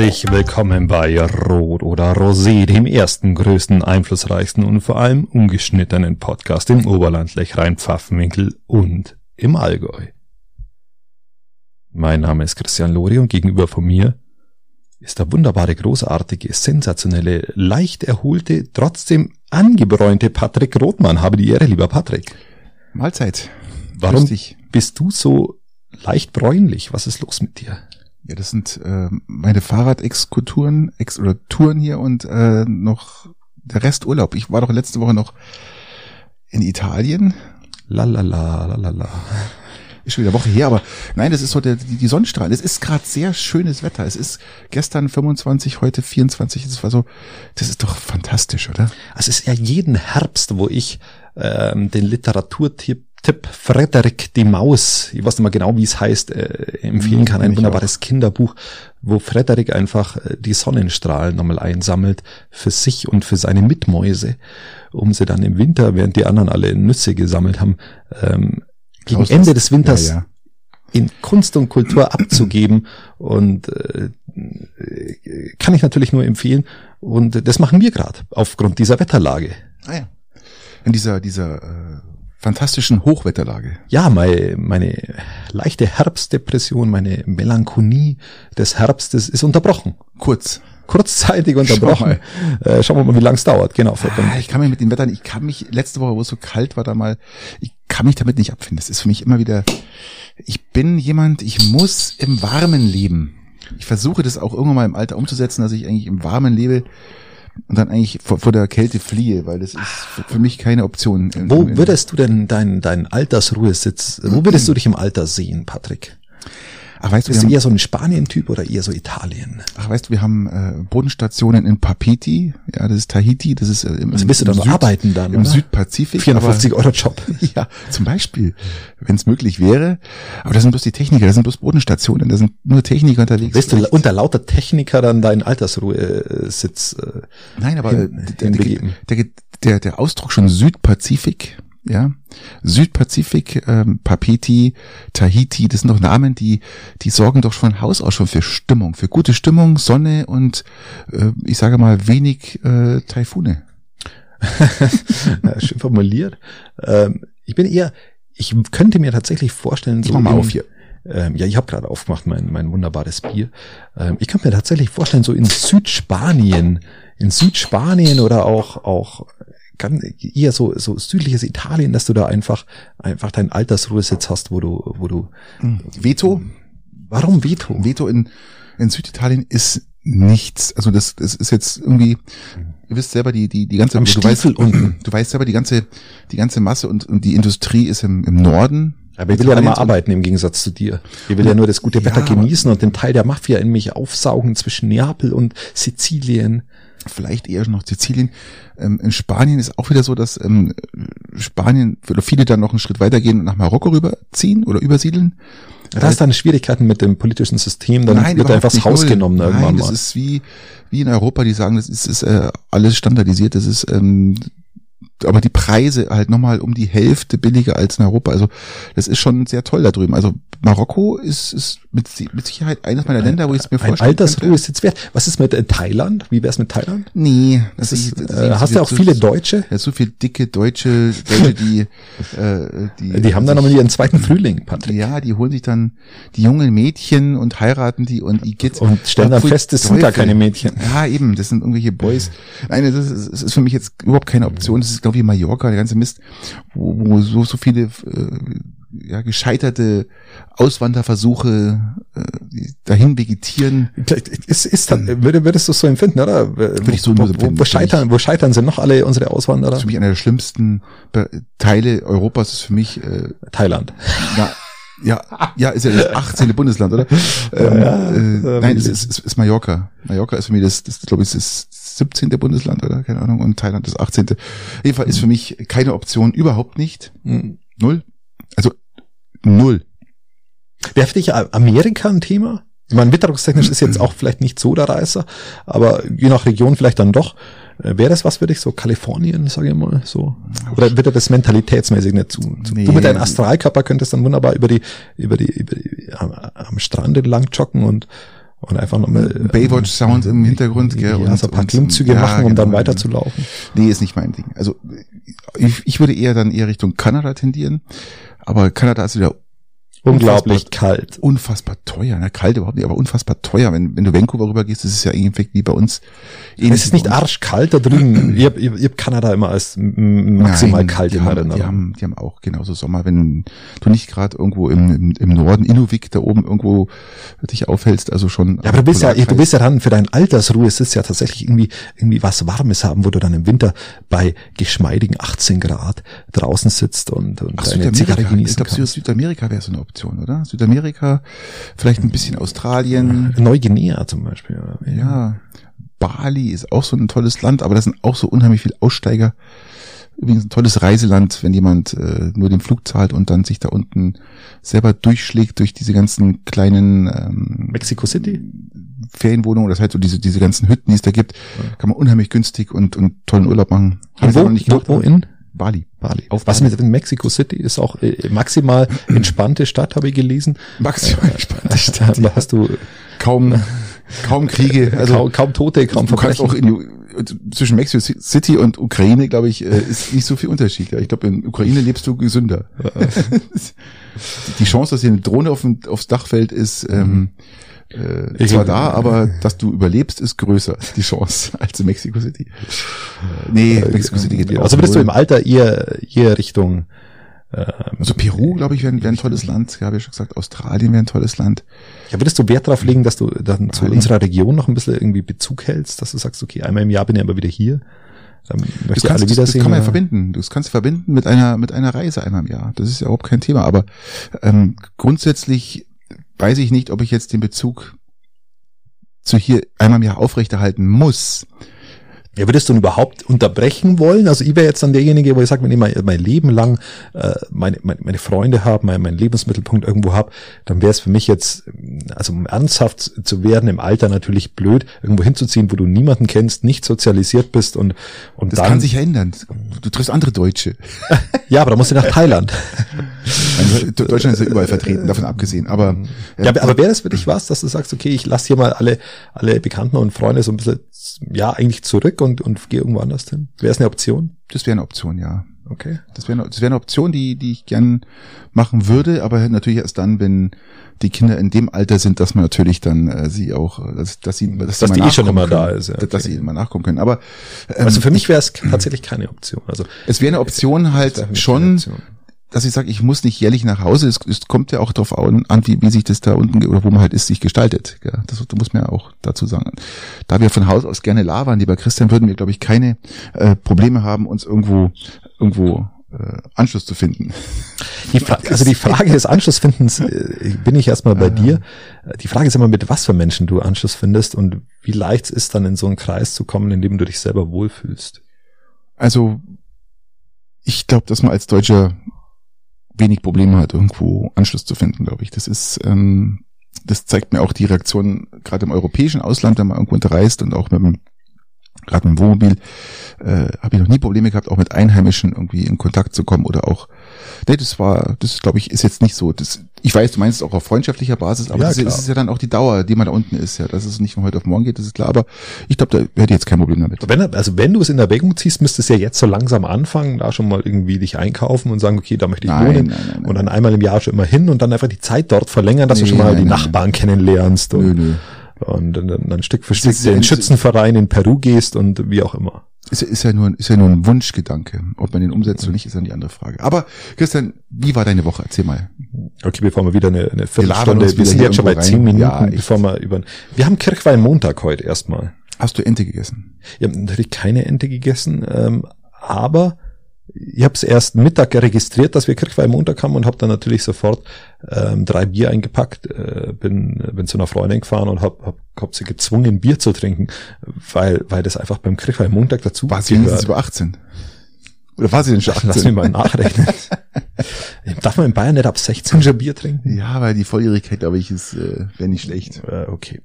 Herzlich willkommen bei Rot oder Rosé, dem ersten, größten, einflussreichsten und vor allem ungeschnittenen Podcast im Oberland, Lechrein, Pfaffenwinkel und im Allgäu. Mein Name ist Christian Lori und gegenüber von mir ist der wunderbare, großartige, sensationelle, leicht erholte, trotzdem angebräunte Patrick Rothmann. Habe die Ehre, lieber Patrick. Mahlzeit. Warum bist du so leicht bräunlich? Was ist los mit dir? Ja, das sind äh, meine Fahrradexkurturen Ex oder Touren hier und äh, noch der Rest Urlaub. Ich war doch letzte Woche noch in Italien. Lalala, lalala. Ist schon wieder Woche her, aber nein, das ist der, die, die Sonnenstrahlen. Es ist gerade sehr schönes Wetter. Es ist gestern 25, heute 24. Das war so, das ist doch fantastisch, oder? Es ist ja jeden Herbst, wo ich ähm, den Literaturtipp Tipp Frederik die Maus, ich weiß nicht mal genau, wie es heißt, äh, empfehlen kann. Ein wunderbares auch. Kinderbuch, wo Frederik einfach äh, die Sonnenstrahlen nochmal einsammelt für sich und für seine Mitmäuse, um sie dann im Winter, während die anderen alle Nüsse gesammelt haben, ähm, gegen Klaus, Ende des Winters ja, ja. in Kunst und Kultur abzugeben. Und äh, kann ich natürlich nur empfehlen. Und das machen wir gerade aufgrund dieser Wetterlage. Ah ja. In dieser, dieser äh fantastischen Hochwetterlage. Ja, meine, meine leichte Herbstdepression, meine Melancholie des Herbstes ist unterbrochen. Kurz. Kurzzeitig unterbrochen. Schau äh, schauen wir mal, wie lang es dauert. Genau. Ah, ich kann mir mit den Wettern, ich kann mich, letzte Woche, wo es so kalt war, da mal, ich kann mich damit nicht abfinden. Das ist für mich immer wieder, ich bin jemand, ich muss im Warmen leben. Ich versuche das auch irgendwann mal im Alter umzusetzen, dass ich eigentlich im Warmen lebe und dann eigentlich vor, vor der Kälte fliehe, weil das ist für mich keine Option. Wo würdest du denn deinen dein Altersruhesitz, wo würdest du dich im Alter sehen, Patrick? Ach, weißt du, Bist du eher so ein Spanien-Typ oder eher so Italien? Ach, weißt du, wir haben äh, Bodenstationen in Papiti, ja, das ist Tahiti, das ist äh, im, also bist du da noch arbeiten dann, Im oder? Südpazifik. 450 Euro Job. Ja, zum Beispiel, wenn es möglich wäre. Aber das sind bloß die Techniker, das sind bloß Bodenstationen, da sind nur Techniker unterwegs. Bist du unter lauter Techniker dann deinen Altersruhesitz äh, Nein, aber hin, der, der, der, der Ausdruck schon Südpazifik, ja, Südpazifik, ähm, Papiti, Tahiti, das sind doch Namen, die, die sorgen doch von Haus aus schon für Stimmung, für gute Stimmung, Sonne und äh, ich sage mal wenig äh, Taifune. schön formuliert. Ähm, ich bin eher, ich könnte mir tatsächlich vorstellen, so. Mach mal auf hier. Ähm, ja, ich habe gerade aufgemacht mein, mein wunderbares Bier. Ähm, ich könnte mir tatsächlich vorstellen, so in Südspanien, in Südspanien oder auch auch kann eher so, so südliches Italien, dass du da einfach, einfach deinen Altersruhesitz hast, wo du, wo du. Hm. Veto? Warum Veto? Veto in, in Süditalien ist nichts. Also das, das ist jetzt irgendwie, ihr wisst selber, die, die, die ganze, Am du weißt, unten. du weißt selber, die ganze, die ganze Masse und, und die Industrie ist im, im Norden. Aber ich will ja mal arbeiten im Gegensatz zu dir. Ich will ja nur das gute Wetter ja, genießen und den Teil der Mafia in mich aufsaugen zwischen Neapel und Sizilien vielleicht eher noch Sizilien. Ähm, in Spanien ist auch wieder so, dass ähm, Spanien oder viele dann noch einen Schritt weitergehen und nach Marokko rüberziehen oder übersiedeln. Da hast dann Schwierigkeiten mit dem politischen System, dann Nein, wird einfach das Haus genommen Nein, irgendwann mal. Das ist wie, wie in Europa, die sagen, das ist, ist äh, alles standardisiert, das ist ähm, aber die Preise halt nochmal um die Hälfte billiger als in Europa. Also das ist schon sehr toll da drüben. Also Marokko ist, ist mit, mit Sicherheit eines meiner Länder, wo ich es mir vorstelle. Altersruhe ist jetzt wert. Was ist mit äh, Thailand? Wie wär's mit Thailand? Nee. Das, das ist, äh, hast du auch viele Deutsche? Ja, so viel dicke Deutsche, Deutsche, die, äh, die, die haben dann nochmal ihren zweiten Frühling, Patrick. Ja, die holen sich dann die jungen Mädchen und heiraten die und Igitt. Und stellen dann fest, das sind gar keine Mädchen. Ja, eben, das sind irgendwelche Boys. Nein, das ist, das ist für mich jetzt überhaupt keine Option. Das ist, glaube ich, Mallorca, der ganze Mist, wo, wo so, so viele äh, ja, gescheiterte Auswanderversuche äh, dahin vegetieren. Ist, ist dann, würde, würdest du es so empfinden, oder? Würde ich so nur empfinden. Wo, wo scheitern, wo scheitern sind noch alle unsere Auswanderer? Das ist für mich einer der schlimmsten Teile Europas ist für mich äh, Thailand. Na, ja, ja, ist ja das 18. Bundesland, oder? Ähm, ja, äh, nein, es ist, ist, ist Mallorca. Mallorca ist für mich das, das glaube ich, das 17. Bundesland, oder? Keine Ahnung. Und Thailand das 18. Jedenfalls ist für mich keine Option, überhaupt nicht. Mhm. Null. Also null. Wäre für dich Amerika ein Thema? Ich meine, witterungstechnisch ist jetzt auch vielleicht nicht so der Reißer, aber je nach Region vielleicht dann doch. Äh, wäre das was für dich, so Kalifornien, sage ich mal, so? Oder wird das mentalitätsmäßig nicht zu? Nee. Du mit deinem Astralkörper könntest dann wunderbar über die, über die, über die am, am Strand entlang joggen und Und einfach nochmal. Baywatch-Sound im Hintergrund, gell? Ja, und so ein paar Klimmzüge ja, machen, um genau, dann weiterzulaufen. Nee, ist nicht mein Ding. Also ich, ich würde eher dann eher Richtung Kanada tendieren. Aber Kanada ist wieder unglaublich kalt. Unfassbar teuer, ne? Kalt überhaupt nicht, aber unfassbar teuer. Wenn, wenn du Vancouver rüber gehst, ist es ja irgendwie wie bei uns. Es ist nicht arschkalt da drüben. ich habe hab Kanada immer als maximal Nein, kalt in Erinnerung. Die haben, die haben auch genauso Sommer. Wenn du nicht gerade irgendwo im, im, im Norden, Inuvik, da oben irgendwo dich aufhältst, also schon. Ja, aber du bist ja, du bist ja dann für deine Altersruhe, es ist ja tatsächlich irgendwie, irgendwie was Warmes haben, wo du dann im Winter bei geschmeidigen 18 Grad draußen sitzt und, und Ach, deine Zigarre genießen Ich glaube, Südamerika wäre so eine Option, oder? Südamerika, vielleicht ein bisschen Australien. Neuguinea zum Beispiel. Ja. Bali ist auch so ein tolles Land, aber da sind auch so unheimlich viele Aussteiger. Übrigens ein tolles Reiseland, wenn jemand äh, nur den Flug zahlt und dann sich da unten selber durchschlägt durch diese ganzen kleinen ähm, Mexico City Ferienwohnungen, das heißt so diese diese ganzen Hütten, die es da gibt, ja. kann man unheimlich günstig und und tollen Urlaub machen. wo, wo, wo in Bali. Bali. Auf Was Bali. mit Mexico City ist auch äh, maximal entspannte Stadt, habe ich gelesen. Maximal äh, entspannte Stadt. Da hast du kaum kaum Kriege, also kaum, kaum Tote, kaum du kannst auch in, zwischen Mexico City und Ukraine, glaube ich, äh, ist nicht so viel Unterschied. Ich glaube, in Ukraine lebst du gesünder. Die Chance, dass hier eine Drohne auf, aufs Dach fällt, ist ähm, äh, zwar da, aber dass du überlebst, ist größer, die Chance, als in Mexico City. Nee, äh, Mexico City geht auch. Also würdest du im Alter eher, eher Richtung ähm, also Peru, glaube ich, wäre wär ein tolles Land. Ja, habe ich schon gesagt. Australien wäre ein tolles Land. Ja, würdest du Wert darauf legen, dass du dann zu unserer Region noch ein bisschen irgendwie Bezug hältst, dass du sagst, okay, einmal im Jahr bin ich aber wieder hier. Dann das, kannst, alle wiedersehen, das kann man ja verbinden. Das kannst du verbinden mit einer mit einer Reise einmal im Jahr. Das ist ja überhaupt kein Thema. Aber ähm, grundsätzlich weiß ich nicht, ob ich jetzt den Bezug zu hier einmal im Jahr aufrechterhalten muss. Ja, würdest du überhaupt unterbrechen wollen? Also ich wäre jetzt dann derjenige, wo ich sage, wenn ich mein, mein Leben lang äh, meine, meine, meine Freunde habe, mein, mein Lebensmittelpunkt irgendwo habe, dann wäre es für mich jetzt, also um ernsthaft zu werden im Alter natürlich blöd, irgendwo hinzuziehen, wo du niemanden kennst, nicht sozialisiert bist und und Das dann, kann sich ja ändern. Du triffst andere Deutsche. ja, aber da musst du nach Thailand. Deutschland ist ja überall vertreten, davon abgesehen. Aber ja, aber, aber wäre das für dich was, dass du sagst, okay, ich lasse hier mal alle alle Bekannten und Freunde so ein bisschen ja eigentlich zurück und, und gehe irgendwo anders hin? Wäre es eine Option? Das wäre eine Option, ja. Okay. Das wäre das wäre eine Option, die die ich gern machen würde, aber natürlich erst dann, wenn die Kinder in dem Alter sind, dass man natürlich dann äh, sie auch, dass, dass sie, dass, dass die eh schon immer können, da ist, ja, okay. dass sie immer nachkommen können. Aber ähm, also für mich wäre es tatsächlich keine Option. Also es wäre eine Option halt schon. Option dass ich sage, ich muss nicht jährlich nach Hause. Es, es kommt ja auch darauf an, wie, wie sich das da unten oder wo man halt ist, sich gestaltet. Ja, das, das muss man ja auch dazu sagen. Da wir von Haus aus gerne labern, lieber Christian, würden wir, glaube ich, keine äh, Probleme haben, uns irgendwo irgendwo äh, Anschluss zu finden. Die also die Frage des Anschlussfindens äh, bin ich erstmal bei dir. Die Frage ist immer, mit was für Menschen du Anschluss findest und wie leicht es ist dann in so einen Kreis zu kommen, in dem du dich selber wohlfühlst. Also ich glaube, dass man als Deutscher wenig Probleme hat, irgendwo Anschluss zu finden, glaube ich. Das ist, ähm, das zeigt mir auch die Reaktion gerade im europäischen Ausland, wenn man irgendwo unterreist und auch mit dem gerade mit dem Wohnmobil, äh, habe ich noch nie Probleme gehabt, auch mit Einheimischen irgendwie in Kontakt zu kommen oder auch, nee, das war, das glaube ich, ist jetzt nicht so. Das, ich weiß, du meinst es auch auf freundschaftlicher Basis, aber ja, das, das, ist ja dann auch die Dauer, die man da unten ist, ja, dass es nicht von heute auf morgen geht, das ist klar, aber ich glaube, da hätte ich jetzt kein Problem damit. Wenn, also wenn du es in Erwägung ziehst, müsstest du ja jetzt so langsam anfangen, da schon mal irgendwie dich einkaufen und sagen, okay, da möchte ich nein, wohnen nein, nein, und dann einmal im Jahr schon immer hin und dann einfach die Zeit dort verlängern, dass nee, du schon mal die Nachbarn kennenlernst und nö, nö und dann, dann Stück für Stück in den Schützenverein in Peru gehst und wie auch immer. Ist, ist ja nur, ist ja nur ein Wunschgedanke. Ob man den umsetzt oder nicht, ist dann die andere Frage. Aber Christian, wie war deine Woche? Erzähl mal. Okay, bevor wir wieder eine, eine Viertelstunde, wir, wir sind jetzt schon bei zehn Minuten, ja, bevor wir über, wir haben Kirchweih Montag heute erstmal. Hast du Ente gegessen? Ich habe natürlich keine Ente gegessen, ähm, aber ich habe es erst Mittag registriert, dass wir Kirchweih Montag haben und habe dann natürlich sofort ähm, drei Bier eingepackt, äh, bin, bin zu einer Freundin gefahren und habe hab, hab sie gezwungen, Bier zu trinken, weil, weil das einfach beim Kirchweih Montag dazu War sie wenigstens über 18? Oder war sie denn schon 18? Lass mich mal nachrechnen. Darf man in Bayern nicht ab 16 schon Bier trinken? Ja, weil die Volljährigkeit, glaube ich, ist äh, wäre nicht schlecht. Äh, okay.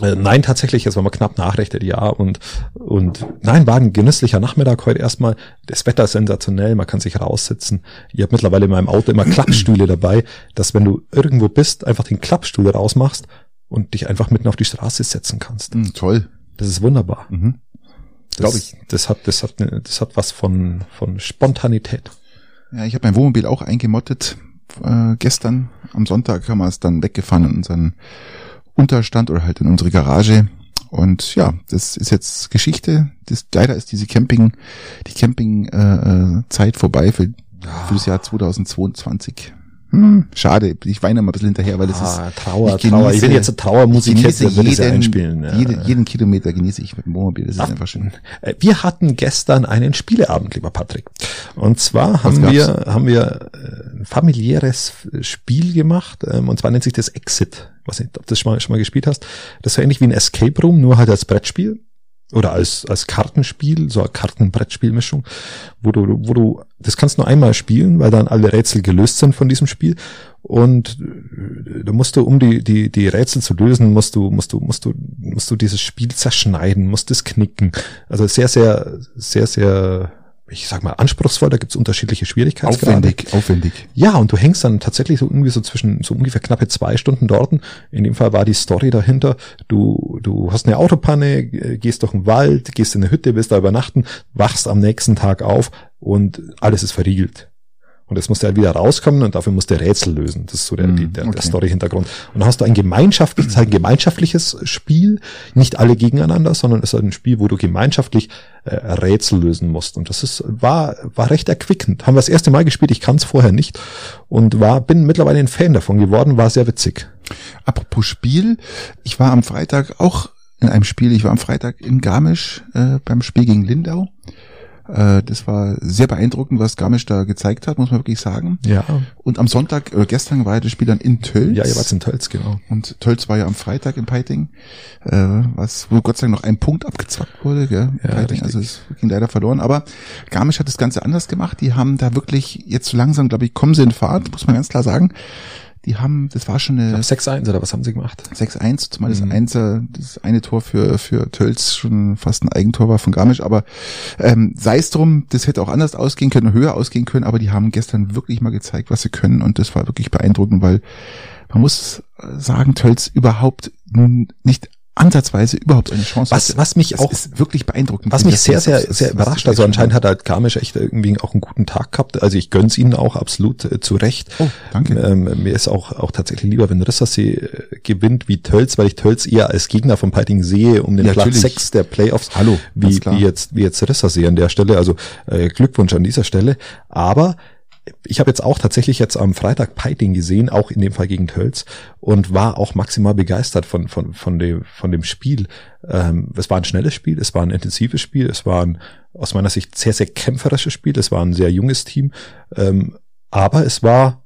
Äh, nein, tatsächlich, es war mal knapp nachrechnet, ja. Und, und nein, war ein genüsslicher Nachmittag heute erstmal. Das Wetter ist sensationell, man kann sich raussitzen. Ich habe mittlerweile in meinem Auto immer Klappstühle dabei, dass wenn du irgendwo bist, einfach den Klappstuhl rausmachst und dich einfach mitten auf die Straße setzen kannst. Mhm, toll. Das ist wunderbar. Mhm. Glaube ich. Das hat, das hat, das hat was von, von Spontanität. Ja, ich habe mein Wohnmobil auch eingemottet. Äh, gestern am Sonntag haben wir es dann weggefahren in unseren Unterstand oder halt in unsere Garage. Und ja, das ist jetzt Geschichte. Das, leider ist diese Camping, die Camping-Zeit äh, vorbei für, für das Jahr 2022. Hm, schade, ich weine mal ein bisschen hinterher, weil es Ah, ist Trauer, ich Trauer. Ich will jetzt eine Trauermusik hätte, jeden, einspielen. Ja. Jede, jeden Kilometer genieße ich mit dem Wohnmobil. Das ist einfach schön. Äh, Wir hatten gestern einen Spieleabend, lieber Patrick. Und zwar haben wir, haben wir äh, ein familiäres Spiel gemacht, ähm, und zwar nennt sich das Exit. Ich weiß nicht, ob du das schon mal, schon mal gespielt hast. Das ist so ähnlich wie ein Escape Room, nur halt als Brettspiel. Oder als, als Kartenspiel, so eine Karten-Brettspielmischung, wo du, wo du, das kannst du nur einmal spielen, weil dann alle Rätsel gelöst sind von diesem Spiel. Und äh, da musst du, um die, die, die Rätsel zu lösen, musst du, musst du, musst du, musst du dieses Spiel zerschneiden, musst es knicken. Also sehr, sehr, sehr, sehr, ich sag mal, anspruchsvoll, da gibt's unterschiedliche Schwierigkeitsgrade. Aufwendig, aufwendig. Ja, und du hängst dann tatsächlich so irgendwie so zwischen so ungefähr knappe zwei Stunden dort. In dem Fall war die Story dahinter. Du, du hast eine Autopanne, äh, gehst durch den Wald, gehst in eine Hütte, willst da übernachten, wachst am nächsten Tag auf und alles ist verriegelt. Und jetzt musst du halt wieder rauskommen und dafür musst du Rätsel lösen. Das ist so der, Mm, der, okay. der Story-Hintergrund. Und dann hast du ein gemeinschaftliches, ein gemeinschaftliches Spiel, nicht alle gegeneinander, sondern es ist ein Spiel, wo du gemeinschaftlich äh, Rätsel lösen musst. Und das ist, war, war recht erquickend. Haben wir das erste Mal gespielt, ich kann es vorher nicht. Und war, bin mittlerweile ein Fan davon geworden, war sehr witzig. Apropos Spiel, ich war am Freitag auch in einem Spiel, ich war am Freitag in Garmisch äh, beim Spiel gegen Lindau. Äh, das war sehr beeindruckend, was Garmisch da gezeigt hat, muss man wirklich sagen. Ja. Und am Sonntag, oder gestern war ja das Spiel dann in Tölz. Ja, ihr wart in Tölz, genau. Und Tölz war ja am Freitag in Peiting, äh, was, wo Gott sei Dank noch ein Punkt abgezwackt wurde, gell? Ja, Peiting, richtig. also es ging leider verloren. Aber Garmisch hat das Ganze anders gemacht. Die haben da wirklich jetzt so langsam, glaube ich, kommen sie in Fahrt, muss man ganz klar sagen. Die haben, das war schon eine 6-1 oder was haben sie gemacht? 6-1, zumal das Mhm. Einser, das eine Tor für, für Tölz schon fast ein Eigentor war von Garmisch, aber ähm, sei es drum, das hätte auch anders ausgehen können, höher ausgehen können, aber die haben gestern wirklich mal gezeigt, was sie können und das war wirklich beeindruckend, weil man muss sagen, Tölz überhaupt nun nicht ansatzweise überhaupt eine Chance Was- hatte. was mich Das auch- ist wirklich beeindruckend. Was mich sehr, sehr, sehr überrascht, also anscheinend hat halt Garmisch echt irgendwie auch einen guten Tag gehabt. Also ich gönn's ihnen auch absolut äh, zu Recht. Oh, danke. Ähm, mir ist auch, auch tatsächlich lieber, wenn Rissersee äh, gewinnt wie Tölz, weil ich Tölz eher als Gegner von Peiting sehe, um den Ja, Platz natürlich. 6 der Playoffs. Hallo, wie, wie jetzt, wie jetzt Rissersee an der Stelle. Also äh, Glückwunsch an dieser Stelle. Aber ich habe jetzt auch tatsächlich jetzt am Freitag Peiting gesehen, auch in dem Fall gegen Tölz und war auch maximal begeistert von von von dem von dem Spiel. Ähm, es war ein schnelles Spiel, es war ein intensives Spiel, es war ein aus meiner Sicht sehr sehr kämpferisches Spiel, es war ein sehr junges Team, ähm, aber es war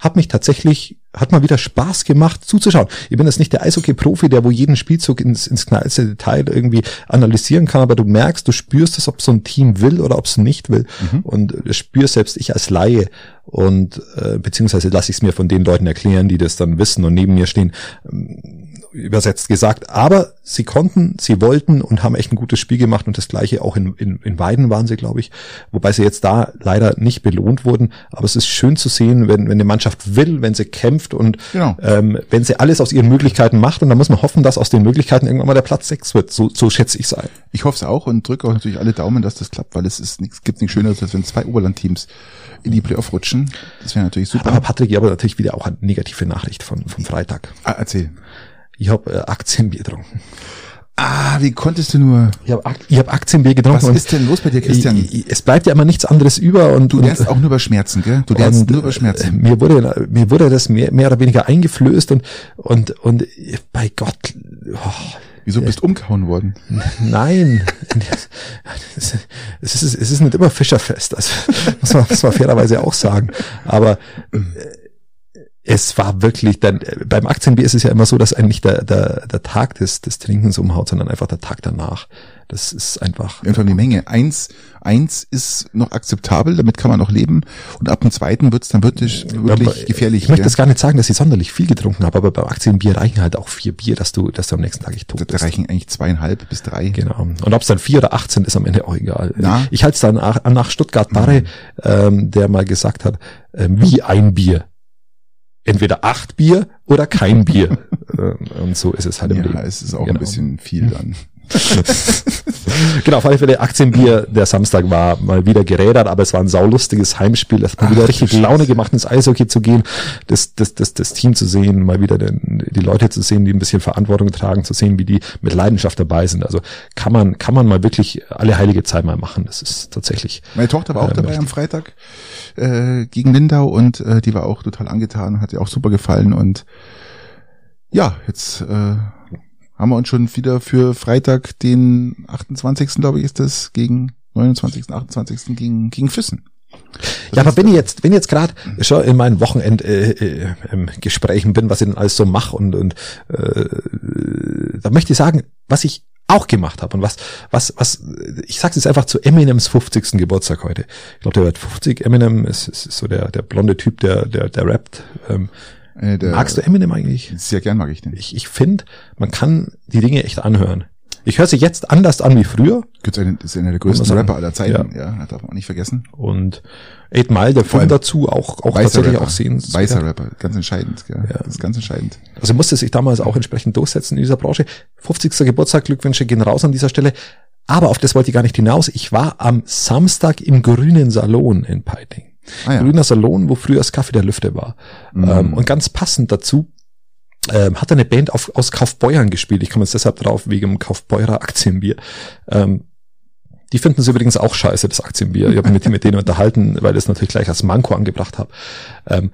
hat mich tatsächlich, hat mal wieder Spaß gemacht zuzuschauen. Ich bin jetzt nicht der Eishockey-Profi, der wo jeden Spielzug ins, ins kleinste Detail irgendwie analysieren kann, aber du merkst, du spürst es, ob so ein Team will oder ob es nicht will. Und das spür selbst ich als Laie und äh, beziehungsweise lasse ich es mir von den Leuten erklären, die das dann wissen und neben mir stehen, ähm, übersetzt gesagt. Aber sie konnten, sie wollten und haben echt ein gutes Spiel gemacht und das gleiche auch in, in, in Weiden waren sie, glaube ich, wobei sie jetzt da leider nicht belohnt wurden. Aber es ist schön zu sehen, wenn, wenn eine Mannschaft will, wenn sie kämpft und Genau. ähm, wenn sie alles aus ihren Möglichkeiten macht. Und da muss man hoffen, dass aus den Möglichkeiten irgendwann mal der Platz sechs wird. So, so schätze ich es ein. Ich hoffe es auch und drücke auch natürlich alle Daumen, dass das klappt, weil es ist nichts, gibt nichts Schöneres, als wenn zwei Oberlandteams in die Playoff rutschen. Das wäre natürlich super. Aber Patrick, ich habe natürlich wieder auch eine negative Nachricht von, vom Freitag. ah, erzähl. Ich habe äh, Aktienbier getrunken. Ah, wie konntest du nur? Ich habe ich hab Aktienbier getrunken. Was und ist denn los bei dir, Christian? Ich, ich, es bleibt ja immer nichts anderes über und Du lernst auch nur über Schmerzen, gell? Du lernst und, nur über äh, Schmerzen. Mir wurde, mir wurde das mehr, mehr oder weniger eingeflößt und, und, und bei Gott, oh, Wieso bist du umgehauen worden? nein, es ist, es ist nicht immer Fischerfest, also muss man, muss man fairerweise auch sagen, aber äh, es war wirklich dann, äh, beim Aktienbier ist es ja immer so, dass eigentlich der, der, der Tag des, des Trinkens umhaut, sondern einfach der Tag danach. Das ist einfach, Irgendwann die Menge. Eins, eins ist noch akzeptabel, damit kann man noch leben. Und ab dem zweiten wird's dann wirklich, wirklich gefährlich. Ich möchte gell? jetzt gar nicht sagen, dass ich sonderlich viel getrunken habe, aber beim Aktienbier reichen halt auch vier Bier, dass du, dass du am nächsten Tag echt tot da bist. reichen eigentlich zweieinhalb bis drei. Genau. Und ob es dann vier oder acht sind, ist am Ende auch egal. Na? Ich halte es dann nach, Stuttgart Barre, ähm, der mal gesagt hat, ähm, wie ein Bier. Entweder acht Bier oder kein Bier. und so ist es halt im ja, Leben. Ja, es ist auch genau. ein bisschen viel dann. genau, auf alle Fälle Aktienbier, der Samstag war mal wieder gerädert, aber es war ein saulustiges Heimspiel. Es hat mal wieder richtig Laune gemacht, ins Eishockey zu gehen, das, das, das, das Team zu sehen, mal wieder den, die Leute zu sehen, die ein bisschen Verantwortung tragen, zu sehen, wie die mit Leidenschaft dabei sind. Also kann man, kann man mal wirklich alle heilige Zeit mal machen. Das ist tatsächlich. Meine Tochter war auch äh, dabei am Freitag äh, gegen Lindau und äh, die war auch total angetan, hat ihr auch super gefallen und ja, jetzt äh, haben wir uns schon wieder für Freitag, den 28. glaube ich, ist das, gegen 29., 28. gegen, gegen Füssen. Das ja, aber wenn ich jetzt, wenn ich jetzt gerade schon in meinen Wochenend äh, äh, Gesprächen bin, was ich denn alles so mache und und äh, da möchte ich sagen, was ich auch gemacht habe und was was was ich sag's jetzt einfach zu Eminems 50. Geburtstag heute. Ich glaube, der wird 50. Eminem ist, ist so der der blonde Typ, der der der rappt. Ähm, äh, der, Magst du Eminem eigentlich? Sehr gern mag ich den. Ich, ich finde, man kann die Dinge echt anhören. Ich höre sie jetzt anders an wie früher. Das ist einer der größten Rapper aller Zeiten, ja. ja, darf man auch nicht vergessen. Und Eight Mile, der Film dazu, auch, auch tatsächlich Rapper, auch sehen. Weißer Rapper, ganz entscheidend, gell? ja. das ist ganz entscheidend. Also musste sich damals auch entsprechend durchsetzen in dieser Branche. 50. Geburtstag, Glückwünsche gehen raus an dieser Stelle. Aber auf das wollte ich gar nicht hinaus. Ich war am Samstag im grünen Salon in Peiting. Ah, ja. Grüner Salon, wo früher das Kaffee der Lüfte war. Mhm. Ähm, und ganz passend dazu ähm, hat eine Band auf, aus Kaufbeuern gespielt. Ich komme jetzt deshalb drauf, wegen Kaufbeurer Aktienbier. Ähm, die finden sie übrigens auch scheiße, das Aktienbier. Ich habe mich mit, denen unterhalten, weil ich es natürlich gleich als Manko angebracht habe. Ähm,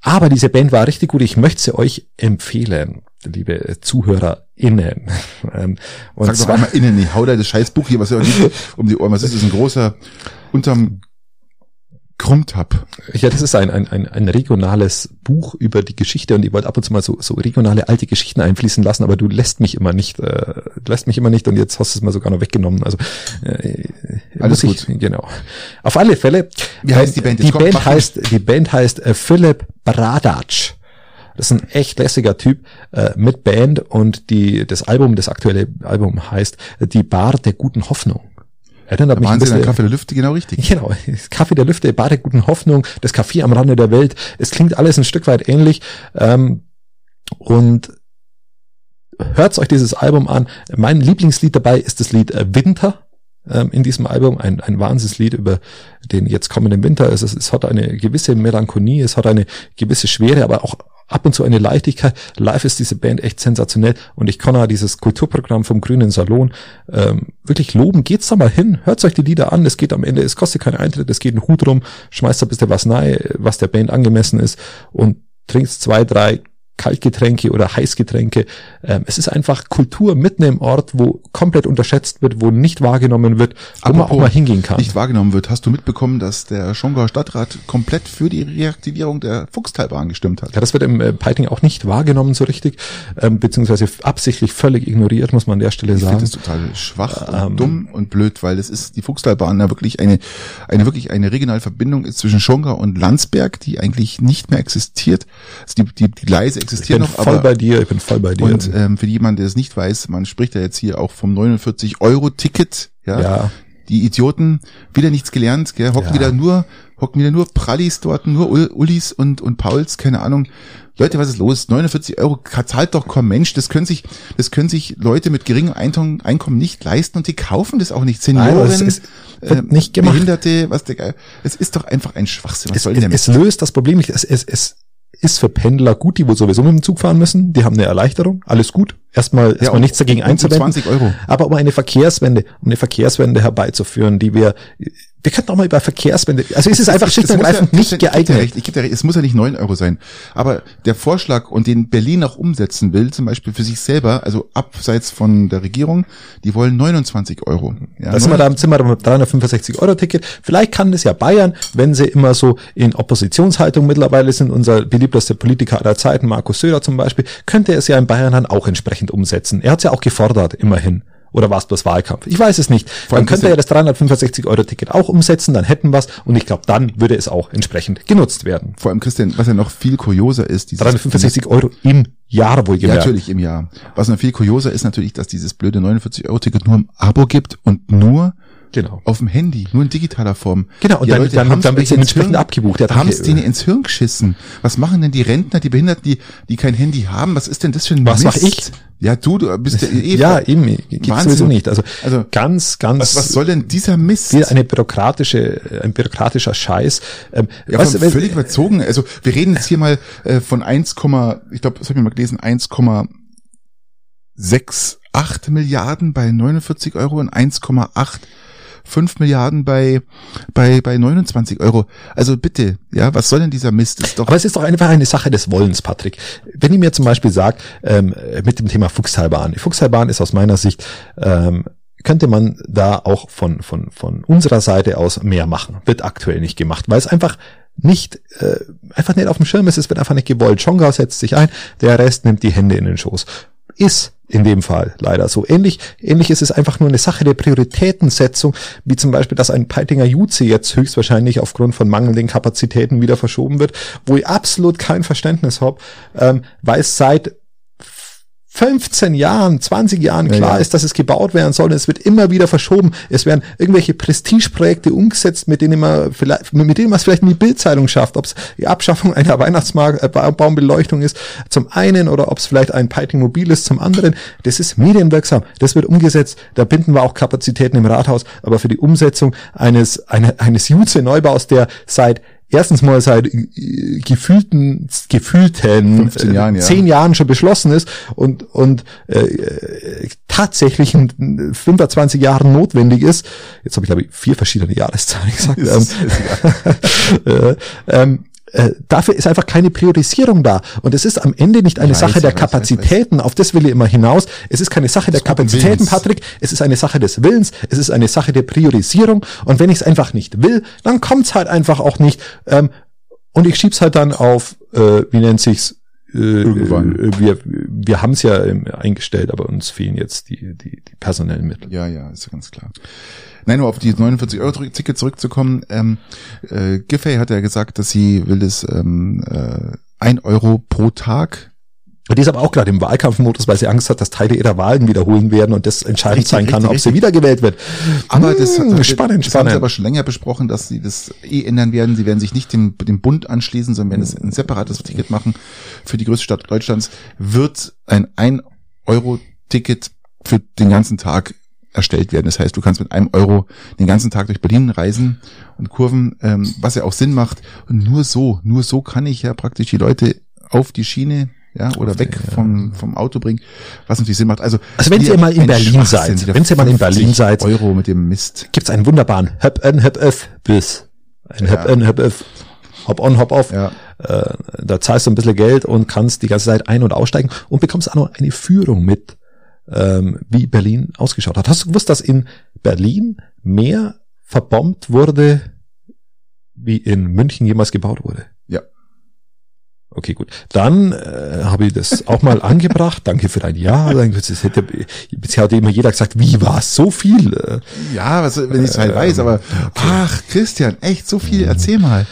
aber diese Band war richtig gut. Ich möchte sie euch empfehlen, liebe ZuhörerInnen. Ähm, und Sag doch einmal innen, ich hau da das scheiß Buch hier, was ja um die Ohren. Was ist das? Ein großer, unterm Krummtab. Ja, das ist ein, ein, ein, ein regionales Buch über die Geschichte und ich wollte ab und zu mal so, so regionale alte Geschichten einfließen lassen, aber du lässt mich immer nicht, äh, lässt mich immer nicht und jetzt hast du es mal sogar noch weggenommen. Also äh, alles gut. Ich, genau. Auf alle Fälle. Wie heißt die Band? Die kommt, Band heißt, die Band heißt äh, Philipp Bradac. Das ist ein echt lässiger Typ äh, mit Band und die das Album, das aktuelle Album heißt Die Bar der guten Hoffnung. Erinnert da mich ein bisschen. Kaffee der Lüfte genau richtig. Genau, Kaffee der Lüfte, Bade guten Hoffnung, das Café am Rande der Welt. Es klingt alles ein Stück weit ähnlich. Ähm, und hört euch dieses Album an. Mein Lieblingslied dabei ist das Lied äh, Winter ähm, in diesem Album. Ein, ein Wahnsinnslied über den jetzt kommenden Winter. Es, es, es hat eine gewisse Melancholie, es hat eine gewisse Schwere, aber auch ab und zu eine Leichtigkeit. Live ist diese Band echt sensationell und ich kann auch dieses Kulturprogramm vom Grünen Salon ähm, wirklich loben. Geht's da mal hin, hört euch die Lieder an. Es geht am Ende, es kostet keinen Eintritt, es geht ein Hut rum, schmeißt da ein bisschen was rein, was der Band angemessen ist und trinkt zwei, drei Kaltgetränke oder Heißgetränke. Ähm, es ist einfach Kultur mitten im Ort, wo komplett unterschätzt wird, wo nicht wahrgenommen wird, wo Apropos man auch mal hingehen kann. Nicht wahrgenommen wird. Hast du mitbekommen, dass der Schongauer Stadtrat komplett für die Reaktivierung der Fuchstalbahn gestimmt hat? Ja, das wird im äh, Peiting auch nicht wahrgenommen so richtig, ähm, beziehungsweise absichtlich völlig ignoriert, muss man an der Stelle ich sagen. Ich finde das total schwach ähm, und dumm und blöd, weil es ist die Fuchstalbahn ja wirklich eine, eine wirklich eine regionale Verbindung ist zwischen Schongau und Landsberg, die eigentlich nicht mehr existiert. Also die, die, die Gleise existieren noch. Voll aber, bei dir, ich bin voll bei dir. Und ähm, für jemanden, der es nicht weiß, man spricht ja jetzt hier auch vom 49-Euro-Ticket. Ja? ja. Die Idioten, wieder nichts gelernt, gell, hocken ja. wieder nur, hocken wieder nur Prallis dort, nur Ullis und, und Pauls, keine Ahnung. Leute, was ist los? 49 Euro zahlt doch kein Mensch. Das können sich, das können sich Leute mit geringem Einkommen nicht leisten und die kaufen das auch nicht. Senioren, Nein, ist, äh, nicht gemacht. Behinderte, was der Geil. Es ist doch einfach ein Schwachsinn. Was es, soll denn es, es löst das Problem nicht. Es, es, es ist für Pendler gut, die wohl sowieso mit dem Zug fahren müssen. Die haben eine Erleichterung, alles gut. Erstmal, erstmal ja, nichts dagegen einzuwenden. 20 Euro. Aber um eine Verkehrswende, um eine Verkehrswende herbeizuführen, die wir wir könnten auch mal über Verkehrswende, also es ist einfach schlicht und ergreifend ja, nicht geeignet. Ich recht, ich gebe dir recht, es muss ja nicht neun Euro sein. Aber der Vorschlag und den Berlin auch umsetzen will, zum Beispiel für sich selber, also abseits von der Regierung, die wollen 29 Euro. Ja, da sind wir da im Zimmer mit 365 Euro Ticket. Vielleicht kann das ja Bayern, wenn sie immer so in Oppositionshaltung mittlerweile sind, unser beliebtester Politiker aller Zeiten, Markus Söder zum Beispiel, könnte es ja in Bayern dann auch entsprechend umsetzen. Er hat es ja auch gefordert, immerhin. Oder war es bloß Wahlkampf? Ich weiß es nicht. Dann könnte er ja das 365 Euro Ticket auch umsetzen, dann hätten wir und ich glaube, dann würde es auch entsprechend genutzt werden. Vor allem, Christian, was ja noch viel kurioser ist, dieses 365 Euro im Jahr wohl gemerkt. Ja, natürlich im Jahr. Was noch viel kurioser ist natürlich, dass dieses blöde 49 Euro Ticket nur im Abo gibt und nur Genau. Auf dem Handy, nur in digitaler Form. Genau, und ja, dann, Leute, dann, dann wird ins entsprechend abgebucht. Haben es denen ins Hirn geschissen? Was machen denn die Rentner, die Behinderten, die, die kein Handy haben? Was ist denn das für ein Was Mist? mach ich? Ja, du, du bist ja eh. ja, eben, gibt's Wahnsinn. sowieso nicht. Also, Also, ganz, ganz Was, was soll denn dieser Mist? wieder eine bürokratische, ein bürokratischer Scheiß. Ähm, Ja, du, wenn- völlig überzogen. Also wir reden jetzt hier mal äh, von 1, ich glaube, das habe ich mal gelesen, 1,68 Milliarden bei 49 Euro und 1,85 Milliarden bei, bei, bei 29 Euro. Also bitte, ja, was soll denn dieser Mist? Ist doch Aber es ist doch einfach eine Sache des Wollens, Patrick. Wenn ich mir zum Beispiel sage, ähm, mit dem Thema Fuchstalbahn. Die Fuchstalbahn ist aus meiner Sicht, ähm, könnte man da auch von, von, von unserer Seite aus mehr machen. Wird aktuell nicht gemacht, weil es einfach nicht, äh, einfach nicht auf dem Schirm ist, es wird einfach nicht gewollt. Schongau setzt sich ein, der Rest nimmt die Hände in den Schoß. Ist in dem Fall leider so. Ähnlich, ähnlich ist es einfach nur eine Sache der Prioritätensetzung, wie zum Beispiel, dass ein Peitinger Juze jetzt höchstwahrscheinlich aufgrund von mangelnden Kapazitäten wieder verschoben wird, wo ich absolut kein Verständnis habe, ähm, weil es seit 15 Jahren, 20 Jahren Ja, klar ja. ist, dass es gebaut werden soll. Und es wird immer wieder verschoben. Es werden irgendwelche Prestigeprojekte umgesetzt, mit denen man vielleicht, mit denen man es vielleicht in die Bildzeitung schafft. Ob es die Abschaffung einer Weihnachtsbaumbeleuchtung ist, zum einen, oder ob es vielleicht ein Piting Mobil ist, zum anderen. Das ist medienwirksam. Das wird umgesetzt. Da binden wir auch Kapazitäten im Rathaus. Aber für die Umsetzung eines, eine, eines Jutze-Neubaus, der seit Erstens mal seit äh, gefühlten, gefühlten 15 Jahren, ja. zehn Jahren schon beschlossen ist und, und äh, äh, tatsächlich in 25 Jahren notwendig ist. Jetzt habe ich, glaube ich, vier verschiedene Jahreszahlen gesagt. Ist- ist äh, ähm, äh, dafür ist einfach keine Priorisierung da. Und es ist am Ende nicht eine weiß, Sache der weiß, ich weiß, Kapazitäten, auf das will ich immer hinaus. Es ist keine Sache der Kapazitäten, Willens. Patrick. Es ist eine Sache des Willens. Es ist eine Sache der Priorisierung. Und wenn ich es einfach nicht will, dann kommt es halt einfach auch nicht. Ähm, und ich schieb's halt dann auf, äh, wie nennt sich's? Äh, Irgendwann. Äh, wir wir haben es ja eingestellt, aber uns fehlen jetzt die, die, die personellen Mittel. Ja, ja, ist ja ganz klar. Nein, nur auf die 49-Euro-Ticket zurückzukommen. Ähm, äh, Giffey hat ja gesagt, dass sie will es ähm, äh, 1 Euro pro Tag. Und die ist aber auch gerade im Wahlkampfmodus, weil sie Angst hat, dass Teile ihrer Wahlen wiederholen werden und das entscheidend Richtig, sein kann, richtig, ob sie richtig. wiedergewählt wird. Aber das, Hm, das, spannend, das haben sie spannend. aber schon länger besprochen, dass sie das eh ändern werden. Sie werden sich nicht dem, dem Bund anschließen, sondern werden es ein separates Ticket machen für die größte Stadt Deutschlands. Wird ein 1 Euro Ticket für den ganzen Tag erstellt werden. Das heißt, du kannst mit einem Euro den ganzen Tag durch Berlin reisen und Kurven, ähm, was ja auch Sinn macht. Und nur so, nur so kann ich ja praktisch die Leute auf die Schiene ja, oder weg vom, vom Auto bringen, was natürlich Sinn macht. Also, Also wenn ihr mal in Berlin seid, wenn ihr mal in Berlin 50 seid, Euro mit dem Mist. gibt's einen wunderbaren Hop-on, Hop-off bis ein Ja. Hop-on, Hop-off, Hop-on, Hop-off. Ja. Äh, da zahlst du ein bisschen Geld und kannst die ganze Zeit ein- und aussteigen und bekommst auch noch eine Führung mit, ähm, wie Berlin ausgeschaut hat. Hast du gewusst, dass in Berlin mehr verbombt wurde, wie in München jemals gebaut wurde? Ja. Okay, gut. Dann äh, habe ich das auch mal angebracht. Danke für dein Ja. Das hätte, bisher hat immer jeder gesagt, wie war es so viel? Äh, Ja, was, wenn ich es halt weiß, aber ach, Christian, echt so viel, erzähl mal.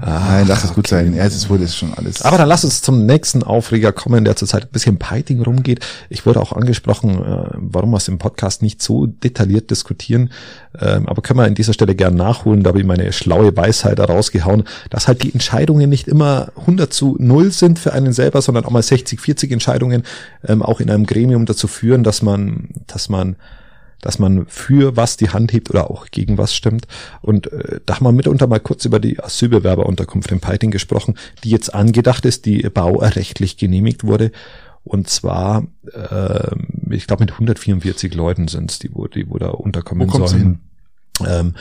Nein, lass es gut sein. Ja, es ist schon alles. Aber dann lass uns zum nächsten Aufreger kommen, der zurzeit ein bisschen Piting rumgeht. Ich wurde auch angesprochen, äh, warum wir es im Podcast nicht so detailliert diskutieren. Ähm, aber können wir an dieser Stelle gern nachholen. Da habe ich meine schlaue Weisheit rausgehauen, dass halt die Entscheidungen nicht immer 100 zu 0 sind für einen selber, sondern auch mal 60, 40 Entscheidungen ähm, auch in einem Gremium dazu führen, dass man, dass man dass man für was die Hand hebt oder auch gegen was stimmt. Und äh, da haben wir mitunter mal kurz über die Asylbewerberunterkunft in Peiting gesprochen, die jetzt angedacht ist, die baurechtlich genehmigt wurde. Und zwar, äh, ich glaube, mit 144 Leuten sind es, die, wo, die wo da unterkommen Wo sollen. Ähm,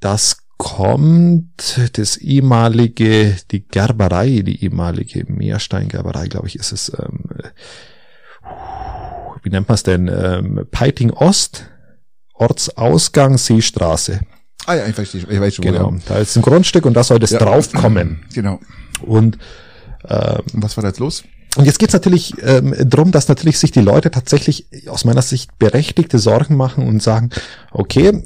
das kommt das ehemalige, die Gerberei, die ehemalige Meersteingerberei, glaube ich, ist es. Ähm, wie nennt man es denn? Ähm, Peiting Ost, Ortsausgang, Seestraße. ah ja, ich verstehe, ich weiß schon. wo Genau. der- Da ist ein Grundstück und da soll das Ja. draufkommen. Genau. Und ähm, Und was war da jetzt los? und jetzt geht's natürlich ähm, drum, dass natürlich sich die Leute tatsächlich aus meiner Sicht berechtigte Sorgen machen und sagen, okay,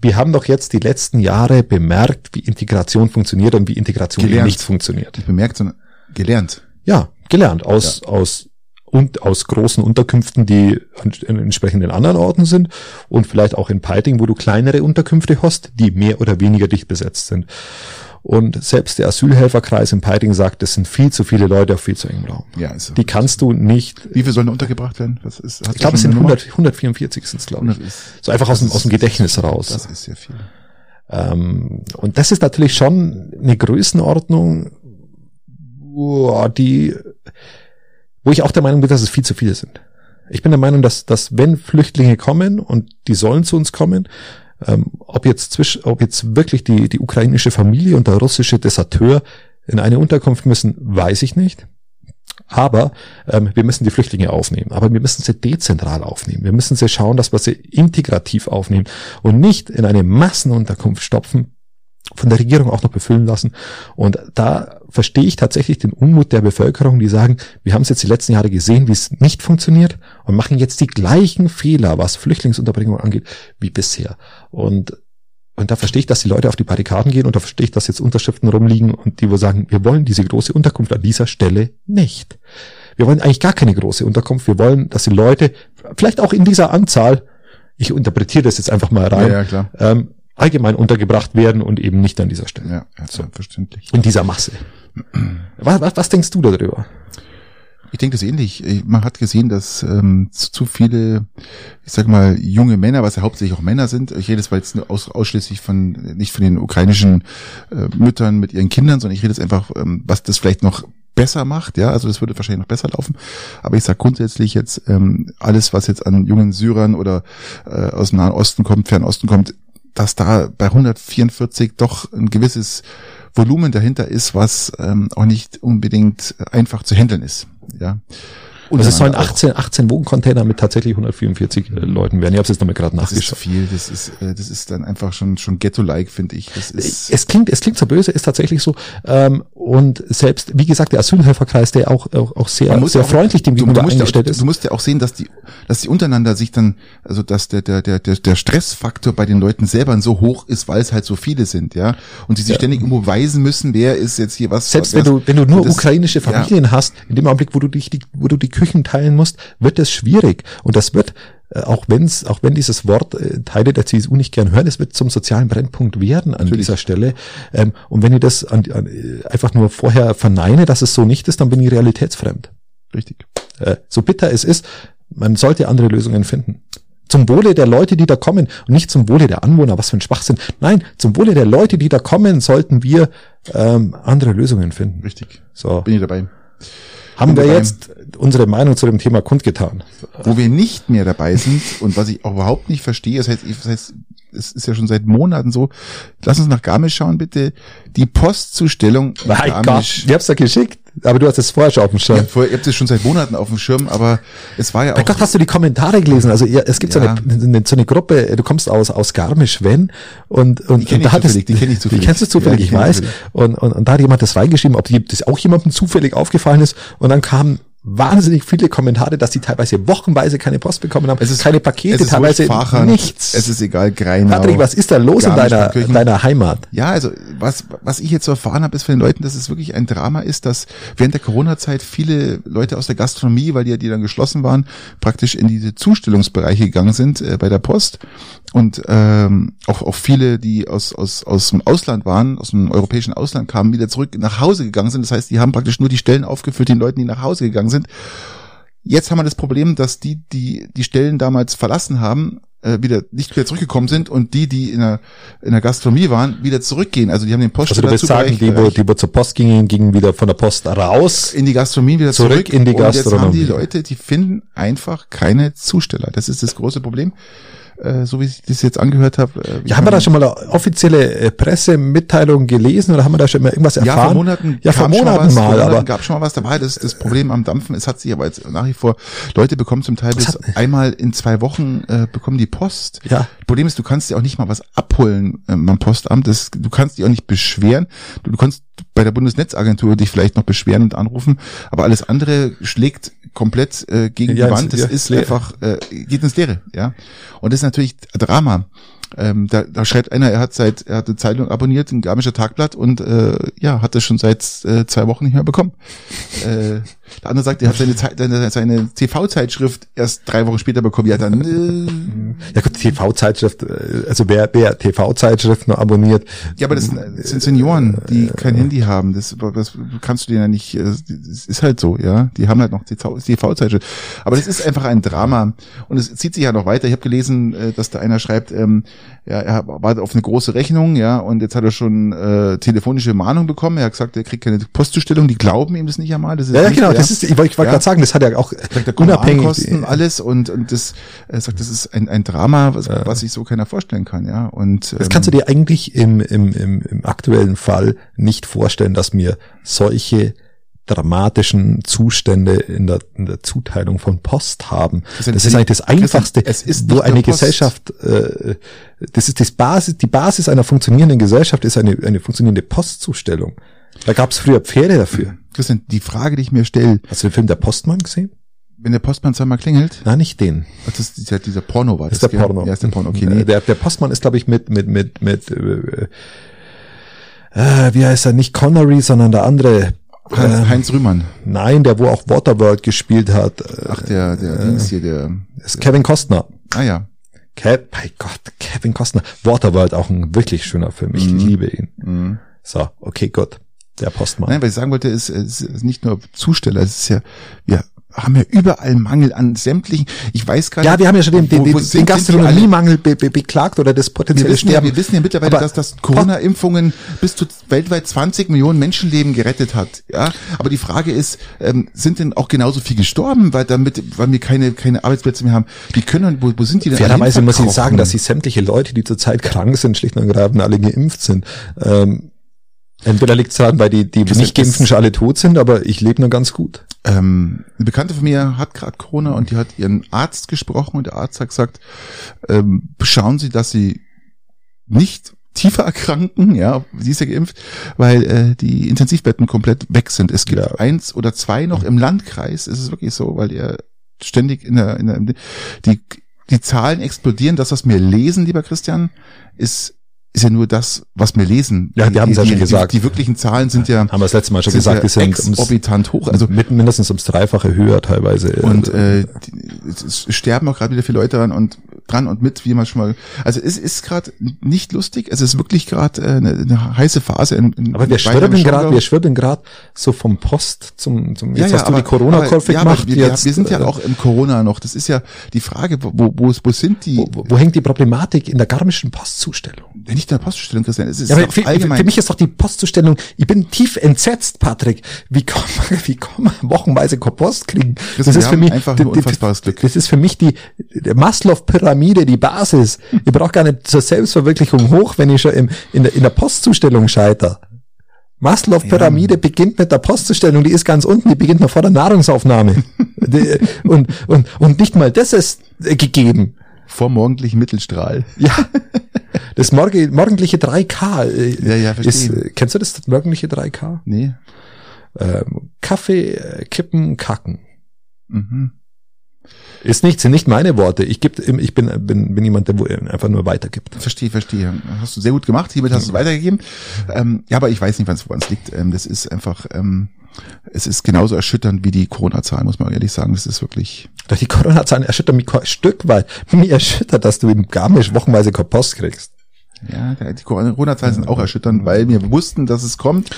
wir haben doch jetzt die letzten Jahre bemerkt, wie Integration funktioniert und wie Integration Gelernt. nicht funktioniert. Nicht bemerkt, sondern gelernt. Ja, gelernt aus, aus und aus großen Unterkünften, die an entsprechenden anderen Orten sind und vielleicht auch in Peiting, wo du kleinere Unterkünfte hast, die mehr oder weniger dicht besetzt sind. Und selbst der Asylhelferkreis in Peiting sagt, es sind viel zu viele Leute auf viel zu engem Raum. Ja, also die kannst du nicht. Wie viele sollen untergebracht werden? Was ist, ich glaube, es sind 100, 144 sind es, glaube ich. So einfach aus dem, aus dem Gedächtnis raus. Das ist sehr viel. Ähm, und das ist natürlich schon eine Größenordnung, die, wo ich auch der Meinung bin, dass es viel zu viele sind. Ich bin der Meinung, dass, dass wenn Flüchtlinge kommen und die sollen zu uns kommen, ähm, ob jetzt zwischen, ob jetzt wirklich die, die ukrainische Familie und der russische Deserteur in eine Unterkunft müssen, weiß ich nicht. Aber ähm, wir müssen die Flüchtlinge aufnehmen. Aber wir müssen sie dezentral aufnehmen. Wir müssen sie schauen, dass wir sie integrativ aufnehmen und nicht in eine Massenunterkunft stopfen, von der Regierung auch noch befüllen lassen. Und da verstehe ich tatsächlich den Unmut der Bevölkerung, die sagen, wir haben es jetzt die letzten Jahre gesehen, wie es nicht funktioniert und machen jetzt die gleichen Fehler, was Flüchtlingsunterbringung angeht, wie bisher. Und und da verstehe ich, dass die Leute auf die Barrikaden gehen und da verstehe ich, dass jetzt Unterschriften rumliegen und die wo sagen, wir wollen diese große Unterkunft an dieser Stelle nicht. Wir wollen eigentlich gar keine große Unterkunft. Wir wollen, dass die Leute, vielleicht auch in dieser Anzahl, ich interpretiere das jetzt einfach mal rein, ja, ja, klar. Ähm, allgemein untergebracht werden und eben nicht an dieser Stelle. Ja, ja so. verständlich. In dieser Masse. was, was, was denkst du darüber? Ich denke das ähnlich. Man hat gesehen, dass ähm, zu viele, ich sag mal, junge Männer, was ja hauptsächlich auch Männer sind, ich rede jetzt weil jetzt aus, ausschließlich von, nicht von den ukrainischen äh, Müttern mit ihren Kindern, sondern ich rede jetzt einfach, ähm, was das vielleicht noch besser macht, ja, also das würde wahrscheinlich noch besser laufen. Aber ich sage grundsätzlich jetzt, ähm, alles, was jetzt an jungen Syrern oder äh, aus dem Nahen Osten kommt, Fernosten kommt, dass da bei 144 doch ein gewisses Volumen dahinter ist, was ähm, auch nicht unbedingt einfach zu handeln ist. Ja. Und das sollen 18, 18 Wogencontainer mit tatsächlich 144 äh, Leuten werden. Ich habe es jetzt nochmal gerade nachgeschaut. Das ist viel. Das ist, äh, das ist dann einfach schon schon Ghetto-like, finde ich. Das ist es klingt, es klingt so böse, ist tatsächlich so. Ähm, und selbst, wie gesagt, der Asylhelferkreis, der auch auch, auch sehr sehr auch, freundlich dem gegenüber eingestellt ist. Du musst ja auch sehen, dass die, dass die untereinander sich dann, also dass der der der der, der Stressfaktor bei den Leuten selber so hoch ist, weil es halt so viele sind, ja. Und die sich ja. ständig irgendwo weisen müssen, wer ist jetzt hier was. Selbst wenn du wenn du nur das, ukrainische Familien ja. hast, in dem Augenblick, wo du dich, wo du die Küchen teilen musst, wird es schwierig. Und das wird, äh, auch wenn's, auch wenn dieses Wort äh, Teile der CSU nicht gern hören, es wird zum sozialen Brennpunkt werden an Natürlich. dieser Stelle. Ähm, und wenn ich das an, an, einfach nur vorher verneine, dass es so nicht ist, dann bin ich realitätsfremd. Richtig. Äh, so bitter es ist, man sollte andere Lösungen finden. Zum Wohle der Leute, die da kommen und nicht zum Wohle der Anwohner, was für ein Schwachsinn. Nein, zum Wohle der Leute, die da kommen, sollten wir ähm, andere Lösungen finden. Richtig. So. Bin ich dabei. Haben wir jetzt unsere Meinung zu dem Thema kundgetan? Wo wir nicht mehr dabei sind und was ich auch überhaupt nicht verstehe, das heißt, das heißt es ist ja schon seit Monaten so. Lass uns nach Garmisch schauen, bitte. Die Postzustellung. Mein Garmisch. Gott, ich hab's ja geschickt. Aber du hast es vorher schon auf dem Schirm. Ja, vorher, ihr habt es schon seit Monaten auf dem Schirm, aber es war ja auch. Mein Gott, hast du die Kommentare gelesen? Also ja, es gibt ja. so, eine, so eine Gruppe, du kommst aus, aus Garmisch, wenn, und, und, und da hat es, die kenn ich zufällig. Die kennst du zufällig, ja, ich weiß. Und, und, und da hat jemand das reingeschrieben, ob das auch jemandem zufällig aufgefallen ist, und dann kam wahnsinnig viele Kommentare, dass die teilweise wochenweise keine Post bekommen haben, es ist, keine Pakete, es ist teilweise Fachern, nichts. Es ist egal, Greinau. Patrick, was ist da los in deiner, deiner Heimat? Ja, also was, was ich jetzt so erfahren habe, ist von den Leuten, dass es wirklich ein Drama ist, dass während der Corona-Zeit viele Leute aus der Gastronomie, weil die ja die dann geschlossen waren, praktisch in diese Zustellungsbereiche gegangen sind äh, bei der Post und ähm, auch, auch viele, die aus, aus, aus dem Ausland waren, aus dem europäischen Ausland kamen, wieder zurück nach Hause gegangen sind. Das heißt, die haben praktisch nur die Stellen aufgefüllt den Leuten, die nach Hause gegangen sind. Jetzt haben wir das Problem, dass die, die die Stellen damals verlassen haben, äh, wieder nicht wieder zurückgekommen sind und die, die in der, in der Gastronomie waren, wieder zurückgehen. Also die haben den Poststeller also du willst sagen, die wo, die, wo zur Post gingen, gingen wieder von der Post raus. In die Gastronomie wieder zurück. zurück in die Gastronomie. Und jetzt haben die Leute, die finden einfach keine Zusteller. Das ist das große Problem äh, so wie ich das jetzt angehört habe. Äh, ja, haben wir da schon mal eine offizielle äh, Pressemitteilung gelesen oder haben wir da schon mal irgendwas erfahren? Ja, vor Monaten, ja, vor Monaten was, mal, vor Monaten aber gab schon mal was dabei. Das das Problem am Dampfen. Es hat sich aber jetzt nach wie vor Leute bekommen zum Teil bis einmal in zwei Wochen äh, bekommen die Post. Ja. Problem ist, du kannst dir auch nicht mal was abholen äh, beim Postamt. Das, du kannst dich auch nicht beschweren. Du, du kannst bei der Bundesnetzagentur dich vielleicht noch beschweren und anrufen, aber alles andere schlägt komplett äh, gegen ja, die Wand. Das ja, ist leer. einfach, äh, geht ins Leere, ja. Und das ist natürlich Drama. Ähm, da, da schreibt einer, er hat seit, er hat eine Zeitung abonniert, ein Garmischer Tagblatt und äh, ja, hat das schon seit äh, zwei Wochen nicht mehr bekommen. Äh, der andere sagt, er hat seine, seine, seine TV-Zeitschrift erst drei Wochen später bekommen. Ja, dann äh, Ja gut, TV-Zeitschrift, äh, also wer, wer TV-Zeitschrift noch abonniert, Ja, aber das sind, das sind Senioren, die kein Handy haben. Das, das kannst du denen ja nicht, äh, das ist halt so, ja. Die haben halt noch die TV-Zeitschrift. Aber das ist einfach ein Drama. Und es zieht sich ja noch weiter. Ich habe gelesen, äh, dass da einer schreibt, ähm, ja, er wartet auf eine große Rechnung, ja, und jetzt hat er schon äh, telefonische Mahnung bekommen. Er hat gesagt, er kriegt keine Postzustellung, die glauben ihm das nicht einmal. Das ist ja, ja nicht genau, der- das ist, ich wollte Ja. gerade sagen, das hat ja auch sagt, da unabhängig, Kosten, alles und und das er sagt, das ist ein, ein Drama, was, was sich so keiner vorstellen kann, ja. Und Das kannst du dir eigentlich im, im, im, im aktuellen Fall nicht vorstellen, dass mir solche dramatischen Zustände in der, in der Zuteilung von Post haben. Das Christian, ist, eigentlich das Einfachste, es ist wo eine. Gesellschaft, äh, das ist das Basis, die Basis einer funktionierenden Gesellschaft ist eine, eine funktionierende Postzustellung. Da gab es früher Pferde dafür. Christian, die Frage, die ich mir stelle, Hast du den Film Der Postmann gesehen? wenn der Postmann zweimal klingelt, Nein, nicht den. das ist dieser, dieser Porno war Das das, ist der gell? Porno. Ja, ist der Porno, okay, Äh, nee. Der, der Postmann ist, glaube ich, mit, mit, mit, mit, äh, äh, wie heißt er, nicht Connery, sondern der andere. Heinz, Äh, Heinz Rühmann. nein, der, wo auch Waterworld gespielt hat, äh, Ach, der, der Dings hier, der, ist Kevin Costner. ah ja. Kev, mein Gott, Kevin Costner. Waterworld, auch ein wirklich schöner Film. Ich liebe ihn. Mhm. So, okay, gut. Der Postmann. Nein, was ich sagen wollte, ist, es ist nicht nur Zusteller, es ist ja, wir haben ja überall Mangel an sämtlichen, ich weiß gar ja, nicht. wir haben ja schon den, den, den, den? Gastronomiemangel be, be, beklagt oder das Wir potenzielle ja, Sterben. wir wissen ja mittlerweile, Aber- dass das Corona-Impfungen bis zu weltweit 20 Millionen Menschenleben gerettet hat. Ja, aber die Frage ist, ähm, sind denn auch genauso viel gestorben, weil damit, weil wir keine keine Arbeitsplätze mehr haben? Die können, wo, wo sind die denn? Fairerweise muss ich sagen, dass sie sämtliche Leute, die zurzeit krank sind, schlicht und ergreifend alle geimpft sind. Ähm, entweder liegt es daran, weil die, die nicht geimpften schon alle tot sind, aber ich lebe noch ganz gut. Ähm, eine Bekannte von mir hat gerade Corona und die hat ihren Arzt gesprochen und der Arzt hat gesagt, ähm, schauen Sie, dass Sie nicht tiefer erkranken, ja, sie ist ja geimpft, weil äh, die Intensivbetten komplett weg sind. Es gibt Ja. eins oder zwei noch im Landkreis, ist es wirklich so, weil er ständig in der, in der die, die Zahlen explodieren. Das, was wir lesen, lieber Christian, ist ist ja nur das, was wir lesen. Ja, Die- wir haben es ja die, schon die, gesagt. Die, die wirklichen Zahlen sind ja, Haben wir das letzte Mal schon gesagt, ja die sind ums, exorbitant hoch. Also mit, mindestens ums Dreifache höher teilweise. und äh, die, es, es sterben auch gerade wieder viele Leute dran und dran und mit, wie man schon mal. Also es ist gerade nicht lustig. Es ist wirklich gerade äh, eine, eine heiße Phase. In, in aber wir im gerade, wir schwirbeln gerade so vom Post zum, zum ja, jetzt ja, hast du aber, die Corona-Kurve ja, gemacht. wir, jetzt, wir sind ja äh, auch im Corona noch. Das ist ja die Frage, wo, wo, wo, sind die? wo, wo- wo hängt die Problematik in der garmischen Postzustellung? nicht in der Poststellung, Christian. Es ist Ja, für, für, allgemein. für mich ist doch die Postzustellung, ich bin tief entsetzt, Patrick. Wie kann man, wie kann man wochenweise keine Post kriegen? Christian, wir haben einfach nur unfassbares Glück. Das ist für mich die, die Maslow-Pyramide, die Basis. Ich brauche gar nicht zur Selbstverwirklichung hoch, wenn ich schon im, in, der, in der Postzustellung scheiter. Maslow-Pyramide beginnt mit der Postzustellung, die ist ganz unten, die beginnt noch vor der Nahrungsaufnahme. Und, und, und nicht mal das ist äh, gegeben. vor morgendlichen Mittelstrahl. Ja, das morge, morgendliche 3K. äh, Ja, ja, ist, verstehe. äh, Kennst du das morgendliche 3K? Nee. Ähm, Kaffee, Kippen, Kacken. Mhm. Ist nicht, sind nicht meine Worte. Ich geb, ich bin, bin, bin jemand, der einfach nur weitergibt. Verstehe, verstehe. Hast du sehr gut gemacht. Hiermit hast du es weitergegeben. Ähm, ja, aber ich weiß nicht, woran es liegt. Ähm, das ist einfach, ähm, es ist genauso erschütternd wie die Corona-Zahlen, muss man ehrlich sagen. Das ist wirklich. Doch die Corona-Zahlen erschüttern mich kein Stück weit. Mich erschüttert, dass du in Garmisch wochenweise keine Post kriegst. Ja, die Corona-Zahlen sind auch erschütternd, weil wir wussten, dass es kommt.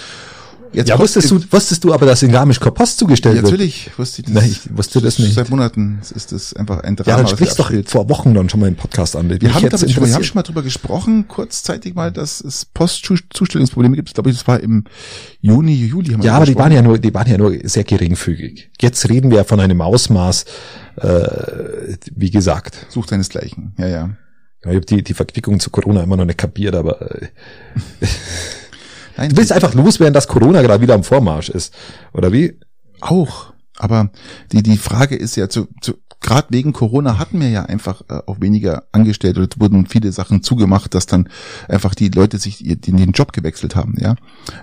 Jetzt Ja, wusstest du, wusstest du aber, dass in Garmisch keine Post zugestellt Ja, wird? natürlich wusste ich das. Nein, ich wusste das nicht. Seit Monaten ist das einfach ein Drama. Ja, dann sprichst doch vor Wochen dann schon mal im Podcast an. Wir haben, damit schon, mal- wir haben schon mal drüber gesprochen, kurzzeitig mal, dass es Postzustellungsprobleme gibt. Ich glaube, das war im Juni, Juli. Haben wir Ja, aber die waren ja nur, die waren ja nur sehr geringfügig. Jetzt reden wir von einem Ausmaß, äh, wie gesagt. Sucht seinesgleichen. Ja, ja. Ich habe die, die Verquickung zu Corona immer noch nicht kapiert, aber äh, Nein, du willst einfach loswerden, dass Corona gerade wieder am Vormarsch ist. Oder wie? auch. Aber die, die Frage ist ja zu, zu gerade wegen Corona hatten wir ja einfach äh, auch weniger angestellt oder wurden viele Sachen zugemacht, dass dann einfach die Leute sich ihr- den, den Job gewechselt haben, ja.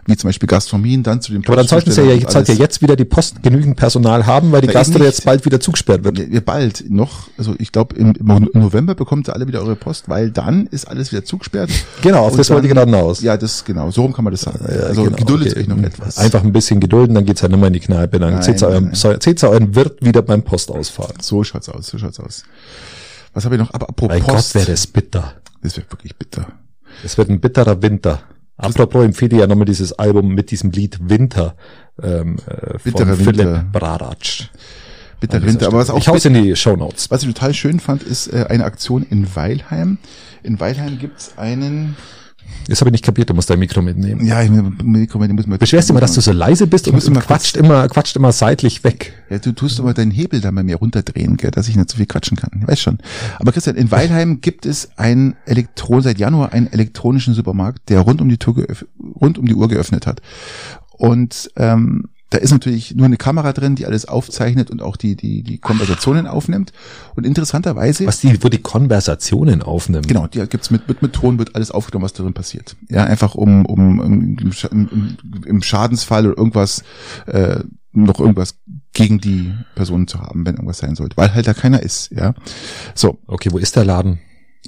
Wie zum Beispiel Gastronomien dann zu den Aber dann sollten sie ja, und sollte ja jetzt wieder die Post genügend Personal haben, weil die Gastro jetzt bald wieder zugesperrt wird. Ja, bald noch, also ich glaube im, im November bekommt ihr alle wieder eure Post, weil dann ist alles wieder zugesperrt. Genau, auf das wollte ich gerade hinaus. Ja, das genau, so rum kann man das sagen. Ja, also genau, geduldet okay. euch noch etwas. Einfach ein bisschen gedulden, dann geht's halt nicht mehr in die Kneipe. Dann seht ihr euren, euren Wirt wieder beim Postausfahren. So schaut's aus, so schaut's aus. Was habe ich noch? Aber apropos Bei Gott wäre das bitter. das wäre wirklich bitter. Es wird ein bitterer Winter. Apropos empfehle ich ja nochmal dieses Album mit diesem Lied Winter ähm, äh, von Bitterer Philipp Winter. Braratsch. Bitter Winter. Aber was auch ich hau's in die Shownotes. Was ich total schön fand, ist äh, eine Aktion in Weilheim. In Weilheim gibt's einen. Das habe ich nicht kapiert, du musst dein Mikro mitnehmen. Ja, ich, Mikro, den muss man. Beschwerst du immer, dass du so leise bist und, und immer quatscht immer, quatscht immer seitlich weg. Ja, du tust aber deinen Hebel da bei mir runterdrehen, gell, dass ich nicht so viel quatschen kann. Ich weiß schon. Aber Christian, in Weilheim gibt es ein Elektron seit Januar einen elektronischen Supermarkt, der rund um die geöff- rund um die Uhr geöffnet hat. Und ähm, da ist natürlich nur eine Kamera drin, die alles aufzeichnet und auch die die die Konversationen aufnimmt. Und interessanterweise Was die, wo die Konversationen aufnimmt. Genau, die gibt's mit, mit, mit Ton wird alles aufgenommen, was darin passiert. Ja, einfach um, um, um im, im, im Schadensfall oder irgendwas, äh, noch irgendwas gegen die Person zu haben, wenn irgendwas sein sollte. Weil halt da keiner ist, ja. So, Okay, wo ist der Laden?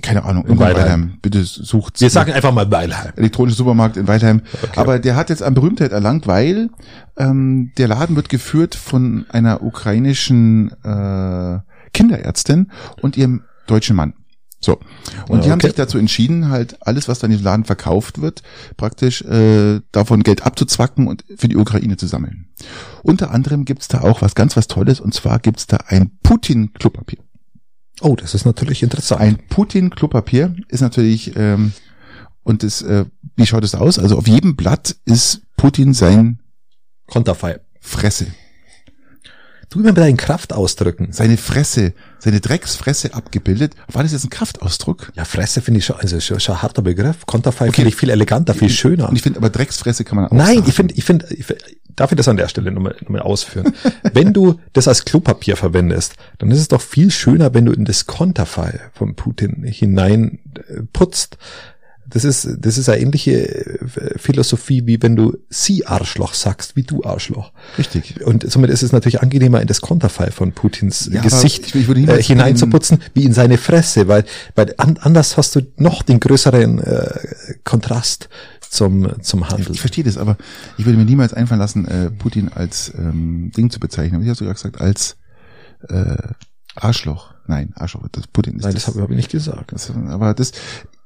Keine Ahnung, in Weilheim. Weilheim. Bitte sucht Wir sagen einfach mal Weilheim. elektronischer Supermarkt in Weilheim. Okay. Aber der hat jetzt an Berühmtheit erlangt, weil ähm, der Laden wird geführt von einer ukrainischen äh, Kinderärztin und ihrem deutschen Mann. So. Und Ja, die haben okay. sich dazu entschieden, halt alles, was dann in diesem Laden verkauft wird, praktisch äh, davon Geld abzuzwacken und für die Ukraine zu sammeln. Unter anderem gibt's da auch was ganz was Tolles, und zwar gibt's da ein Putin-Klopapier. Oh, das ist natürlich interessant. Ein Putin-Klopapier ist natürlich, ähm, und das, äh, wie schaut es aus? Also auf jedem Blatt ist Putin sein Konterfei. Fresse. Du immer mit deinen Kraftausdrücken. Seine Fresse, seine Drecksfresse abgebildet. War das jetzt ein Kraftausdruck? Ja, Fresse finde ich schon, also schon, schon ein harter Begriff. Konterfei Okay. finde ich viel eleganter, viel schöner. Und ich finde aber Drecksfresse kann man auch Nein, sagen. ich finde, ich finde, ich, find- darf ich das an der Stelle nochmal, nochmal ausführen? wenn du das als Klopapier verwendest, dann ist es doch viel schöner, wenn du in das Konterfei von Putin hinein äh, putzt. Das ist, das ist eine ähnliche äh, Philosophie, wie wenn du sie Arschloch sagst, wie du Arschloch. Richtig. Und somit ist es natürlich angenehmer, in das Konterfei von Putins Ja, Gesicht ich- ich äh, hineinzuputzen, wie in seine Fresse, weil, weil an, anders hast du noch den größeren äh, Kontrast zum, zum Handel. Ich verstehe das, aber ich würde mir niemals einfallen lassen, äh, Putin als ähm, Ding zu bezeichnen. Ich habe sogar gesagt, als äh, Arschloch. Nein, Arschloch. Das Putin ist Nein, das habe hab ich nicht gesagt. Das, aber das,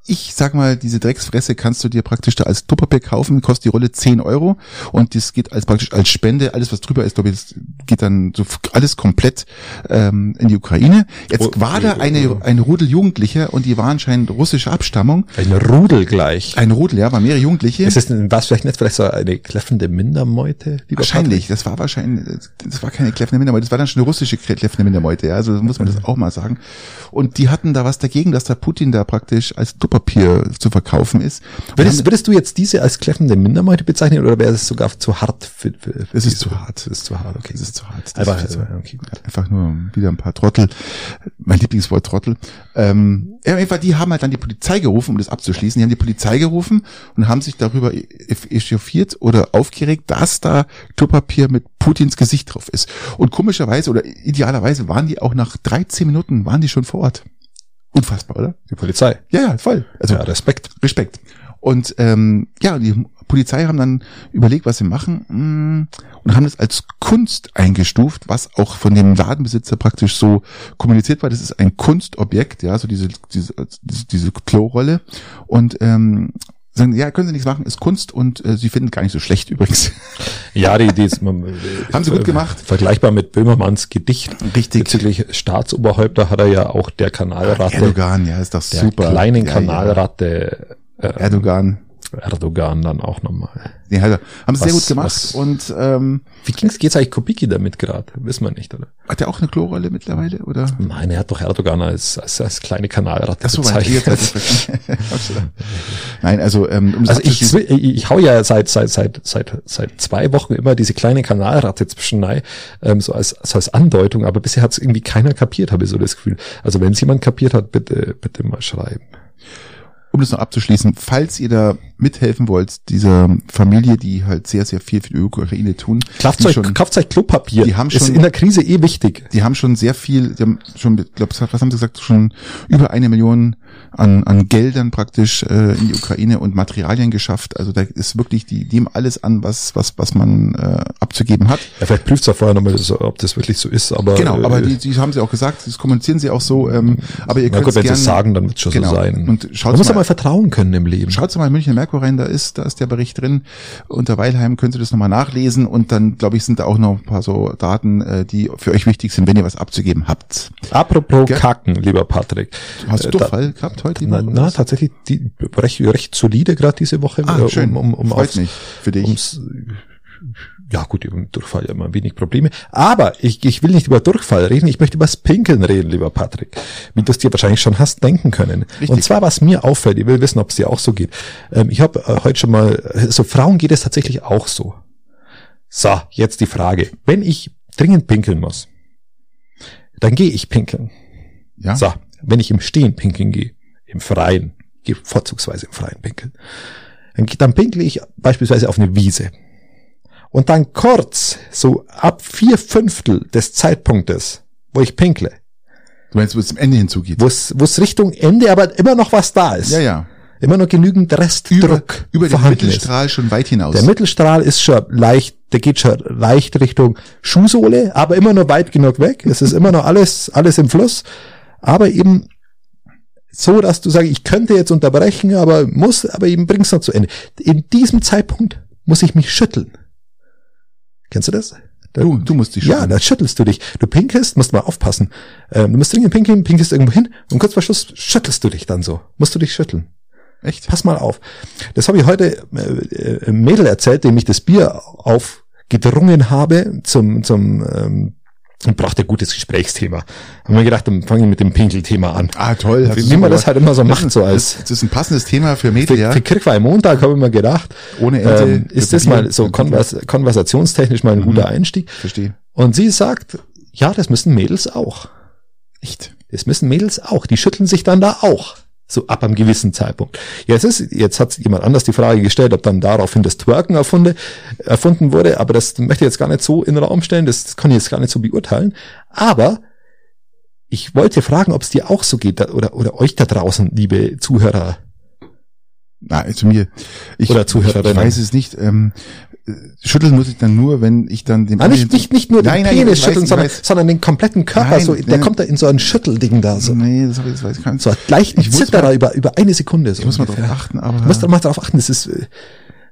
ich sag mal, diese Drecksfresse kannst du dir praktisch da als Tupperpack kaufen, kostet die Rolle 10 Euro und das geht als praktisch als Spende, alles was drüber ist, glaube ich, das geht dann so alles komplett ähm, in die Ukraine. Jetzt Oh, war da eine, ein Rudel Jugendlicher und die waren anscheinend russischer Abstammung. Ein Rudel gleich. Ein Rudel, ja, waren mehrere Jugendliche. Ist es denn, was vielleicht nicht vielleicht so eine kläffende Mindermeute, Wahrscheinlich, das war wahrscheinlich, das war keine kläffende Mindermeute, das war dann schon eine russische kläffende Mindermeute, ja, also muss man das auch mal sagen. Und die hatten da was dagegen, dass der Putin da praktisch als Klopapier zu verkaufen ist. Würdest, würdest du jetzt diese als kläffende Mindermeute bezeichnen oder wäre es sogar zu hart für, für, für Es ist zu hart. Es ist zu hart, okay. Das ist zu hart. Aber, ist zu hart. äh, okay, gut. Einfach nur wieder ein paar Trottel. Mein Lieblingswort Trottel. Ähm, ja, einfach, die haben halt dann die Polizei gerufen, um das abzuschließen. Die haben die Polizei gerufen und haben sich darüber e- echauffiert oder aufgeregt, dass da Klopapier mit Putins Gesicht drauf ist. Und komischerweise oder idealerweise waren die auch nach 13 Minuten waren die schon vor Ort. Unfassbar, oder? Die Polizei. Ja, ja, voll. Also ja, Respekt. Respekt. Und ähm, ja, die Polizei haben dann überlegt, was sie machen mm, und haben das als Kunst eingestuft, was auch von dem Ladenbesitzer praktisch so kommuniziert war. Das ist ein Kunstobjekt, ja, so diese diese diese, diese Klorolle und ähm, sagen, ja, können Sie nichts machen, ist Kunst und äh, Sie finden gar nicht so schlecht übrigens. Ja, die, die ist, man, Haben sie gut gemacht. Vergleichbar mit Böhmermanns Gedicht. Richtig. Bezüglich Staatsoberhäupter hat er ja auch der Kanalratte, Erdogan, ja, ist doch der super. kleinen ja, Kanalratte, Ja. äh, Erdogan. Erdogan dann auch nochmal. Ja, haben sie sehr gut gemacht was- und ähm, Wie ging's, geht's eigentlich Kubicki damit gerade? Wissen wir nicht, oder? hat er auch eine Klorolle mittlerweile oder? Nein, er hat doch Erdogan als, als, als kleine Kanalratte Ach so, bezeichnet. seid- Nein, also ähm, um Also ich, ich, hau ja seit, seit, seit, seit, seit zwei Wochen immer diese kleine Kanalratte zwischen rein, ähm, so als, so als Andeutung, aber bisher hat es irgendwie keiner kapiert, habe ich so das Gefühl. Also wenn es jemand kapiert hat, bitte, bitte mal schreiben. um das noch abzuschließen, falls ihr da mithelfen wollt, dieser Familie, die halt sehr, sehr viel für die Ukraine tun, Kauft die euch, schon, kauft euch Klopapier. die haben Ist schon- in der Krise eh wichtig. die haben schon sehr viel, die haben schon, ich glaube, was haben sie gesagt, schon über eine Million an, an Geldern praktisch äh, in die Ukraine und Materialien geschafft. Also da ist wirklich, die nehmen alles an, was, was, was man äh, abzugeben hat. Ja, vielleicht prüft es ja vorher nochmal, ob das wirklich so ist, aber. Genau, aber äh, die, die haben sie auch gesagt, das kommunizieren sie auch so, ähm, aber ihr Na könnt gut, wenn sie gerne es sagen, dann wird es schon genau. so sein. Und Man schaut muss mal, ja mal vertrauen können im Leben. Schaut mal in München Merkur rein, da ist, da ist der Bericht drin. Unter Weilheim könnt ihr das nochmal nachlesen und dann, glaube ich, sind da auch noch ein paar so Daten, äh, die für euch wichtig sind, wenn ihr was abzugeben habt. Apropos Gell? Kacken, lieber Patrick. Hast du Äh, da- Durchfall gehabt heute? Na, na tatsächlich die, recht, recht solide gerade diese Woche. Ah, äh, schön. Um, um, um Freut aufs- mich für dich. ums, ja gut, über Durchfall ja immer wenig Probleme. Aber ich, ich will nicht über Durchfall reden, ich möchte über das Pinkeln reden, lieber Patrick. Wie du es dir wahrscheinlich schon hast denken können. Richtig. Und zwar, was mir auffällt, ich will wissen, ob es dir auch so geht. Ähm, ich habe äh, heute schon mal, äh, so Frauen geht es tatsächlich auch so. So, jetzt die Frage. Wenn ich dringend pinkeln muss, dann gehe ich pinkeln. ja? So, wenn ich im Stehen pinkeln gehe, im Freien, gehe vorzugsweise im Freien pinkeln, dann, dann pinkle ich beispielsweise auf eine Wiese. Und dann kurz, so ab vier Fünftel des Zeitpunktes, wo ich pinkle, Du meinst, wo es zum Ende hinzugeht? wo es, wo es Richtung Ende aber immer noch was da ist, Ja, ja. immer noch genügend Restdruck Über, über den vorhanden ist. Mittelstrahl schon weit hinaus. Der Mittelstrahl ist schon leicht, der geht schon leicht Richtung Schuhsohle, aber immer noch weit genug weg. Es ist immer noch alles, alles im Fluss. Aber eben so, dass du sagst, ich könnte jetzt unterbrechen, aber muss, aber eben bring's noch zu Ende. In diesem Zeitpunkt muss ich mich schütteln. Kennst du das? Da- du, du musst dich ja, da schüttelst du dich. Du pinkelst, musst mal aufpassen. Ähm, du musst dringend pinkeln, pinkelst irgendwo hin und kurz vor Schluss schüttelst du dich dann so. Musst du dich schütteln. Echt? Pass mal auf. Das habe ich heute äh, äh, Mädel erzählt, dem ich das Bier aufgedrungen habe zum, zum ähm, und brachte gutes Gesprächsthema. Haben wir gedacht, dann fange ich mit dem Pinkelthema an. Ah, toll. Wie man das halt immer so macht, so als das ist ein passendes Thema für Mädel, für, ja. für Kirchweih Montag habe ich mir gedacht, Ohne Ente. ähm, ist das mal so ein konvers konversationstechnisch mal ein guter Einstieg. Verstehe. Und sie sagt, ja, das müssen Mädels auch. Echt? Das müssen Mädels auch. Die schütteln sich dann da auch. So ab einem gewissen Zeitpunkt. Jetzt ist, jetzt hat jemand anders die Frage gestellt, ob dann daraufhin das Twerken erfunde, erfunden wurde, aber das möchte ich jetzt gar nicht so in den Raum stellen, das, das kann ich jetzt gar nicht so beurteilen. Aber ich wollte fragen, ob es dir auch so geht, oder, oder euch da draußen, liebe Zuhörer. Na, zu mir. Ich, Oder Zuhörerinnen. Ich weiß es nicht. Ähm, äh, schütteln muss ich dann nur, wenn ich dann dem Ah, nicht, nicht, nicht nur den Nein, nein, Penis weiß, schütteln, sondern, sondern den kompletten Körper. Nein, so, der nein. kommt da in so ein Schüttelding da. So, Nee, das, ich- das weiß ich gar nicht. so einen leichten Ich muss Zitterer mal- über, über eine Sekunde. So Ich muss mal ungefähr. drauf achten, aber Du musst mal darauf achten, das ist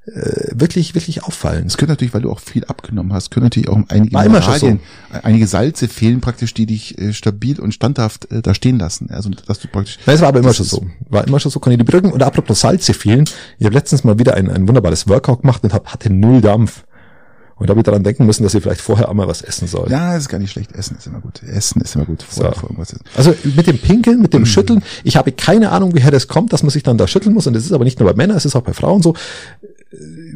äh, äh, wirklich, wirklich auffallend. es könnte natürlich, weil du auch viel abgenommen hast, können natürlich auch einige War immer schon Mineralien, einige Salze fehlen praktisch, die dich äh, stabil und standhaft äh, da stehen lassen. Also dass du praktisch Nein, es war aber immer Das schon so. War immer schon so, konnte die Brücken. Und apropos Salze fehlen. Ich habe letztens mal wieder ein, ein wunderbares Workout gemacht und hab, hatte null Dampf. Und da habe ich daran denken müssen, dass ich vielleicht vorher einmal was essen soll. Ja, das ist gar nicht schlecht. Essen ist immer gut. Essen ist immer gut. Vor, So. vor irgendwas ist. Also mit dem Pinkeln, mit dem Schütteln, ich habe keine Ahnung, woher das kommt, dass man sich dann da schütteln muss. Und das ist aber nicht nur bei Männern, es ist auch bei Frauen so.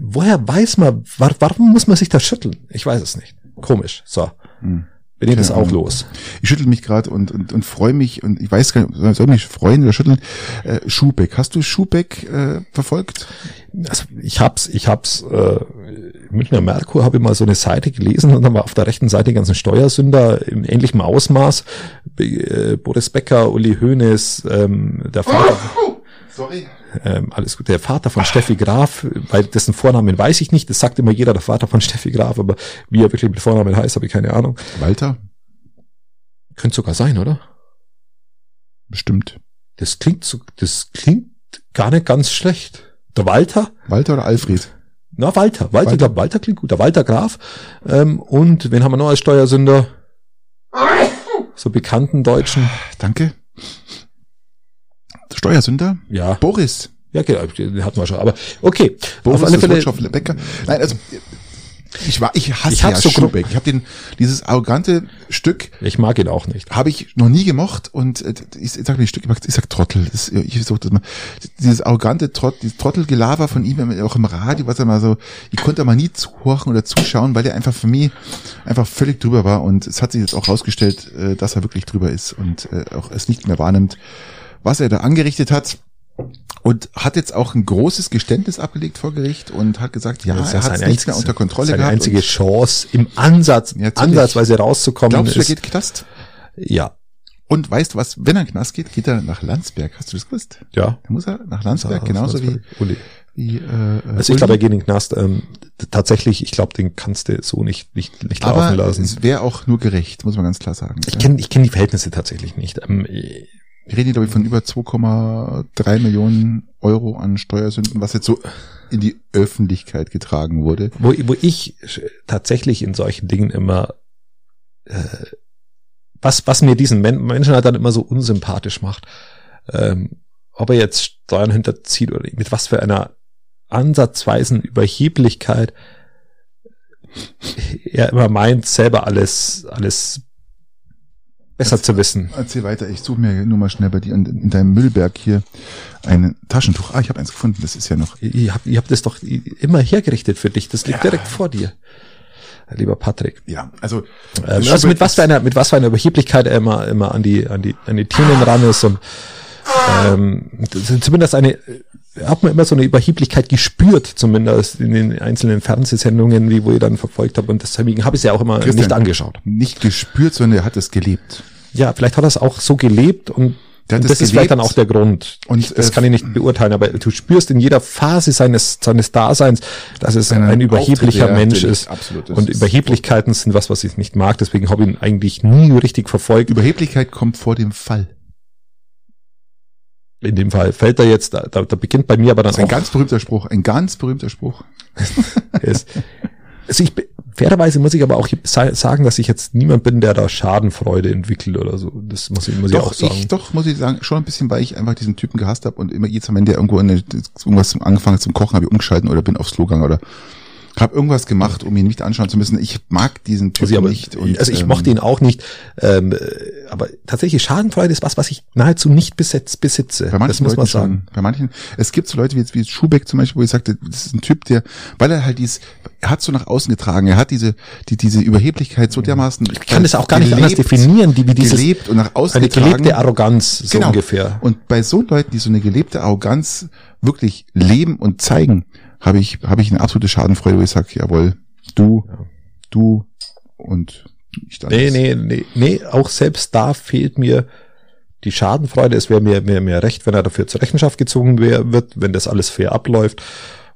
Woher weiß man, wa- warum muss man sich da schütteln? Ich weiß es nicht. Komisch. So. Hm. Bin ich das auch los? Ich schüttel mich gerade und, und, und freue mich und ich weiß gar nicht, soll- mich freuen oder schütteln. Äh, Schubeck. Hast du Schubeck äh, verfolgt? also ich hab's, ich hab's, äh, im Münchner Merkur habe ich mal so eine Seite gelesen und dann war auf der rechten Seite die ganzen Steuersünder im ähnlichen Ausmaß. Äh, Boris Becker, Uli Hoeneß, ähm, der Vater, Sorry. Ähm, alles gut, der Vater von Steffi Graf, weil dessen Vornamen weiß ich nicht, das sagt immer jeder der Vater von Steffi Graf, aber wie er wirklich mit Vornamen heißt, habe ich keine Ahnung. Walter? Könnte sogar sein, oder? Bestimmt. Das klingt so, das klingt gar nicht ganz schlecht. Der Walter? Walter oder Alfred? Na, Walter. Walter, Walter. ich glaub, Walter klingt gut. Der Walter Graf. Ähm, und wen haben wir noch als Steuersünder? So bekannten Deutschen. Danke. Steuersünder? Ja. Boris. Ja, genau, den hatten wir schon. Aber okay. Boris auf alle Fälle. Becker. Nein, also ich war, ich hasse ich ja so Schubeck. Ich habe den dieses arrogante Stück. Ich mag ihn auch nicht. Habe ich noch nie gemocht und äh, ich, ich sage nicht Stück, ich sag Trottel. Das, ich suche das mal. Dieses arrogante Trott, dieses Trottelgelaber von ihm auch im Radio, was er mal so. Ich konnte mal nie zuhören oder zuschauen, weil er einfach für mich einfach völlig drüber war und es hat sich jetzt auch rausgestellt, äh, dass er wirklich drüber ist und äh, auch es nicht mehr wahrnimmt, was er da angerichtet hat und hat jetzt auch ein großes Geständnis abgelegt vor Gericht und hat gesagt, ja, er hat es nicht mehr unter Kontrolle seine gehabt. einzige Chance im Ansatz, ja, ansatzweise rauszukommen. Glaubst du, er geht Knast? Ja. Und weißt du was, wenn er in Knast geht, geht er nach Landsberg. Hast du das gewusst? Ja. Dann muss er nach Landsberg, ja, genauso wie, Uli. wie äh, Also ich glaube, er geht in den Knast. Ähm, tatsächlich, ich glaube, den kannst du so nicht, nicht, nicht Aber laufen lassen. es wäre auch nur gerecht, muss man ganz klar sagen. Ich kenne ich kenn die Verhältnisse tatsächlich nicht. Ähm, reden glaube ich, von über 2,3 Millionen Euro an Steuersünden, was jetzt so in die Öffentlichkeit getragen wurde. Wo, wo ich tatsächlich in solchen Dingen immer, äh, was, was mir diesen Menschen halt dann immer so unsympathisch macht, ähm, ob er jetzt Steuern hinterzieht oder mit was für einer ansatzweisen Überheblichkeit er immer meint, selber alles, alles besser erzähl, zu wissen. Erzähl weiter, ich suche mir nur mal schnell bei dir in, in deinem Müllberg hier ein Taschentuch. Ah, ich habe eins gefunden, das ist ja noch. Ich habe ich hab das doch immer hergerichtet für dich, das liegt ja. direkt vor dir. Lieber Patrick. Ja, also, ähm, also mit was für einer, mit was für einer Überheblichkeit er immer, immer an die, an die, an die Themen ran ist und ähm, zumindest eine, hat man immer so eine Überheblichkeit gespürt, zumindest in den einzelnen Fernsehsendungen, wie wo ich dann verfolgt habe. Und deswegen habe ich es ja auch immer Christian, nicht angeschaut. Nicht gespürt, sondern er hat es gelebt. Ja, vielleicht hat er es auch so gelebt und das, ist vielleicht dann auch der Grund. Und das äh, kann ich nicht beurteilen, aber du spürst in jeder Phase seines, seines Daseins, dass es ein überheblicher Auftritt, Mensch ja, ist. Absolut, und Überheblichkeiten sind was, was ich nicht mag. Deswegen habe ich ihn eigentlich nie richtig verfolgt. Überheblichkeit kommt vor dem Fall in dem Fall fällt er jetzt, da, da beginnt bei mir aber dann das ist auch. Ein ganz berühmter Spruch, ein ganz berühmter Spruch. ist, also ich, fairerweise muss ich aber auch sagen, dass ich jetzt niemand bin, der da Schadenfreude entwickelt oder so. Das muss ich, muss doch, ich auch sagen. Ich, doch, muss ich sagen, schon ein bisschen, weil ich einfach diesen Typen gehasst habe und immer jetzt, wenn der irgendwo in eine, irgendwas angefangen zum Kochen, habe ich umgeschalten oder bin aufs Klo gegangen oder habe irgendwas gemacht, um ihn nicht anschauen zu müssen. Ich mag diesen Typen also, nicht. Und, also ich ähm, mochte ihn auch nicht. Ähm, aber tatsächlich Schadenfreude ist was, was ich nahezu nicht besetz, besitze. Bei manchen das muss man sagen. Schon. Bei manchen. Es gibt so Leute wie jetzt wie Schubeck zum Beispiel, wo ich sagte, das ist ein Typ, der, weil er halt dies, er hat so nach außen getragen, er hat diese, die, diese Überheblichkeit so dermaßen. Ich kann das auch gar nicht anders definieren, die wie dieses gelebt und nach außen eine getragen. gelebte Arroganz so genau. ungefähr. Und bei so Leuten, die so eine gelebte Arroganz wirklich leben und zeigen, habe ich, habe ich eine absolute Schadenfreude, wo ich sage, jawohl, du, ja. du und ich dann. Nee, nee, nee, nee, auch selbst da fehlt mir die Schadenfreude. Es wäre mir mehr, mehr recht, wenn er dafür zur Rechenschaft gezogen wär, wird, wenn das alles fair abläuft.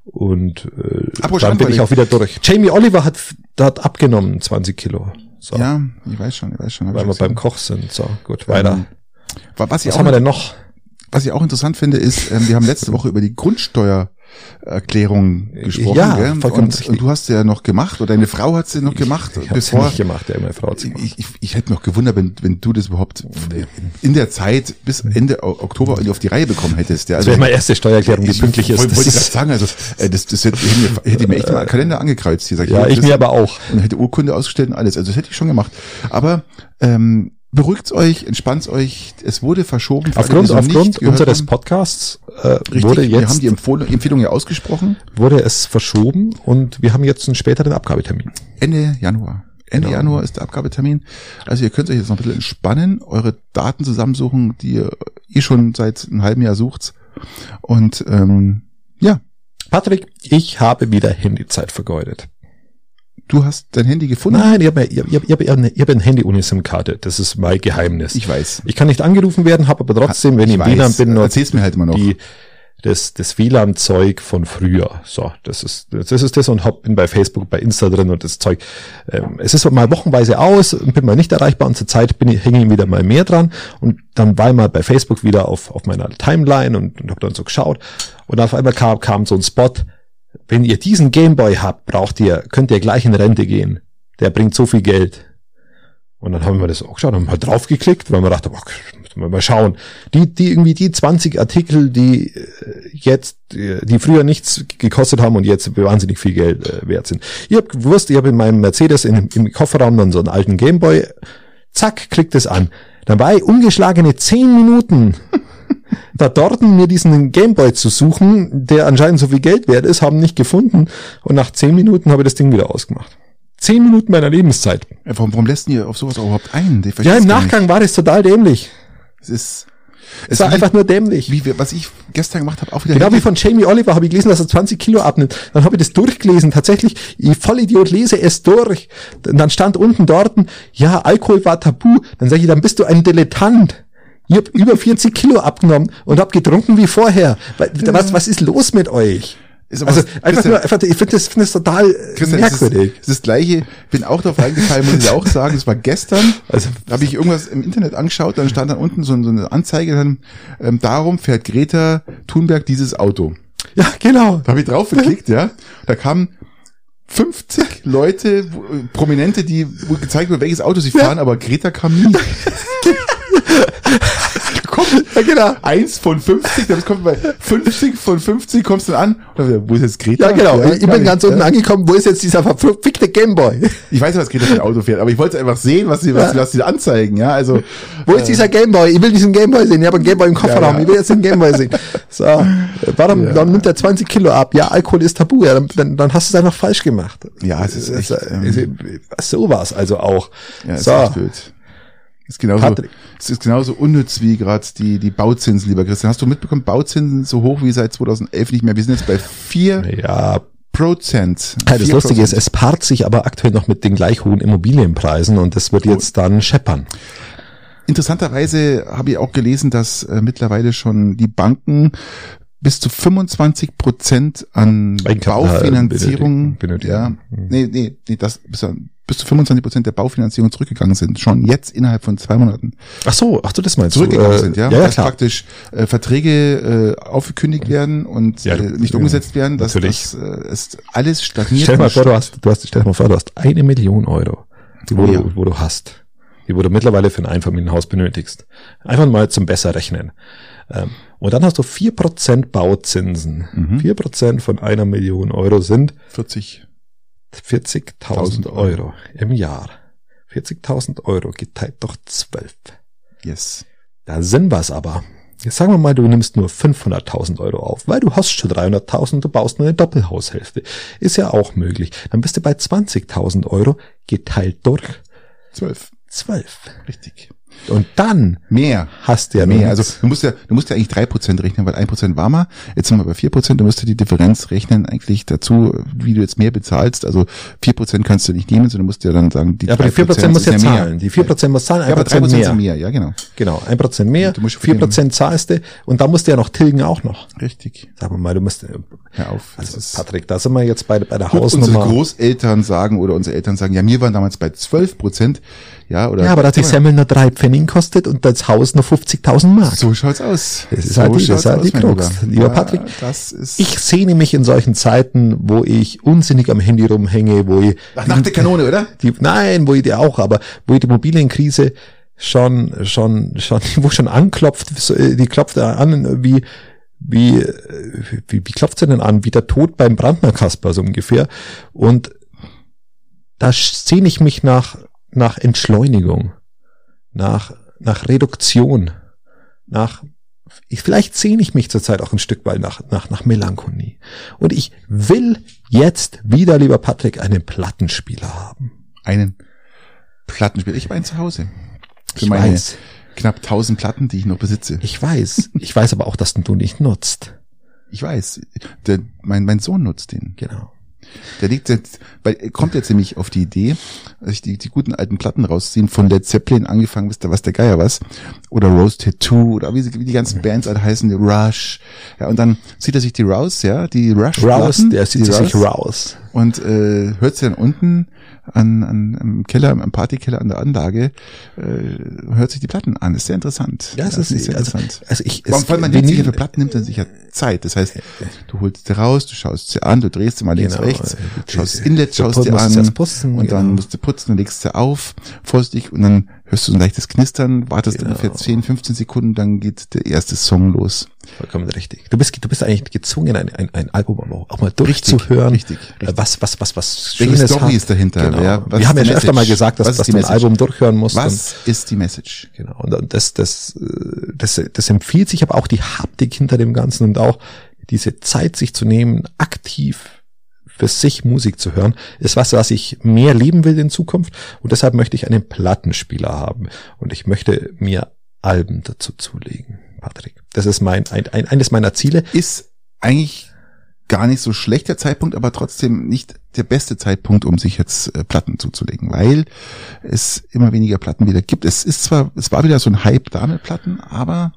Und äh, dann bin ich auch wieder durch. Jamie Oliver hat, hat abgenommen, 20 Kilo. So. Ja, ich weiß schon, ich weiß schon. Weil wir beim Koch sind. So, gut, weiter. Ähm, was, was haben wir denn noch? Was ich auch interessant finde, ist, ähm, wir haben letzte Woche über die Grundsteuer Erklärung gesprochen. Ja, gell? vollkommen und, und, du hast sie ja noch gemacht oder deine Frau hat sie noch gemacht. Ich, ich bevor, sie nicht gemacht, ja, meine Frau hat sie gemacht. Ich, ich, ich hätte noch gewundert, wenn, wenn du das überhaupt in der Zeit bis Ende Oktober auf die Reihe bekommen hättest. Ja, also, das wäre meine erste Steuererklärung, die pünktlich ist. Wollte ich gerade sagen, also äh, das, das hätte, hätte mir echt mal Kalender angekreuzt. Hier, sag ich, ja, ich mir aber auch. Und hätte Urkunde ausgestellt und alles. Also das hätte ich schon gemacht. Aber ähm, beruhigt euch, entspannt euch. Es wurde verschoben. Aufgrund, alle, aufgrund unseres. Podcasts äh, Richtig, wurde jetzt. Wir haben die Empfehlung, Empfehlung ja ausgesprochen. Wurde es verschoben und wir haben jetzt einen späteren Abgabetermin. Ende Januar. Ende genau. Januar ist der Abgabetermin. Also ihr könnt euch jetzt noch ein bisschen entspannen, eure Daten zusammensuchen, die ihr eh schon seit einem halben Jahr sucht. Und ähm, ja. Patrick, ich habe wieder Handyzeit vergeudet. Du hast dein Handy gefunden? Nein, ich habe ich hab, ich hab, ich hab, ich hab ein Handy ohne SIM-Karte. Das ist mein Geheimnis. Ich weiß. Ich kann nicht angerufen werden, habe aber trotzdem, wenn ich, ich im WLAN bin, noch Erzähl's mir halt immer noch. Die, das, das WLAN-Zeug von früher. So, das ist, das ist das und hab, bin bei Facebook, bei Insta drin und das Zeug. Ähm, es ist mal wochenweise aus und bin mal nicht erreichbar und zur Zeit bin ich, hänge ich wieder mal mehr dran und dann war ich mal bei Facebook wieder auf, auf meiner Timeline und, und habe dann so geschaut und auf einmal kam, kam so ein Spot, wenn ihr diesen Gameboy habt, braucht ihr, könnt ihr gleich in Rente gehen. Der bringt so viel Geld. Und dann haben wir das auch geschaut, haben halt draufgeklickt, weil wir dachten, boah, müssen wir mal schauen. Die, die irgendwie die 20 Artikel, die äh, jetzt, äh, die früher nichts gekostet haben und jetzt wahnsinnig viel Geld äh, wert sind. Ich habe gewusst, ich habe in meinem Mercedes in, im Kofferraum dann so einen alten Gameboy. Zack, klickt es an. Ich ungeschlagene 10 Minuten da dort mir diesen Gameboy zu suchen, der anscheinend so viel Geld wert ist, haben nicht gefunden. Und nach 10 Minuten habe ich das Ding wieder ausgemacht. Zehn Minuten meiner Lebenszeit. Warum, warum lässt ihr auf sowas überhaupt ein? Ja, im Nachgang war das total dämlich. Es ist, es war einfach nur dämlich. Wie, was ich gestern gemacht habe, auch wieder. Genau wie von Jamie Oliver habe ich gelesen, dass er 20 Kilo abnimmt. Dann habe ich das durchgelesen. Tatsächlich, ich Vollidiot lese es durch. Und dann stand unten dort, ja, Alkohol war tabu. Dann sage ich, dann bist du ein Dilettant. Ich habe über 40 Kilo abgenommen und habe getrunken wie vorher. Was, was ist los mit euch? also einfach nur, einfach, ich finde das, finde das total äh, Christian, merkwürdig. Das, ist das gleiche, bin auch darauf eingefallen, muss ich auch sagen, es war gestern, also habe ich irgendwas im Internet angeschaut, dann stand da unten so, so eine Anzeige, dann ähm, darum fährt Greta Thunberg dieses Auto. Ja, genau. Da habe ich drauf geklickt, ja. Da kamen 50 Leute, Prominente, die gezeigt wird, welches Auto sie fahren, ja. aber Greta kam nie. kommt, ja, genau. Eins von 50, das kommt bei 50 von 50 kommst du an. Wo ist jetzt Greta? Ja, genau. Ja, ich bin ganz unten angekommen. Wo ist jetzt dieser verfickte Gameboy? Ich weiß nicht, was Greta für ein Auto fährt, aber ich wollte einfach sehen, was sie, was, sie, was sie anzeigen, ja. Also. Wo ist äh, dieser Gameboy? Ich will diesen Gameboy sehen. Ich habe einen Gameboy im Kofferraum. Ich will jetzt den Gameboy sehen. So. Warum, dann nimmt er 20 Kilo ab. Ja, Alkohol ist tabu. Ja, dann, dann hast du es einfach falsch gemacht. Ja, es ist echt, ähm, so war's also auch. Ja, so. Ist genauso, es ist genauso unnütz wie gerade die, die Bauzinsen, lieber Christian. Hast du mitbekommen, Bauzinsen so hoch wie seit 2011 nicht mehr? Wir sind jetzt bei vier ja. Prozent. Ja, das Lustige ist, es paart sich aber aktuell noch mit den gleich hohen Immobilienpreisen und das wird jetzt dann scheppern. Interessanterweise habe ich auch gelesen, dass äh, mittlerweile schon die Banken bis zu 25 Prozent an Baufinanzierung, benötigen. ja, nee, nee, nee, das bis, bis zu 25 Prozent der Baufinanzierung zurückgegangen sind, schon jetzt innerhalb von zwei Monaten. Ach so, ach du das meinst zurückgegangen du? sind, ja, ja, ja klar. praktisch äh, Verträge äh, aufgekündigt werden und ja, du, äh, nicht umgesetzt werden, dass das äh, ist alles stagniert. Stell mal vor, du hast, du hast, stell mal vor, du hast eine Million Euro, wo, ja. du, wo du hast, die wo du mittlerweile für ein Einfamilienhaus benötigst. Einfach mal zum besser rechnen. Ähm, und dann hast du vier Prozent Bauzinsen. Mhm. Vier mhm. Prozent von einer Million Euro sind 40. 40.000 Euro im Jahr. 40.000 Euro geteilt durch 12. Yes. Da sind wir's aber. Jetzt sagen wir mal, du nimmst nur 500.000 Euro auf, weil du hast schon 300.000, du baust nur eine Doppelhaushälfte. Ist ja auch möglich. Dann bist du bei 20.000 Euro geteilt durch 12. 12. Richtig. Und dann mehr hast du ja mehr. Also du musst ja, du musst ja eigentlich drei Prozent rechnen, weil ein Prozent war mal. Jetzt sind wir bei vier Prozent. Du musst ja die Differenz rechnen eigentlich dazu, wie du jetzt mehr bezahlst. Also vier Prozent kannst du nicht nehmen, sondern du musst ja dann sagen, die ja, aber die vier Prozent musst ja zahlen. Die vier Prozent musst zahlen, ein ja, Prozent mehr. mehr. Ja, genau. Genau, ein Prozent mehr. Vier Prozent zahlst du und da musst du ja noch tilgen auch noch. Richtig. Sag mal, du musst. Hör auf. Also Patrick, da sind wir jetzt bei, bei der Hausnummer. Unsere Großeltern sagen oder unsere Eltern sagen, ja, wir waren damals bei zwölf Prozent. Ja, oder ja, aber da hat die Semmel nur drei Pfennig kostet und das Haus nur 50.000 Mark. So schaut's aus. Das ist so halt die, das halt die Krux. Lieber ja, Patrick, ich sehne mich in solchen Zeiten, wo ich unsinnig am Handy rumhänge, wo ich... Nach, nach der Kanone, oder? Die, nein, wo ich die auch, aber wo ich die Immobilienkrise schon, schon, schon, wo schon anklopft, die klopft an wie, wie, wie, wie klopft sie denn an? Wie der Tod beim Brandner Kasper, so ungefähr. Und da sehne ich mich nach nach Entschleunigung, nach, nach Reduktion, nach, ich, vielleicht sehne ich mich zurzeit auch ein Stück weit nach, nach, nach Melancholie. Und ich will jetzt wieder, lieber Patrick, einen Plattenspieler haben. Einen Plattenspieler. Ich habe einen zu Hause. Für ich meine weiß. knapp tausend Platten, die ich noch besitze. Ich weiß. Ich weiß aber auch, dass du nicht nutzt. Ich weiß. Der, mein, mein Sohn nutzt den. Genau. Der liegt jetzt, weil er kommt jetzt nämlich auf die Idee, sich die, die guten alten Platten rausziehen, von Led Zeppelin angefangen, bis da was der Geier was, oder Rose Tattoo, oder wie, sie, wie die ganzen Bands halt heißen, Rush, ja, und dann zieht er sich die Rouse, ja, die Rush Rouse, der zieht sich Rouse. Und äh, hört sie dann unten an, an im Keller, im Partykeller an der Anlage, äh, hört sich die Platten an. Ist sehr interessant. Ja, es ist sehr also, interessant. Also ich, vor allem man nimmt sich ja für Platten nimmt dann sich ja Zeit. Das heißt, du holst sie raus, du schaust sie an, du drehst sie mal links, genau, rechts, schaust das Inlet, schaust sie an putzen, und dann genau. musst du putzen, und legst sie auf, vorsichtig und dann hörst du ein leichtes Knistern, wartest genau. ungefähr 10, 15 Sekunden, dann geht der erste Song los. Vollkommen richtig. Du bist, du bist eigentlich gezwungen, ein, ein, ein Album auch mal durchzuhören. Richtig, richtig. Was, was, was, was Welche Schönes Story hat. ist dahinter? Genau. Ja, Wir haben ja schon öfter mal gesagt, dass, dass du ein Album durchhören musst. Was ist die Message? Genau. Und das, das, das, das empfiehlt sich aber auch die Haptik hinter dem Ganzen und auch diese Zeit sich zu nehmen, aktiv für sich Musik zu hören, ist was, was ich mehr lieben will in Zukunft. Und deshalb möchte ich einen Plattenspieler haben. Und ich möchte mir Alben dazu zulegen, Patrick. Das ist mein, ein, ein, eines meiner Ziele. Ist eigentlich gar nicht so schlechter Zeitpunkt, aber trotzdem nicht der beste Zeitpunkt, um sich jetzt äh, Platten zuzulegen, weil es immer weniger Platten wieder gibt. Es ist zwar, es war wieder so ein Hype da mit Platten, aber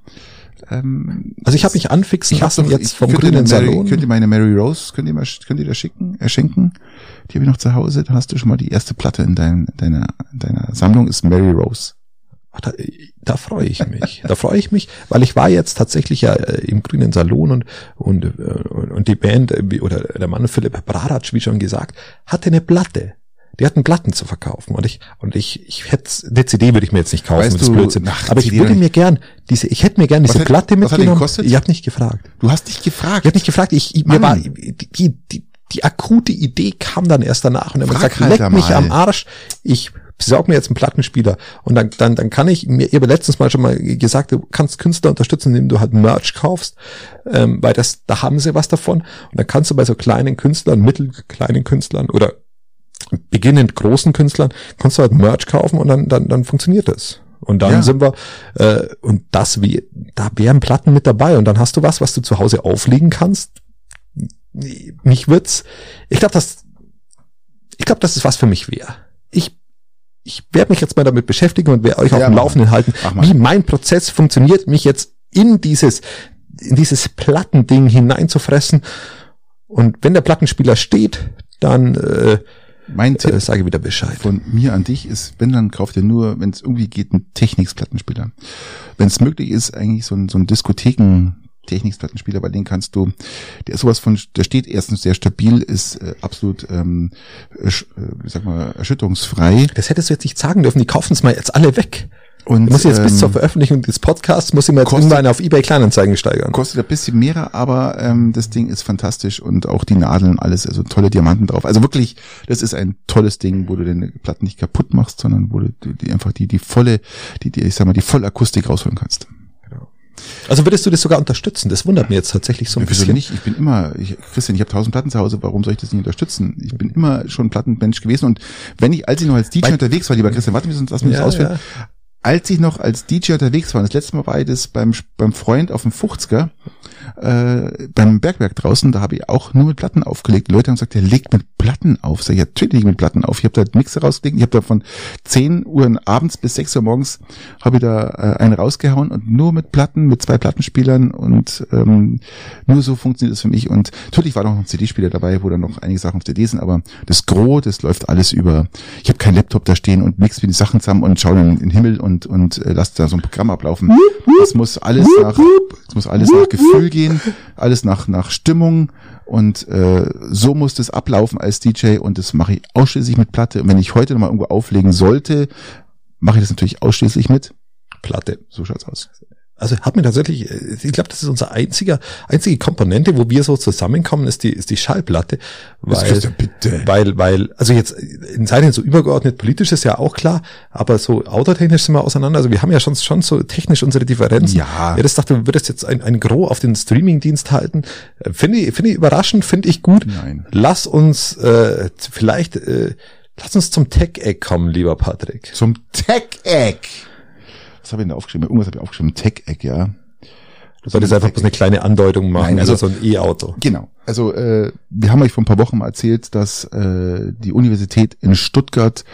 ähm, also ich habe mich anfixen lassen jetzt vom grünen Salon. Könnt ihr meine Mary Rose, könnt ihr mal, könnt ihr da schicken, erschenken? Die habe ich noch zu Hause. Da hast du schon mal die erste Platte in dein, deiner, deiner Sammlung ist Mary Rose. Da, da freue ich mich. da freue ich mich, weil ich war jetzt tatsächlich ja äh, im grünen Salon und und äh, und die Band äh, oder der Mann Philipp Bradatsch, wie schon gesagt, hatte eine Platte die hatten Platten zu verkaufen und ich und ich ich hätte eine CD würde ich mir jetzt nicht kaufen, weißt das du, Blödsinn. aber ich würde mir gern diese ich hätte mir gern diese hat, Platte mitgenommen. Ich habe nicht gefragt. Du hast nicht gefragt. Ich habe nicht gefragt. Ich, ich mir war die, die die die akute Idee kam dann erst danach und dann hat gesagt, halt leck mich am Arsch. Ich besorg mir jetzt einen Plattenspieler und dann dann dann kann ich mir ich habe letztens mal schon mal gesagt, du kannst Künstler unterstützen, indem du halt Merch kaufst, ähm, weil das da haben sie was davon und dann kannst du bei so kleinen Künstlern, mittelkleinen Künstlern oder beginnend großen Künstlern, kannst du halt Merch kaufen und dann, dann, dann funktioniert das. Und dann ja. sind wir, äh, und das wie, da wären Platten mit dabei und dann hast du was, was du zu Hause auflegen kannst. Mich wird's, ich glaube, das, ich glaube, das ist was für mich wäre. Ich, ich werde mich jetzt mal damit beschäftigen und werde euch ja, auf dem Laufenden halten, wie mein Prozess funktioniert, mich jetzt in dieses, in dieses Plattending hineinzufressen. Und wenn der Plattenspieler steht, dann äh, mein Tipp, äh, sage wieder Bescheid. Von mir an dich ist, wenn dann kauft ihr nur, wenn es irgendwie geht, einen Technics-Plattenspieler. Wenn es möglich ist, eigentlich so ein, so ein Diskotheken Technics-Plattenspieler, bei denen kannst du, der ist sowas von, der steht erstens sehr stabil, ist äh, absolut, ähm, äh, sag mal, erschütterungsfrei. Das hättest du jetzt nicht sagen dürfen, die kaufen es mal jetzt alle weg. Und muss ich jetzt ähm, bis zur Veröffentlichung des Podcasts, muss ich mir jetzt kostet, irgendwann auf eBay Kleinanzeigen steigern. Kostet ein bisschen mehr, aber ähm, das Ding ist fantastisch und auch die Nadeln, alles, also tolle Diamanten drauf. Also wirklich, das ist ein tolles Ding, wo du deine Platten nicht kaputt machst, sondern wo du die, die einfach die, die volle, die, die, ich sag mal, die volle Akustik rausholen kannst. Genau. Also würdest du das sogar unterstützen? Das wundert mich jetzt tatsächlich so ein ja, bisschen. nicht? Ich bin immer, ich, Christian, ich habe tausend Platten zu Hause, warum soll ich das nicht unterstützen? Ich bin immer schon Plattenmensch gewesen und wenn ich, als ich noch als DJ Weil, unterwegs war, lieber Christian, warte, lass mich ja, das ausführen. Ja als ich noch als DJ unterwegs war, das letzte Mal war ich das beim, beim Freund auf dem 50er, äh, beim Bergwerk draußen, da habe ich auch nur mit Platten aufgelegt. Leute haben gesagt, der legt mit Platten auf. Sag ich, ja, natürlich mit Platten auf. Ich habe da Mixer rausgelegt. Ich habe da von 10 Uhr abends bis 6 Uhr morgens habe ich da äh, einen rausgehauen und nur mit Platten, mit zwei Plattenspielern und ähm, nur so funktioniert es für mich. Und natürlich war noch ein CD-Spieler dabei, wo dann noch einige Sachen auf CD sind, aber das Gros, das läuft alles über. Ich habe kein Laptop da stehen und mix mir die Sachen zusammen und schaue in den Himmel und und äh, lasse da so ein Programm ablaufen. Es muss alles nach, es muss alles nach Gefühl gehen, alles nach nach Stimmung und äh, so muss das ablaufen als DJ und das mache ich ausschließlich mit Platte. Und wenn ich heute nochmal irgendwo auflegen sollte, mache ich das natürlich ausschließlich mit Platte. So schaut's aus. Also hat mir tatsächlich, äh, ich glaube, das ist unser einziger, einzige Komponente, wo wir so zusammenkommen, ist die, ist die Schallplatte. Weil, bitte. weil, weil, also jetzt in Seiten so übergeordnet politisch ist ja auch klar, aber so autotechnisch sind wir auseinander. Also wir haben ja schon, schon so technisch unsere Differenzen. Ja. Ja, das dachte, du würdest jetzt ein, ein Gros auf den Streamingdienst halten. Äh, finde ich, finde ich überraschend, finde ich gut. Nein. Lass uns äh, vielleicht, äh, lass uns zum Tech-Eck kommen, lieber Patrick. Zum Tech-Eck was habe ich denn aufgeschrieben? Irgendwas habe ich aufgeschrieben, Tech-Eck, ja. Du solltest einfach bloß eine kleine Andeutung machen, Nein, also, also so ein E-Auto. Genau. Also äh, wir haben euch vor ein paar Wochen mal erzählt, dass äh, die Universität in Stuttgart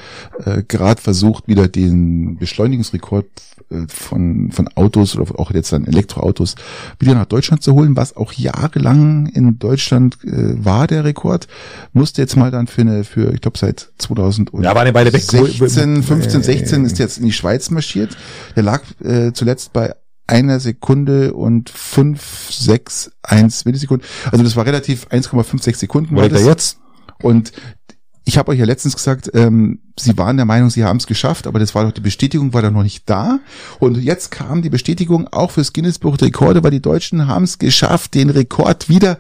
äh, gerade versucht, wieder den Beschleunigungsrekord äh, von, von Autos oder auch jetzt dann Elektroautos wieder nach Deutschland zu holen, was auch jahrelang in Deutschland äh, war der Rekord, musste jetzt mal dann für eine, für ich glaube seit 2016, Ja, war eine Weile weg. 15, 16 ist jetzt in die Schweiz marschiert. Der lag äh, zuletzt bei einer Sekunde und fünf, sechs, eins Millisekunden. Also das war relativ 1,56 Sekunden. Das. jetzt? Und ich habe euch ja letztens gesagt, ähm, sie waren der Meinung, sie haben es geschafft, aber das war doch die Bestätigung, war doch noch nicht da. Und jetzt kam die Bestätigung auch fürs Guinness Buch Rekorde, weil die Deutschen haben es geschafft, den Rekord wieder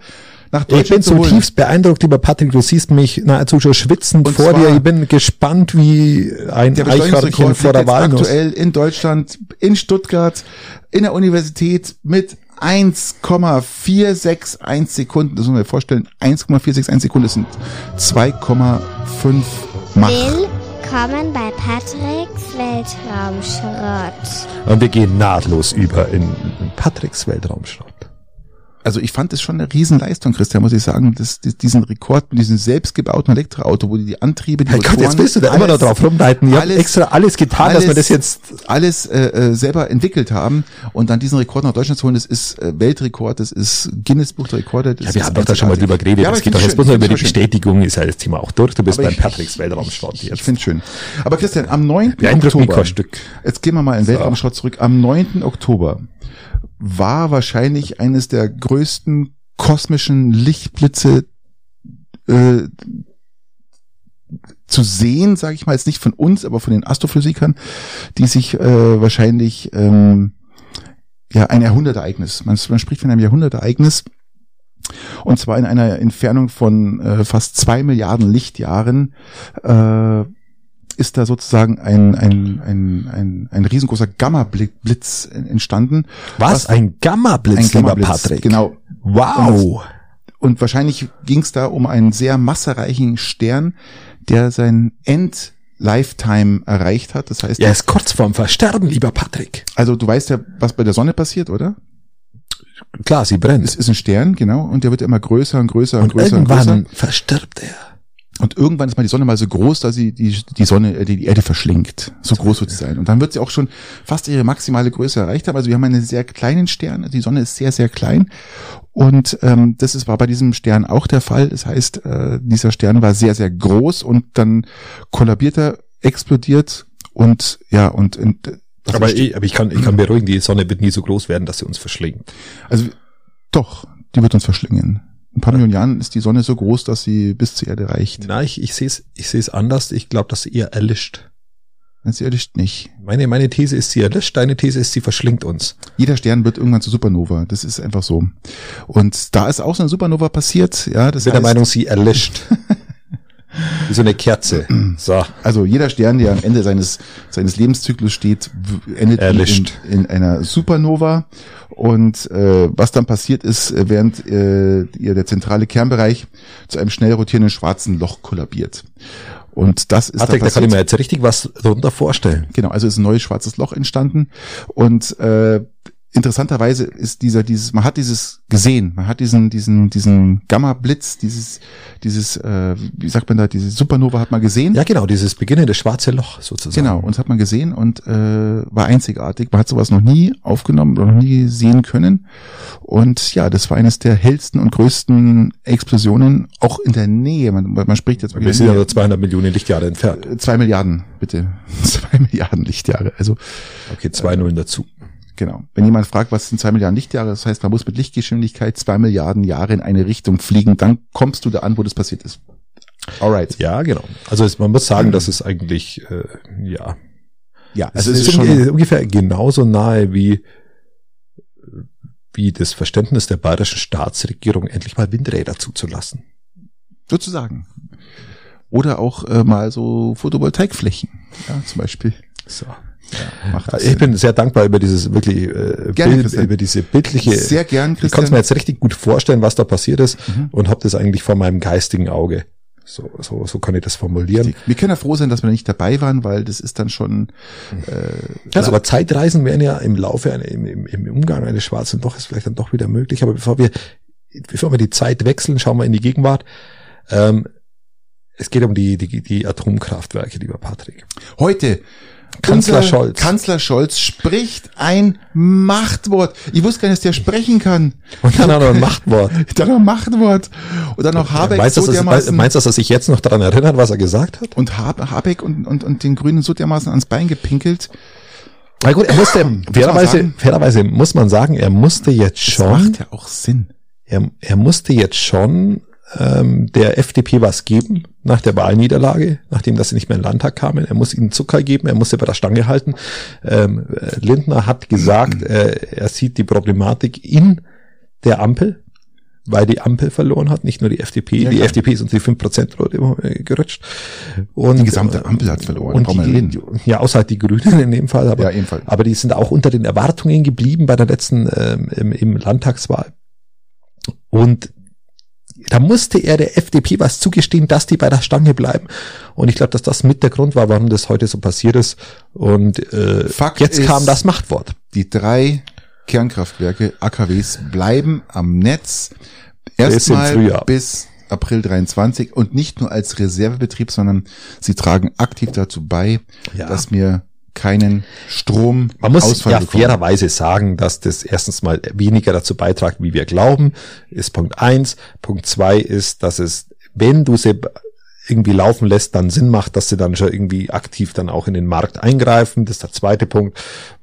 nach Ich bin zutiefst beeindruckt, lieber Patrick. Du siehst mich nahezu schon schwitzend Und vor dir. Ich bin gespannt wie ein Der Eichhörnchen vor der jetzt Walnuss. aktuell in Deutschland, in Stuttgart, in der Universität mit 1,461 Sekunden. Das muss man sich vorstellen. 1,461 Sekunden das sind 2,5 Mach. Willkommen bei Patricks Weltraumschrott. Und wir gehen nahtlos über in Patricks Weltraumschrott. Also ich fand es schon eine Riesenleistung, Christian, muss ich sagen, das, das, diesen Rekord mit diesem selbstgebauten Elektroauto, wo die, die Antriebe, die Hey Gott, jetzt Motoren, willst du da immer noch alles- drauf rumreiten. Ich alles- extra alles getan, dass wir das jetzt alles äh, äh, selber entwickelt haben und dann diesen Rekord nach Deutschland zu holen, das ist äh, Weltrekord, das ist Guinness Buch der Rekorde. Das Ja, wir haben doch da schon mal drüber geredet. Ja, aber ich geht doch jetzt bloß noch über die ich schön. Bestätigung, ist ja das Thema auch durch. Du bist Aber beim ich- Patricks Weltraumschrott Ich jetzt. finde schön. Aber Christian, am 9. Beeindruckt mich Oktober, jetzt gehen wir mal in den Weltraumschrott zurück, am 9. Oktober war wahrscheinlich eines der größten kosmischen Lichtblitze äh, zu sehen, sage ich mal, jetzt nicht von uns, aber von den Astrophysikern, die sich äh, wahrscheinlich ähm, ja ein Jahrhundertereignis, man, man spricht von einem Jahrhundertereignis, und zwar in einer Entfernung von äh, fast zwei Milliarden Lichtjahren äh, ist da sozusagen ein, ein, ein, ein, ein riesengroßer Gamma-Blitz entstanden. Was? Ein Gamma-Blitz, lieber Gamma-Blitz, Patrick. Genau. Wow. Und wahrscheinlich ging es da um einen sehr massereichen Stern, der sein End-Lifetime erreicht hat. Das heißt, Er ist kurz vorm Versterben, lieber Patrick. also du weißt ja, was bei der Sonne passiert, oder? Klar, sie brennt. Es ist ein Stern, genau, und der wird immer größer und größer und, und größer und größer. irgendwann verstirbt er. Und irgendwann ist mal die Sonne mal so groß, dass sie die, die Sonne, äh, die, die Erde verschlingt. So groß wird sie sein. Und dann wird sie auch schon fast ihre maximale Größe erreicht haben. Also wir haben einen sehr kleinen Stern. Die Sonne ist sehr, sehr klein. Und ähm, das ist, war bei diesem Stern auch der Fall. Das heißt, äh, dieser Stern war sehr, sehr groß und dann kollabiert er, explodiert und ja, und, und äh, Aber ich, aber ich kann, ich kann beruhigen, die Sonne wird nie so groß werden, dass sie uns verschlingt. also doch, die wird uns verschlingen. In ein paar Millionen Jahren ist die Sonne so groß, dass sie bis zur Erde reicht. Na, ich, ich sehe es ich sehe es anders. Ich glaube, dass sie eher erlischt. Dann sie erlischt nicht. Meine, meine These ist, sie erlischt. Deine These ist, sie verschlingt uns. Jeder Stern wird irgendwann zu Supernova. Das ist einfach so. Und da ist auch so eine Supernova passiert. Ja, das Ich bin der heißt, Meinung, sie erlischt. Wie so eine Kerze. So. also jeder Stern, der am Ende seines seines Lebenszyklus steht, endet in, Erlischt. in, in einer Supernova. Und äh, was dann passiert ist, äh, während äh, ihr der zentrale Kernbereich zu einem schnell rotierenden schwarzen Loch kollabiert. Und das ist Patrick, da da kann ich mir jetzt richtig was darunter vorstellen. Genau, also ist ein neues schwarzes Loch entstanden und äh, interessanterweise ist dieser dieses man hat dieses gesehen, man hat diesen diesen diesen Gamma Blitz, dieses dieses äh, wie sagt man da diese Supernova hat man gesehen. Ja, genau, dieses beginnende schwarze Loch sozusagen. Genau, und das hat man gesehen und äh, war einzigartig. Man hat sowas noch nie aufgenommen oder noch nie sehen können. Und ja, das war eines der hellsten und größten Explosionen, auch in der Nähe. Man, man spricht jetzt Wir sind ja nur 200 Millionen Lichtjahre entfernt. zwei Milliarden, bitte. Zwei Milliarden Lichtjahre. Also Okay, zwei Nullen dazu. Genau. Wenn jemand fragt, was sind zwei Milliarden Lichtjahre, das heißt, man muss mit Lichtgeschwindigkeit zwei Milliarden Jahre in eine Richtung fliegen, dann kommst du da an, wo das passiert ist. Alright. Ja, genau. Also es, man muss sagen, dass es eigentlich, äh, ja, Ja, es also es ist, ist schon, ungefähr- ungefähr genauso nahe wie wie das Verständnis der bayerischen Staatsregierung, endlich mal Windräder zuzulassen. sozusagen. Oder auch äh, mal so Photovoltaikflächen, ja, zum Beispiel. So. Das Ich bin sehr dankbar über dieses wirklich äh, Gerne, Bild, Christian. über diese bildliche. sehr gern, ich kann es Christian. mir jetzt richtig gut vorstellen, was da passiert ist Mhm. und habe das eigentlich vor meinem geistigen Auge. So, so, so kann ich das formulieren. Wir können ja froh sein, dass wir nicht dabei waren, weil das ist dann schon äh, Also, aber Zeitreisen wären ja im Laufe, einer, im, im, im Umgang eines schwarzen Loches vielleicht dann doch wieder möglich. Aber bevor wir bevor wir die Zeit wechseln, schauen wir in die Gegenwart. Ähm, es geht um die, die, die Atomkraftwerke, lieber Patrick. Heute Kanzler unser Scholz. Kanzler Scholz spricht ein Machtwort. Ich wusste gar nicht, dass der sprechen kann. Und dann auch noch ein Machtwort. Dann noch ein Machtwort. Und dann noch Habeck Meinst du, so dass, dermaßen, meinst du, dass er sich jetzt noch daran erinnert, was er gesagt hat? und Habe- Habeck und, und, und den Grünen so dermaßen ans Bein gepinkelt. Na gut, er musste, fairerweise, fairerweise muss man sagen, er musste jetzt Das schon, macht ja auch Sinn. er, er musste jetzt schon ähm, der FDP was geben nach der Wahlniederlage, nachdem dass sie nicht mehr in den Landtag kamen. Er muss ihnen Zucker geben, er muss sie bei der Stange halten. Ähm, äh, Lindner hat gesagt, äh, er sieht die Problematik in der Ampel, weil die Ampel verloren hat, nicht nur die FDP. Ja, die klar. FDP ist unter die 5% äh, gerutscht. Und, Die gesamte Ampel hat verloren, Und die, die, ja, außer halt die Grünen in dem Fall. Aber, Ja, ebenfalls. aber die sind auch unter den Erwartungen geblieben bei der letzten ähm, im, im Landtagswahl. Und da musste er der FDP was zugestehen, dass die bei der Stange bleiben. Und ich glaube, dass das mit der Grund war, warum das heute so passiert ist. Und äh, Fakt jetzt kam das Machtwort. Die drei Kernkraftwerke, AKWs, bleiben am Netz. Erstmal bis April 23 und nicht nur als Reservebetrieb, sondern sie tragen aktiv dazu bei, Ja. dass wir keinen Strom Man muss Ausfall ja bekommen. fairerweise sagen, dass das erstens mal weniger dazu beitragt, wie wir glauben, ist Punkt eins. Punkt zwei ist, dass es, wenn du sie irgendwie laufen lässt, dann Sinn macht, dass sie dann schon irgendwie aktiv dann auch in den Markt eingreifen. Das ist der zweite Punkt.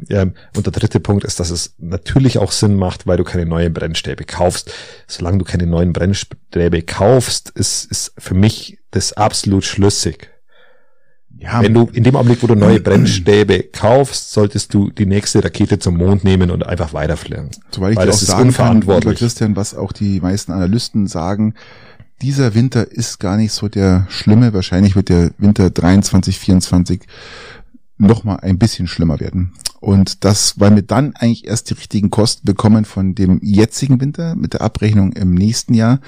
Ähm, und der dritte Punkt ist, dass es natürlich auch Sinn macht, weil du keine neuen Brennstäbe kaufst. Solange du keine neuen Brennstäbe kaufst, ist, ist für mich das absolut schlüssig. Ja, Wenn du in dem Augenblick, wo du neue Brennstäbe kaufst, solltest du die nächste Rakete zum Mond nehmen und einfach weiterfliegen. Soweit ich Weil dir auch das ist sagen kann, lieber. Christian, was auch die meisten Analysten sagen, dieser Winter ist gar nicht so der schlimme. Wahrscheinlich wird der Winter 23, 24 noch mal ein bisschen schlimmer werden. Und das, weil wir dann eigentlich erst die richtigen Kosten bekommen von dem jetzigen Winter mit der Abrechnung im nächsten Jahr.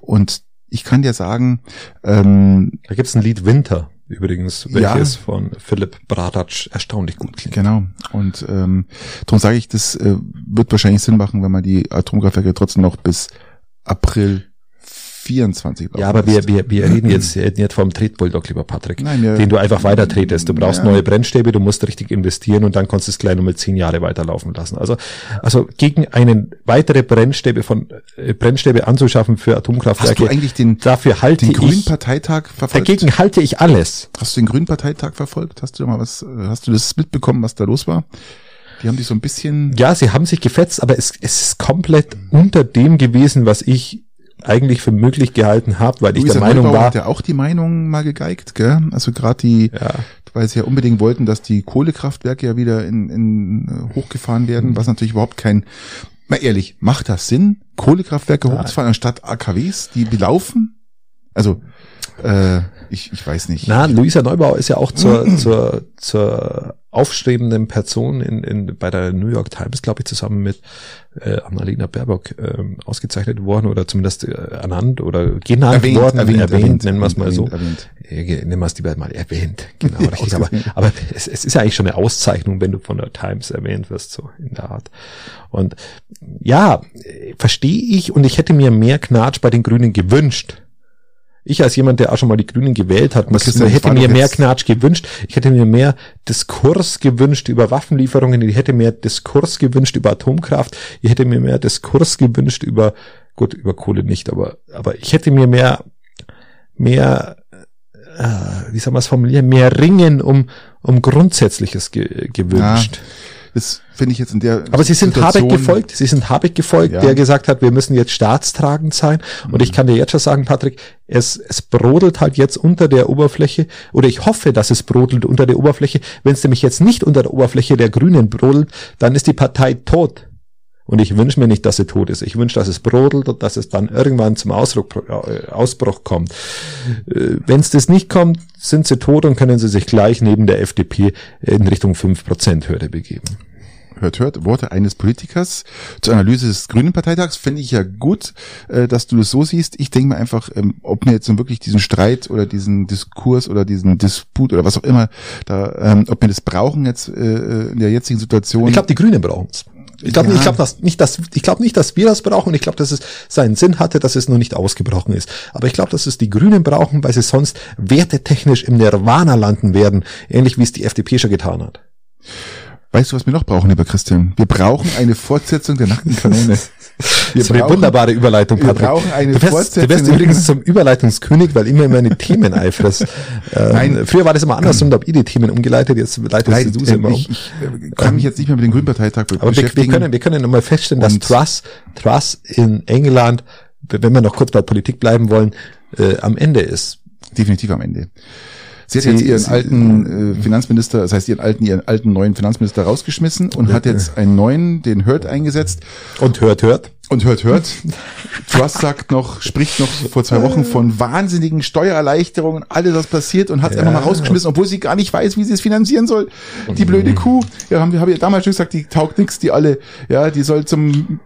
Und ich kann dir sagen, ähm, Da gibt's ein Lied Winter übrigens, Ja. welches von Philipp Bradatsch erstaunlich gut klingt. Genau. Und ähm, darum sage ich, das äh, wird wahrscheinlich Sinn machen, wenn man die Atomkraftwerke trotzdem noch bis April 24 laufen Ja, aber wir, wir, wir reden jetzt nicht vom Tretbulldog, lieber Patrick, Nein, wir- den du einfach weiter tretest. Du brauchst Ja. neue Brennstäbe, du musst richtig investieren und dann kannst du es gleich nochmal zehn Jahre weiterlaufen lassen. Also, also gegen einen weitere Brennstäbe von äh, Brennstäbe anzuschaffen für Atomkraftwerke, Hast du eigentlich den, dafür halte den Grünen ich, Parteitag verfolgt? dagegen halte ich alles. Hast du den Grünen Parteitag verfolgt? Hast du da mal was, äh, hast du das mitbekommen, was da los war? Die haben dich so ein bisschen, Ja, sie haben sich gefetzt, aber es, es ist komplett unter dem gewesen, was ich eigentlich für möglich gehalten habe, weil ich Luisa der Meinung Neubauer war, hat ja auch die Meinung mal gegeigt, gell? Also gerade die, ja, weil sie ja unbedingt wollten, dass die Kohlekraftwerke ja wieder in, in äh, hochgefahren Mhm. werden, was natürlich überhaupt kein, mal ehrlich, macht das Sinn, Kohlekraftwerke hochzufahren anstatt AKWs, die belaufen? Also, äh, ich, ich weiß nicht. na, Luisa Neubauer ist ja auch zur, zur, zur aufstrebenden Person in, in, bei der New York Times, glaube ich, zusammen mit äh, Annalena Baerbock ähm, ausgezeichnet worden oder zumindest äh, ernannt oder genannt worden, erwähnt, nennen wir es mal so. Erwähnt. Ge- nennen wir es lieber mal erwähnt. Genau, richtig. Aber, aber es, es ist ja eigentlich schon eine Auszeichnung, wenn du von der Times erwähnt wirst, so in der Art. Und ja, äh, verstehe ich und ich hätte mir mehr Knatsch bei den Grünen gewünscht. Ich als jemand, der auch schon mal die Grünen gewählt hat, muss, das hätte mir mehr Knatsch gewünscht. Ich hätte mir mehr Diskurs gewünscht über Waffenlieferungen. Ich hätte mehr Diskurs gewünscht über Atomkraft. Ich hätte mir mehr Diskurs gewünscht über, gut, über Kohle nicht, aber, aber ich hätte mir mehr, mehr, äh, wie soll man es formulieren, mehr Ringen um, um Grundsätzliches ge gewünscht. Das finde ich jetzt in der Aber sie sind Situation- Habeck gefolgt, sie sind Habeck gefolgt, Ja. der gesagt hat, wir müssen jetzt staatstragend sein. Und ich kann dir jetzt schon sagen, Patrick, es, es brodelt halt jetzt unter der Oberfläche, oder ich hoffe, dass es brodelt unter der Oberfläche. Wenn es nämlich jetzt nicht unter der Oberfläche der Grünen brodelt, dann ist die Partei tot. Und ich wünsche mir nicht, dass sie tot ist. Ich wünsche, dass es brodelt und dass es dann irgendwann zum Ausdruck, äh, Ausbruch kommt. Äh, Wenn es das nicht kommt, sind sie tot und können sie sich gleich neben der FDP in Richtung 5%-Hürde begeben. Hört, hört, Worte eines Politikers zur Analyse des Grünen Parteitags finde ich ja gut, äh, dass du das so siehst. Ich denke mir einfach, ähm, ob mir jetzt nun wirklich diesen Streit oder diesen Diskurs oder diesen Disput oder was auch immer da, ähm, ob wir das brauchen jetzt äh, in der jetzigen Situation. Ich glaube, die Grünen brauchen es. Ich glaube Ja. ich glaub, dass nicht, dass ich glaube nicht, dass wir das brauchen. Ich glaube, dass es seinen Sinn hatte, dass es nur nicht ausgebrochen ist. Aber ich glaube, dass es die Grünen brauchen, weil sie sonst wertetechnisch im Nirvana landen werden, ähnlich wie es die FDP schon getan hat. Weißt du, was wir noch brauchen, lieber Christian? Wir brauchen eine Fortsetzung der nackten Kanone. Wir Das war eine wunderbare Überleitung, wir Patrick. brauchen eine du wirst, Fortsetzung. du wirst übrigens zum Überleitungskönig, weil immer meine Themen eifrest. Ähm, Nein. Früher war das immer anders und habe ich die Themen umgeleitet, jetzt leitest Nein, du sie immer um. ich, ich äh, kann mich jetzt nicht mehr mit dem Grünparteitag be- Aber wir, wir beschäftigen. können, wir können nochmal feststellen, dass Truss, Truss in England, wenn wir noch kurz bei Politik bleiben wollen, äh, am Ende ist. definitiv am Ende. Sie hat Sie- jetzt ihren sie- alten äh, Finanzminister, das heißt ihren alten, ihren alten neuen Finanzminister rausgeschmissen und hat jetzt einen neuen, den Hurt eingesetzt. Und hört, hört. Und hört, hört. Truss sagt noch, spricht noch vor zwei Wochen von wahnsinnigen Steuererleichterungen, alles was passiert und hat es Ja. einfach mal rausgeschmissen, obwohl sie gar nicht weiß, wie sie es finanzieren soll. Die blöde Kuh. Ja, haben wir, haben wir damals schon gesagt, die taugt nix, die alle. Ja, die soll zum,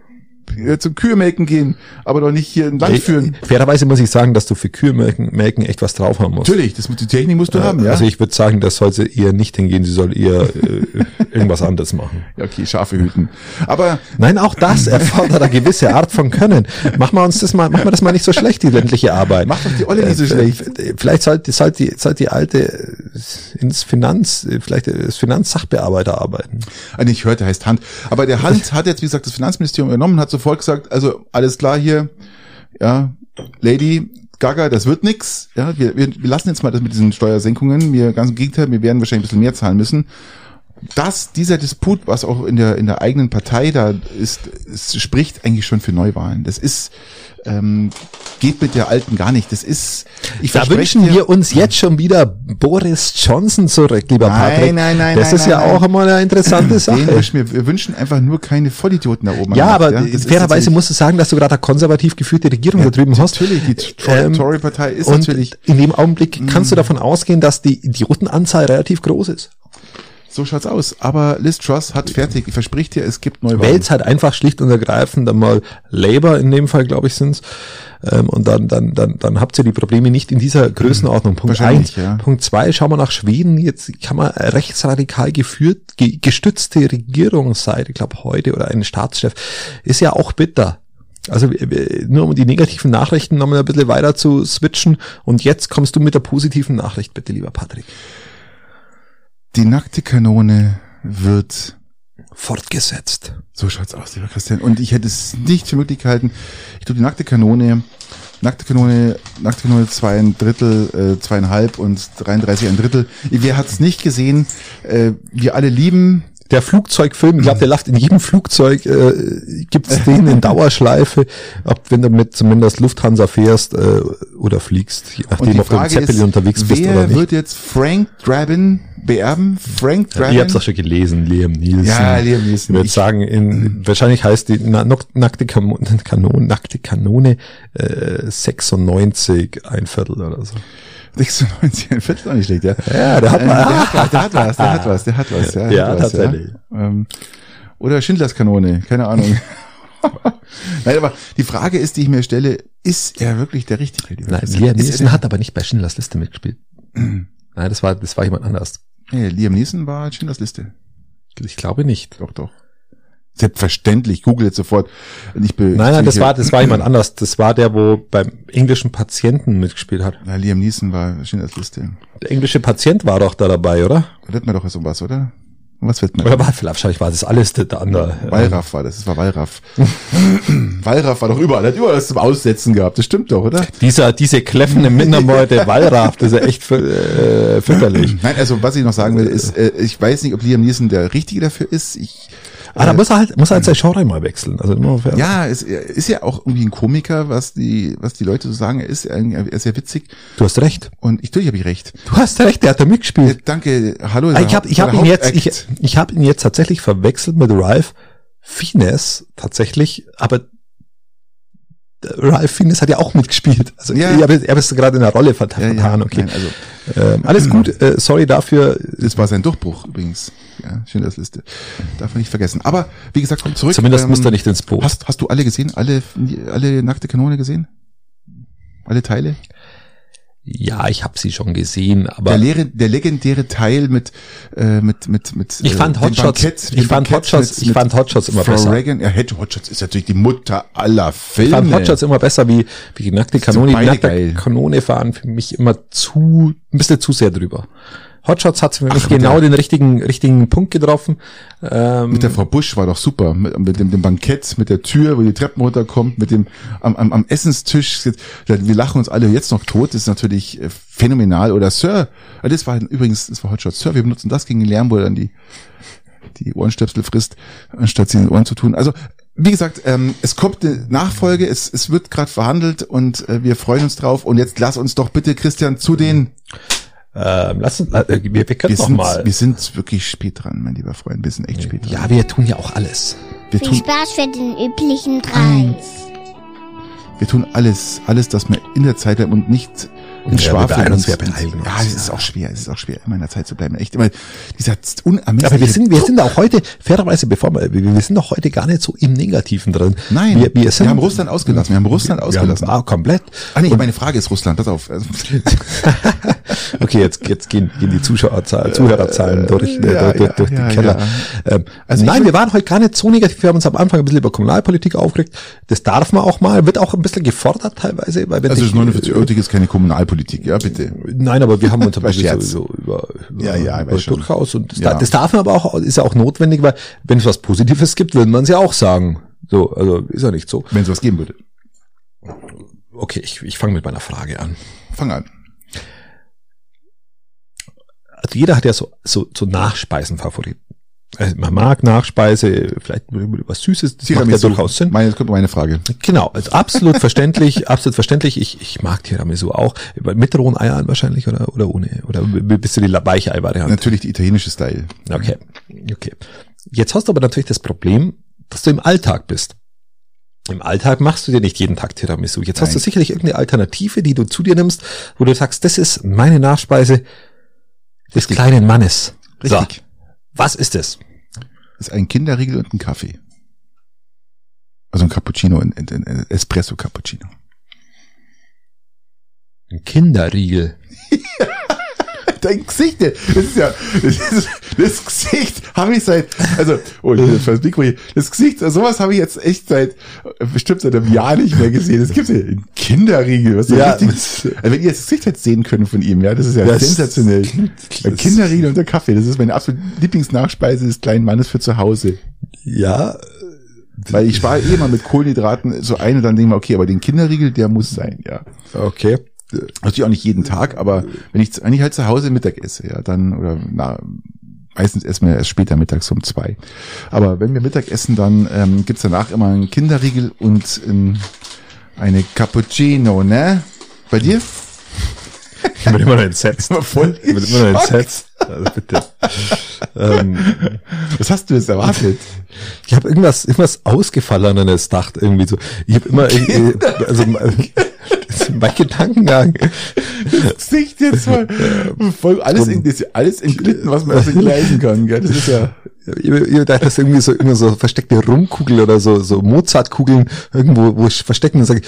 äh, zum Kühemelken gehen, aber doch nicht hier ein Land führen. Fairerweise muss ich sagen, dass du für Kühe melken, melken echt was drauf haben musst. Natürlich, das, die Technik musst du haben, ja. Also ich würde sagen, das soll sie eher nicht hingehen, sie soll eher äh, irgendwas anderes machen. ja, okay, Schafe hüten. Aber Nein, auch das erfordert eine gewisse Art von Können. Machen wir uns das mal, machen wir das mal nicht so schlecht, die ländliche Arbeit. Mach doch die Olle nicht so Äh, schlecht. Vielleicht, sollte, sollte, die, sollte die alte äh, ins Finanz, äh, vielleicht das Finanzsachbearbeiter arbeiten. Ah, nicht hörte, heißt Hand. Aber der Hand hat jetzt, wie gesagt, das Finanzministerium übernommen, hat sofort gesagt, also alles klar hier, ja, Lady Gaga, das wird nix. Ja, wir, wir, wir lassen jetzt mal das mit diesen Steuersenkungen. Wir ganz im Gegenteil, wir werden wahrscheinlich ein bisschen mehr zahlen müssen. Das, dieser Disput, was auch in der in der eigenen Partei da ist, es spricht eigentlich schon für Neuwahlen. Das ist ähm, geht mit der alten gar nicht. Das ist ich Da wünschen dir- wir uns jetzt schon wieder Boris Johnson zurück, lieber Nein, Patrick. nein, nein, Das nein, ist ja nein, auch nein. einmal eine interessante Sache. wünschen wir, wir wünschen einfach nur keine Vollidioten da oben. Ja, der aber Das ist fairerweise musst du sagen, dass du gerade eine konservativ geführte Regierung da drüben hast. Natürlich, die Ähm, Tory-Partei ist und natürlich, in dem Augenblick kannst du davon ausgehen, dass die Idiotenanzahl relativ groß ist. So schaut's aus. Aber Liz Truss hat fertig, ich versprich dir, es gibt Neuwahlen. Wählt's halt einfach schlicht und ergreifend einmal Labour in dem Fall, glaube ich, sind's. Ähm, und dann, dann, dann, dann habt ihr die Probleme nicht in dieser Größenordnung. Punkt eins. ja. Punkt zwei, schauen wir nach Schweden. Jetzt kann man rechtsradikal geführt, ge gestützte Regierungsseite, ich glaube heute, oder ein Staatschef, ist ja auch bitter. Also nur um die negativen Nachrichten nochmal ein bisschen weiter zu switchen. Und jetzt kommst du mit der positiven Nachricht, bitte, lieber Patrick. Die nackte Kanone wird, Fortgesetzt. so schaut's aus, lieber Christian. Und ich hätte es nicht für möglich gehalten. Ich glaube, die nackte Kanone, nackte Kanone, nackte Kanone zwei ein Drittel, äh, zweieinhalb und 33 ein Drittel. Wer hat's nicht gesehen? Äh, wir alle lieben Der Flugzeugfilm, ich glaube, der läuft in jedem Flugzeug, äh, gibt's den in Dauerschleife, ob wenn du mit zumindest Lufthansa fährst äh, oder fliegst, je nachdem, ob du im Zeppelin ist, unterwegs bist oder wer nicht. wird jetzt Frank Drabin beerben? Frank Drabin? ich hab's auch schon gelesen, Liam Nielsen. Ja, Liam Neeson. Ich würde sagen, in, wahrscheinlich heißt die na, nackte Kanone, Kanone, nackte Kanone äh, 96, ein Viertel oder so. 96, ein Viertel auch nicht schlecht, ja. Ja, der hat Äh, mal. der, hat was, der hat was, der hat was, der hat was. Ja, hat was, tatsächlich. Ja. Ähm, oder Schindlers Kanone, keine Ahnung. Nein, aber die Frage ist, die ich mir stelle, ist er wirklich der Richtige? Nein? Liam der- hat aber nicht bei Schindlers Liste mitgespielt. Nein, das war, das war jemand anders. Nee, Liam Neeson war Schindlers Liste. Ich glaube nicht. Doch, doch. Selbstverständlich, google jetzt sofort. Ich be- Nein, nein, das war, das war jemand anders. Das war der, wo beim englischen Patienten mitgespielt hat. Na, Liam Neeson war Schindlers Liste. Der englische Patient war doch da dabei, oder? Da wird man doch so was, oder? Um was wird man? Oder war, vielleicht wahrscheinlich war das alles der, der andere. Wallraff war das, das war Wallraff. Wallraff war doch überall, hat überall was zum Aussetzen gehabt, das stimmt doch, oder? Dieser, diese kläffende Mindermeute Wallraff, das ist ja echt äh, fürchterlich. Nein, also was ich noch sagen will, ist, äh, ich weiß nicht, ob Liam Neeson der Richtige dafür ist. Ich, Ah, da muss er halt, muss er halt sein Genre mal wechseln. Also nur für, ja, es er ist ja auch irgendwie ein Komiker, was die, was die Leute so sagen. Er ist, er ist sehr witzig Du hast recht. und ich natürlich habe ich recht. Du hast recht, der hat da mitgespielt. danke, hallo. Ah, ich habe ich hab ihn jetzt, ich, ich habe ihn jetzt tatsächlich verwechselt mit Ralph Fiennes, tatsächlich, aber Ralph Fiennes hat ja auch mitgespielt. Also Ja. ich habe er ist gerade in der Rolle vert- ja, vertan, ja, okay. Nein, also Ähm, alles gut, äh, sorry dafür. das war sein Durchbruch übrigens. Ja, Schindlers Liste. Darf man nicht vergessen. Aber wie gesagt, komm zurück. Zumindest Ähm, muss er nicht ins Boot. Hast, hast du alle gesehen? Alle, alle nackte Kanone gesehen? Alle Teile? Ja, ich habe sie schon gesehen, aber Der, leere, der legendäre Teil mit äh, mit mit mit ich äh, fand Hotshots, Bankett- ich fand Bankett Hotshots, mit- ich mit fand Hotshots immer Frau besser. Reagan, ja, Hedge- Hotshots ist natürlich die Mutter aller Filme. Ich fand Hotshots immer besser wie, wie die nackte Kanone. Die beide nackte geil. Kanone fahren für mich immer zu, ein bisschen zu sehr drüber. Hotshots hat für mich Ach, genau der- den richtigen, richtigen Punkt getroffen. Ähm, Mit der Frau Busch war doch super. Mit, mit dem, dem Bankett, mit der Tür, wo die Treppen runterkommt, mit dem am, am, am Essenstisch. Wir lachen uns alle jetzt noch tot. Das ist natürlich äh, phänomenal. Oder Sir. Ah, Das war übrigens, das war Hotshot. Sir, wir benutzen das gegen den Lärm, wo dann die, die Ohrenstöpsel frisst, anstatt sie in den Ohren zu tun. Also, wie gesagt, ähm, es kommt eine Nachfolge, es, es wird gerade verhandelt und äh, wir freuen uns drauf. Und jetzt lass uns doch bitte, Christian, zu den ähm, lass uns, äh, wir, wir können wir noch sind, mal. wir sind wirklich spät dran, mein lieber Freund. Wir sind echt spät dran. Ja, wir tun ja auch alles. wir Viel tun Spaß für den üblichen Preis. Wir tun alles, alles, dass wir in der Zeit bleiben und nicht ins Ja, wir Schwafeln wir beeilen Ja, es ist auch schwer, es ist auch schwer, immer in der Zeit zu bleiben. Echt immer dieser unermessliche Aber wir sind, wir sind auch heute, fairerweise, bevor wir, wir wir sind auch heute gar nicht so im Negativen drin. Nein, wir, wir, sind, haben Russland ausgelassen, wir haben Russland wir ausgelassen. Ah, komplett. Ah, nee, meine Frage ist Russland, pass auf. Okay, jetzt, jetzt gehen, gehen die Zuschauerzahlen, Zuhörerzahlen durch, äh, ja, durch, ja, durch ja, den Keller. Ähm, Also nein, wir waren heute gar nicht so negativ. Wir haben uns am Anfang ein bisschen über Kommunalpolitik aufgeregt. Das darf man auch mal, wird auch ein bisschen gefordert teilweise. Weil wenn also sich- das 49 Euro ist keine Kommunalpolitik, ja, bitte. Nein, aber wir haben uns ein War bisschen Scherz. so, so über, über, Ja, ja, über durchaus. Und das, Ja. da- das darf man aber auch, ist ja auch notwendig, weil wenn es was Positives gibt, würde man es ja auch sagen. So, also ist ja nicht so. Wenn es was geben würde. Okay, ich, ich fange mit meiner Frage an. Fang an. Also jeder hat ja so, so, so Nachspeisenfavoriten. Also man mag Nachspeise, vielleicht was Süßes, das macht ja Tiramisu. durchaus Sinn. Meine, jetzt kommt meine Frage. Genau, also absolut verständlich, absolut verständlich. Ich, ich mag Tiramisu auch. Mit rohen Eiern wahrscheinlich oder, oder ohne? Oder bist du die Weichei-Variante? Natürlich die italienische Style. Okay, okay. Jetzt hast du aber natürlich das Problem, dass du im Alltag bist. Im Alltag machst du dir nicht jeden Tag Tiramisu. Jetzt hast Nein. du sicherlich irgendeine Alternative, die du zu dir nimmst, wo du sagst, das ist meine Nachspeise des kleinen Mannes. Richtig. So, was ist es? Das ist ein Kinderriegel und ein Kaffee. Also ein Cappuccino, ein, ein, ein Espresso Cappuccino. Ein Kinderriegel. Dein Gesicht, das ist ja, das, ist, das Gesicht habe ich seit, also, oh, ich bin jetzt Mikro hier, das Gesicht, sowas habe ich jetzt echt seit, äh, bestimmt seit einem Jahr nicht mehr gesehen. Das gibt's ja in Kinderriegel, was so Ja, richtig, also wenn ihr das Gesicht jetzt sehen können von ihm, ja, das ist ja Das- sensationell. Ein Kinderriegel und der Kaffee, das ist meine absolute Lieblingsnachspeise des kleinen Mannes für zu Hause. Ja, Weil ich spare eh immer mit Kohlenhydraten so ein und dann denke ich mir, okay, aber den Kinderriegel, der muss sein, ja. okay. Natürlich auch nicht jeden Tag, aber wenn ich eigentlich halt zu Hause Mittag esse, ja, dann, oder na, meistens essen wir erst später mittags um zwei. Aber wenn wir Mittag essen, dann ähm, gibt's danach immer einen Kinderriegel und ähm, eine Cappuccino, ne? Bei dir? Ich bin immer noch entsetzt. Immer voll Ich bin immer noch entsetzt. Also bitte. ähm, Was hast du jetzt erwartet? ich habe irgendwas, irgendwas Ausgefallenes gedacht irgendwie so. Ich habe immer, äh, also mein Gedankengang. Das Gesicht jetzt mal voll alles, in, alles entglitten, was man also leisen kann, gell? Das ist ja, Ich, ich dachte, das irgendwie so, immer so versteckte Rumkugel oder so, so Mozartkugeln irgendwo, wo ich verstecken und sage,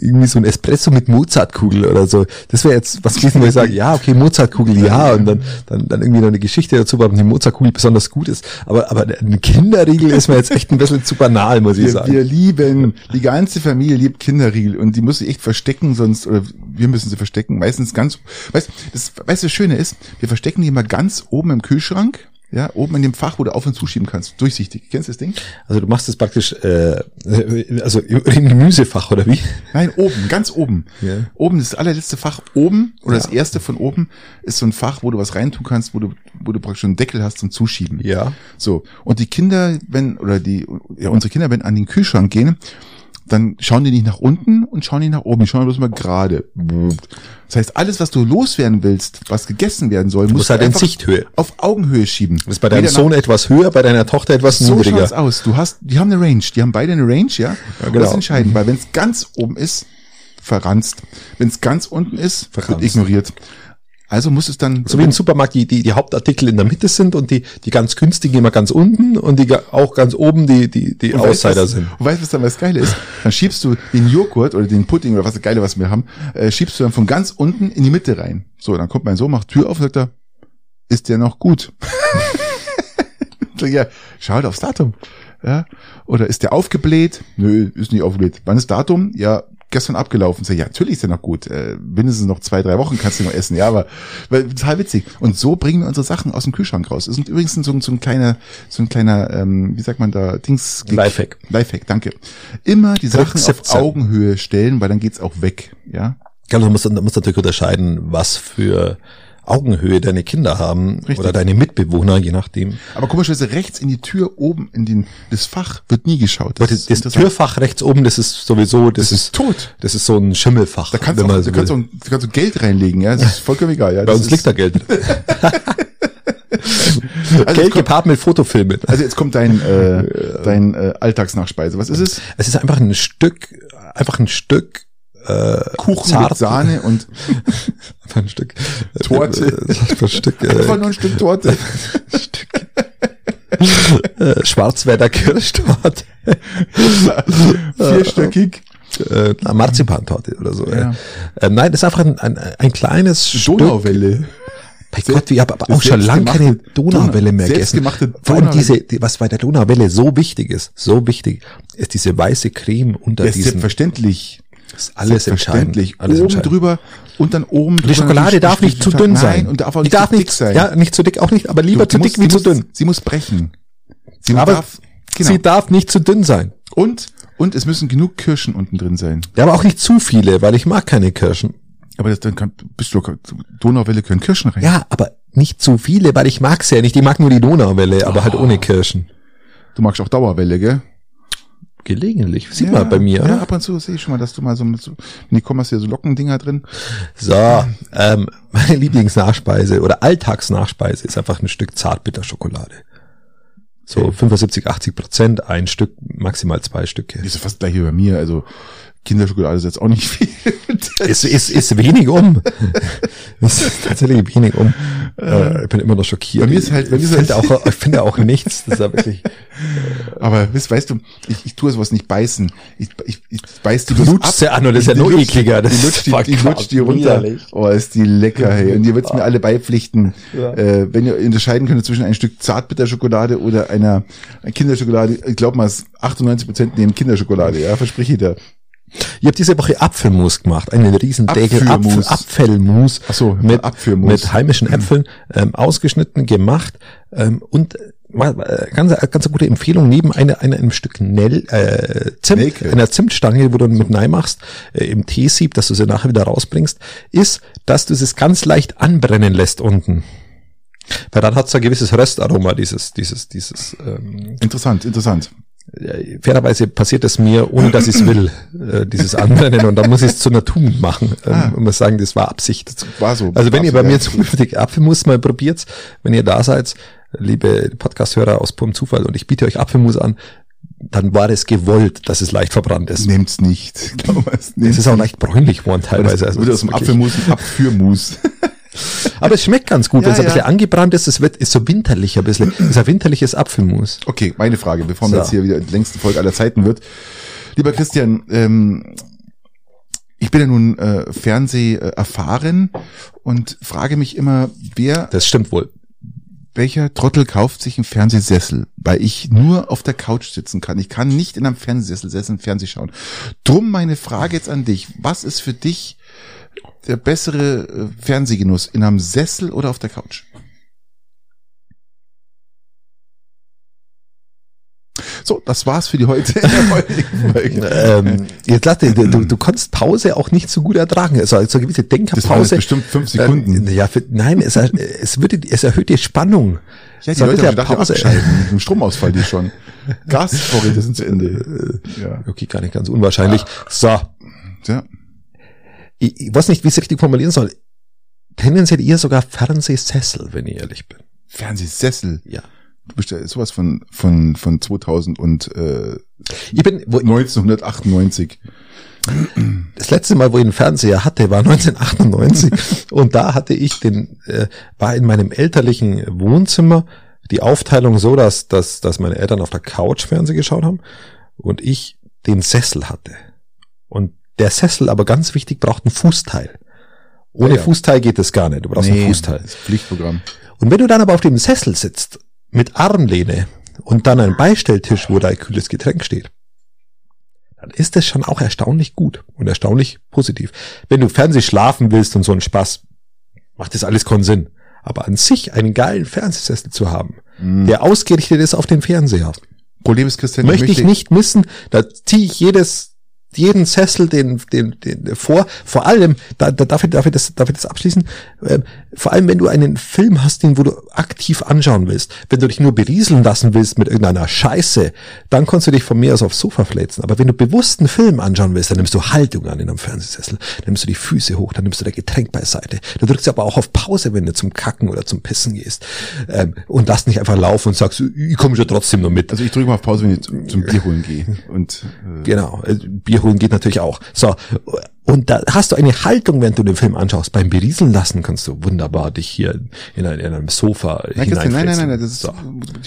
irgendwie so ein Espresso mit Mozartkugel oder so. Das wäre jetzt was gewesen, wo ich sage, ja, okay, Mozartkugel, ja, und dann, dann, dann irgendwie noch eine Geschichte dazu, warum die Mozartkugel besonders gut ist. Aber, aber ein Kinderriegel ist mir jetzt echt ein bisschen zu banal, muss ich wir, sagen. wir lieben, die ganze Familie liebt Kinderriegel und die muss sie echt verstecken, sonst, oder wir müssen sie verstecken, meistens ganz, weißt, das, weißt du, das Schöne ist, wir verstecken die immer ganz oben im Kühlschrank, ja, oben in dem Fach, wo du auf und zuschieben kannst, durchsichtig. Kennst du das Ding? Also du machst das praktisch, äh, also im Gemüsefach oder wie? Nein, oben, ganz oben. Ja. Oben, das allerletzte Fach oben, oder Ja. das erste von oben, ist so ein Fach, wo du was reintun kannst, wo du, wo du praktisch einen Deckel hast zum Zuschieben. Ja. So. Und die Kinder, wenn, oder die, ja, unsere Kinder, wenn an den Kühlschrank gehen, dann schauen die nicht nach unten und schauen nicht nach oben, die schauen bloß mal gerade. Das heißt, alles, was du loswerden willst, was gegessen werden soll, musst Muss halt in Sichthöhe. auf Augenhöhe schieben. Das ist bei deinem Weder Sohn etwas höher, bei deiner Tochter etwas so niedriger. schaut's aus. Du hast, die haben eine Range, die haben beide eine Range, ja. Und genau. Das ist entscheidend, weil wenn es ganz oben ist, verranzt. Wenn es ganz unten ist, wird Verranzt. ignoriert. Also muss es dann So wie im Supermarkt die, die, die Hauptartikel in der Mitte sind und die, die ganz günstigen immer ganz unten und die auch ganz oben die, die, die Und Outsider was, sind. Und weißt du, was dann was Geile ist? Dann schiebst du den Joghurt oder den Pudding oder was das Geile, was wir haben, äh, schiebst du dann von ganz unten in die Mitte rein. So, dann kommt mein Sohn, macht Tür auf, sagt er, ist der noch gut? Ja, schau halt aufs Datum. Ja, oder ist der aufgebläht? Nö, ist nicht aufgebläht. Wann ist Datum? Ja, gestern abgelaufen. Sag ich, ja, natürlich ist der noch gut. Äh, mindestens noch zwei, drei Wochen kannst du noch essen. Ja, aber weil, total witzig. Und so bringen wir unsere Sachen aus dem Kühlschrank raus. Das ist übrigens so, ein- so ein kleiner, so ein kleiner, ähm, wie sagt man da, Dings. Lifehack. Lifehack, danke. Immer die Sachen auf 17. Augenhöhe stellen, weil dann geht's auch weg. Ja, Ja, du musst, du musst natürlich unterscheiden, was für Augenhöhe deine Kinder haben Richtig. oder deine Mitbewohner, je nachdem. aber komischerweise rechts in die Tür oben in den das Fach wird nie geschaut. Das, das interessant. Türfach rechts oben, das ist sowieso, das, Das ist tot. Das ist so ein Schimmelfach. Da kannst auch, man da so kannst du, da kannst du Geld reinlegen, ja, das ist vollkommen egal. Ja, Bei das uns ist, liegt da Geld also, Geld gepaart mit Fotofilmen. also jetzt kommt dein äh, dein äh, Alltagsnachspeise. Was ist es? Es ist einfach ein Stück, einfach ein Stück äh, Kuchen zart, mit Sahne und Einfach ein Stück äh, Torte. äh, einfach ein Stück, einfach äh, nur ein Stück Torte. äh, Schwarzwälder Kirschtorte, Vierstöckig. äh, na, Marzipantorte oder so. Ja. Äh. Nein, das ist einfach ein, ein, ein kleines Stück. Donauwelle. Bei Gott, ich habe auch schon lange keine Donauwelle mehr gegessen. Vor allem diese, die, was bei der Donauwelle so wichtig ist, so wichtig, ist diese weiße Creme unter ist diesen. selbstverständlich. Ist alles entscheidend. Alles oben entscheidend. drüber und dann oben drüber. Die Schokolade darf nicht zu dünn sein. Nein, und darf auch die nicht darf zu dick nicht, sein. Ja, nicht zu dick, auch nicht, aber lieber Du- zu die dick muss- wie die zu muss- dünn. Sie muss brechen. Sie Aber darf, genau. Sie darf nicht zu dünn sein. und, und es müssen genug Kirschen unten drin sein. Ja, aber auch nicht zu viele, weil ich mag keine Kirschen. Aber das, dann kann, bist du, Donauwelle können Kirschen rein. Ja, aber nicht zu viele, weil ich mag's ja nicht. Ich mag nur die Donauwelle, aber halt Oh. ohne Kirschen. Du magst auch Dauerwelle, gell? Gelegentlich. Sieht ja, man bei mir, Ja, oder? ab und zu sehe ich schon mal, dass du mal so mit so, Nico hast hier so Lockendinger drin. So, ähm, meine Lieblingsnachspeise oder Alltagsnachspeise ist einfach ein Stück Zartbitterschokolade. So 75, 80 Prozent, ein Stück, maximal zwei Stücke. Die ist fast gleich wie bei mir, also Kinderschokolade ist jetzt auch nicht viel. Ist, ist, ist wenig um. ist tatsächlich wenig um. Äh, ich bin immer noch schockiert. Bei mir ist halt- bei mir ich ist finde halt- auch, ich finde auch nichts. Das ist ja wirklich, Aber weißt, weißt du, ich, ich tue sowas nicht beißen. Ich, ich, ich beiß die Du bloß ja an und das ist ja lutsch- ekliger. Das Die lutsch die, ist die, lutsch die runter. widerlich. Oh, ist die lecker, hey. Und ihr würdet mir alle beipflichten, Ja. äh, wenn ihr unterscheiden könnt zwischen ein Stück Zartbitterschokolade oder einer Kinderschokolade. Ich glaube mal, 98 Prozent nehmen Kinderschokolade, ja, verspreche ich dir. Ich habe diese Woche Apfelmus gemacht, einen riesen Deckel Apfel, Apfelmus. So, mit, Apfelmus. mit heimischen Äpfeln ähm, ausgeschnitten, gemacht ähm, und äh, äh, ganz, ganz eine gute Empfehlung, neben einer, einer, einem Stück Nell, äh, Zimt, Nelke. einer Zimtstange, wo du mit rein machst, äh, im Teesieb, dass du sie nachher wieder rausbringst, ist, dass du es ganz leicht anbrennen lässt unten. Weil dann hat es ein gewisses Röstaroma, dieses, dieses, dieses ähm, Interessant, interessant. Fairerweise passiert es mir, ohne dass ich es will, äh, dieses Anbrennen und dann muss ich es zu einer Tugend machen ähm, Ah. und muss sagen, das war Absicht. War so. Also wenn ihr bei ja. mir zukünftig Apfelmus mal probiert, wenn ihr da seid, liebe Podcast-Hörer aus purem Zufall und ich biete euch Apfelmus an, dann war es gewollt, dass es leicht verbrannt ist. Nehmt's nicht. Es ist auch leicht bräunlich geworden teilweise. Das Also das dem ist Apfelmus Abführmus. aber es schmeckt ganz gut, Ja, wenn es ein ja. bisschen angebrannt ist. Es wird ist so winterlich ein bisschen. Es ist ein winterliches Apfelmus. Okay, meine Frage, bevor wir So. jetzt hier wieder die längste Folge aller Zeiten wird. Lieber Christian, ähm, ich bin ja nun äh, Fernseh äh, erfahren und frage mich immer, wer, Das stimmt wohl. welcher Trottel kauft sich einen Fernsehsessel, weil ich nur auf der Couch sitzen kann. Ich kann nicht in einem Fernsehsessel sitzen und Fernseh schauen. Drum meine Frage jetzt an dich. Was ist für dich der bessere äh, Fernsehgenuss? In einem Sessel oder auf der Couch? So, das war's für die heute. ähm, jetzt lass dir, du, du konntest Pause auch nicht so gut ertragen. Also, also eine gewisse Denkerpause. bestimmt fünf Sekunden. Ähm, ja, für, nein, es, es, würde, es erhöht die Spannung. Ja, die So, Leute haben gedacht, Pause. abschalten. Mit dem Stromausfall die schon. Gasvorräte sind zu Ende. Ja. Okay, gar nicht ganz unwahrscheinlich. So, ja. Ich, ich weiß nicht, wie ich es richtig formulieren soll. Tendenziell eher sogar Fernsehsessel, wenn ich ehrlich bin. Fernsehsessel. Ja. Du bist ja sowas von, von, von 2000 und, äh, Ich bin, wo, 1998. das letzte Mal, wo ich einen Fernseher hatte, war 1998 und da hatte ich den, äh, war in meinem elterlichen Wohnzimmer die Aufteilung so, dass, dass, dass meine Eltern auf der Couch Fernsehen geschaut haben und ich den Sessel hatte. Und der Sessel, aber ganz wichtig, braucht ein Fußteil. Ohne Ja, ja. Fußteil geht es gar nicht. Du brauchst ein Fußteil. das Pflichtprogramm. Und wenn du dann aber auf dem Sessel sitzt, mit Armlehne und dann ein Beistelltisch, wo dein kühles Getränk steht, dann ist das schon auch erstaunlich gut und erstaunlich positiv. Wenn du Fernseh schlafen willst und so einen Spaß, macht das alles keinen Sinn. Aber an sich einen geilen Fernsehsessel zu haben, der ausgerichtet ist auf den Fernseher, Problem ist, Christian, möchte ich nicht missen. Da ziehe ich jedes jeden Sessel den, den, den vor. Vor allem, da, da darf, ich, darf, ich das, darf ich das abschließen? Ähm, vor allem, wenn du einen Film hast, den wo du aktiv anschauen willst, wenn du dich nur berieseln lassen willst mit irgendeiner Scheiße, dann kannst du dich von mir aus aufs Sofa fläzen. Aber wenn du bewusst einen Film anschauen willst, dann nimmst du Haltung an in einem Fernsehsessel, dann nimmst du die Füße hoch, dann nimmst du dein Getränk beiseite. Du drückst aber auch auf Pause, wenn du zum Kacken oder zum Pissen gehst. Ähm, und lass nicht einfach laufen und sagst, ich komme schon trotzdem noch mit. Also ich drücke mal auf Pause, wenn ich zum, zum Bier holen gehe. Und äh, Genau, äh, Bier holen geht natürlich auch. So, und da hast du eine Haltung, während du den Film anschaust. Beim Berieseln lassen kannst du wunderbar dich hier in, ein, in einem Sofa nein, nein, nein, nein, das ist so.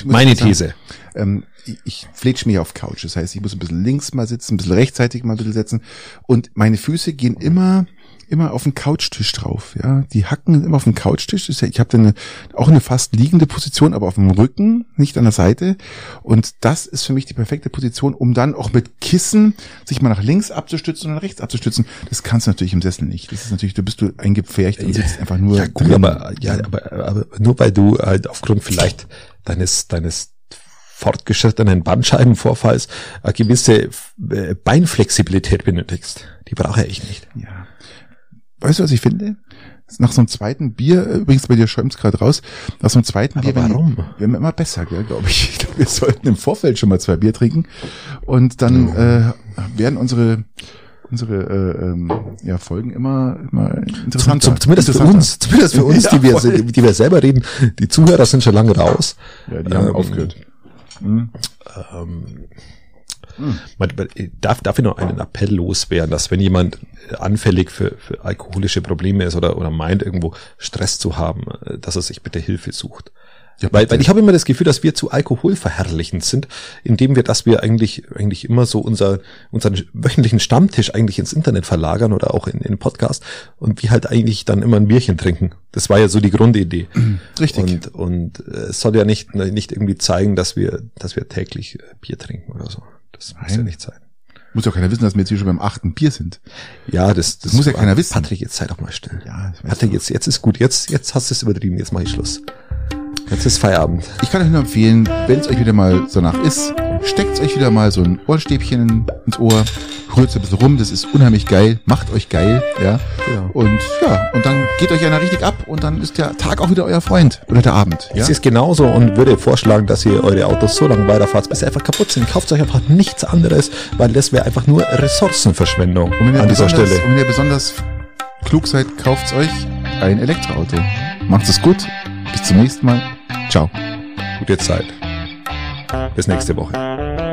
meine These. Ähm, ich, ich flitsch mich auf Couch. Das heißt, ich muss ein bisschen links mal sitzen, ein bisschen rechtzeitig mal ein bisschen setzen. Und meine Füße gehen immer immer auf den Couchtisch drauf. Ja, die hacken immer auf den Couchtisch. Ja, ich habe dann eine, auch eine fast liegende Position, aber auf dem Rücken, nicht an der Seite. Und das ist für mich die perfekte Position, um dann auch mit Kissen sich mal nach links abzustützen und nach rechts abzustützen. Das kannst du natürlich im Sessel nicht. Das ist natürlich, du bist du eingepfercht und sitzt einfach nur Ja, gut, drin. aber, ja, aber, aber nur weil du halt aufgrund vielleicht deines, deines fortgeschrittenen Bandscheibenvorfalls eine gewisse äh, Beinflexibilität benötigst. Die brauche ich nicht. Ja. Weißt du, was ich finde? Nach so einem zweiten Bier, äh, übrigens bei dir schäumt's gerade raus, nach so einem zweiten Aber Bier werden- warum? werden wir immer besser, glaube ich. Ich glaub, wir sollten im Vorfeld schon mal zwei Bier trinken und dann äh, werden unsere unsere äh, ähm, ja, Folgen immer, immer interessanter. Zum, zumindest für Interessanter. uns, zumindest für uns, Ja, die wir, voll. die wir selber reden. Die Zuhörer sind schon lange raus. Ja, die haben Ähm, aufgehört. Hm. Ähm, man, man, darf, darf ich noch einen Appell loswerden, dass wenn jemand äh, anfällig für, für alkoholische Probleme ist oder, oder meint, irgendwo Stress zu haben, äh, dass er sich bitte Hilfe sucht. weil, weil ich habe immer das Gefühl, dass wir zu alkoholverherrlichend sind, indem wir, dass wir eigentlich, eigentlich immer so unser, unseren wöchentlichen Stammtisch eigentlich ins Internet verlagern oder auch in, in den Podcast und wir halt eigentlich dann immer ein Bierchen trinken. Das war ja so die Grundidee. Richtig. Und, und äh, es soll ja nicht, nicht irgendwie zeigen, dass wir, dass wir täglich äh, Bier trinken oder so. Das muss ja Nein. nicht sein. Muss ja keiner wissen, dass wir jetzt hier schon beim achten Bier sind. Ja, das, das, muss ja keiner wissen. Patrick, jetzt sei doch mal still. Ja, Patrick, jetzt, jetzt ist gut. Jetzt, jetzt hast du es übertrieben. Jetzt mache ich Schluss. Jetzt ist Feierabend. Ich kann euch nur empfehlen, wenn es euch wieder mal so nach ist, steckt euch wieder mal so ein Ohrstäbchen ins Ohr, rührt ein bisschen rum, das ist unheimlich geil, macht euch geil, ja. Ja. Und ja, und dann geht euch einer richtig ab und dann ist der Tag auch wieder euer Freund oder der Abend, ja. Es ist genauso und würde vorschlagen, dass ihr eure Autos so lange weiterfahrt, bis sie einfach kaputt sind. Kauft euch einfach nichts anderes, weil das wäre einfach nur Ressourcenverschwendung an dieser Stelle. Und wenn ihr besonders klug seid, kauft euch ein Elektroauto. Macht es gut. Bis zum nächsten Mal. Ciao. Gute Zeit. Bis nächste Woche.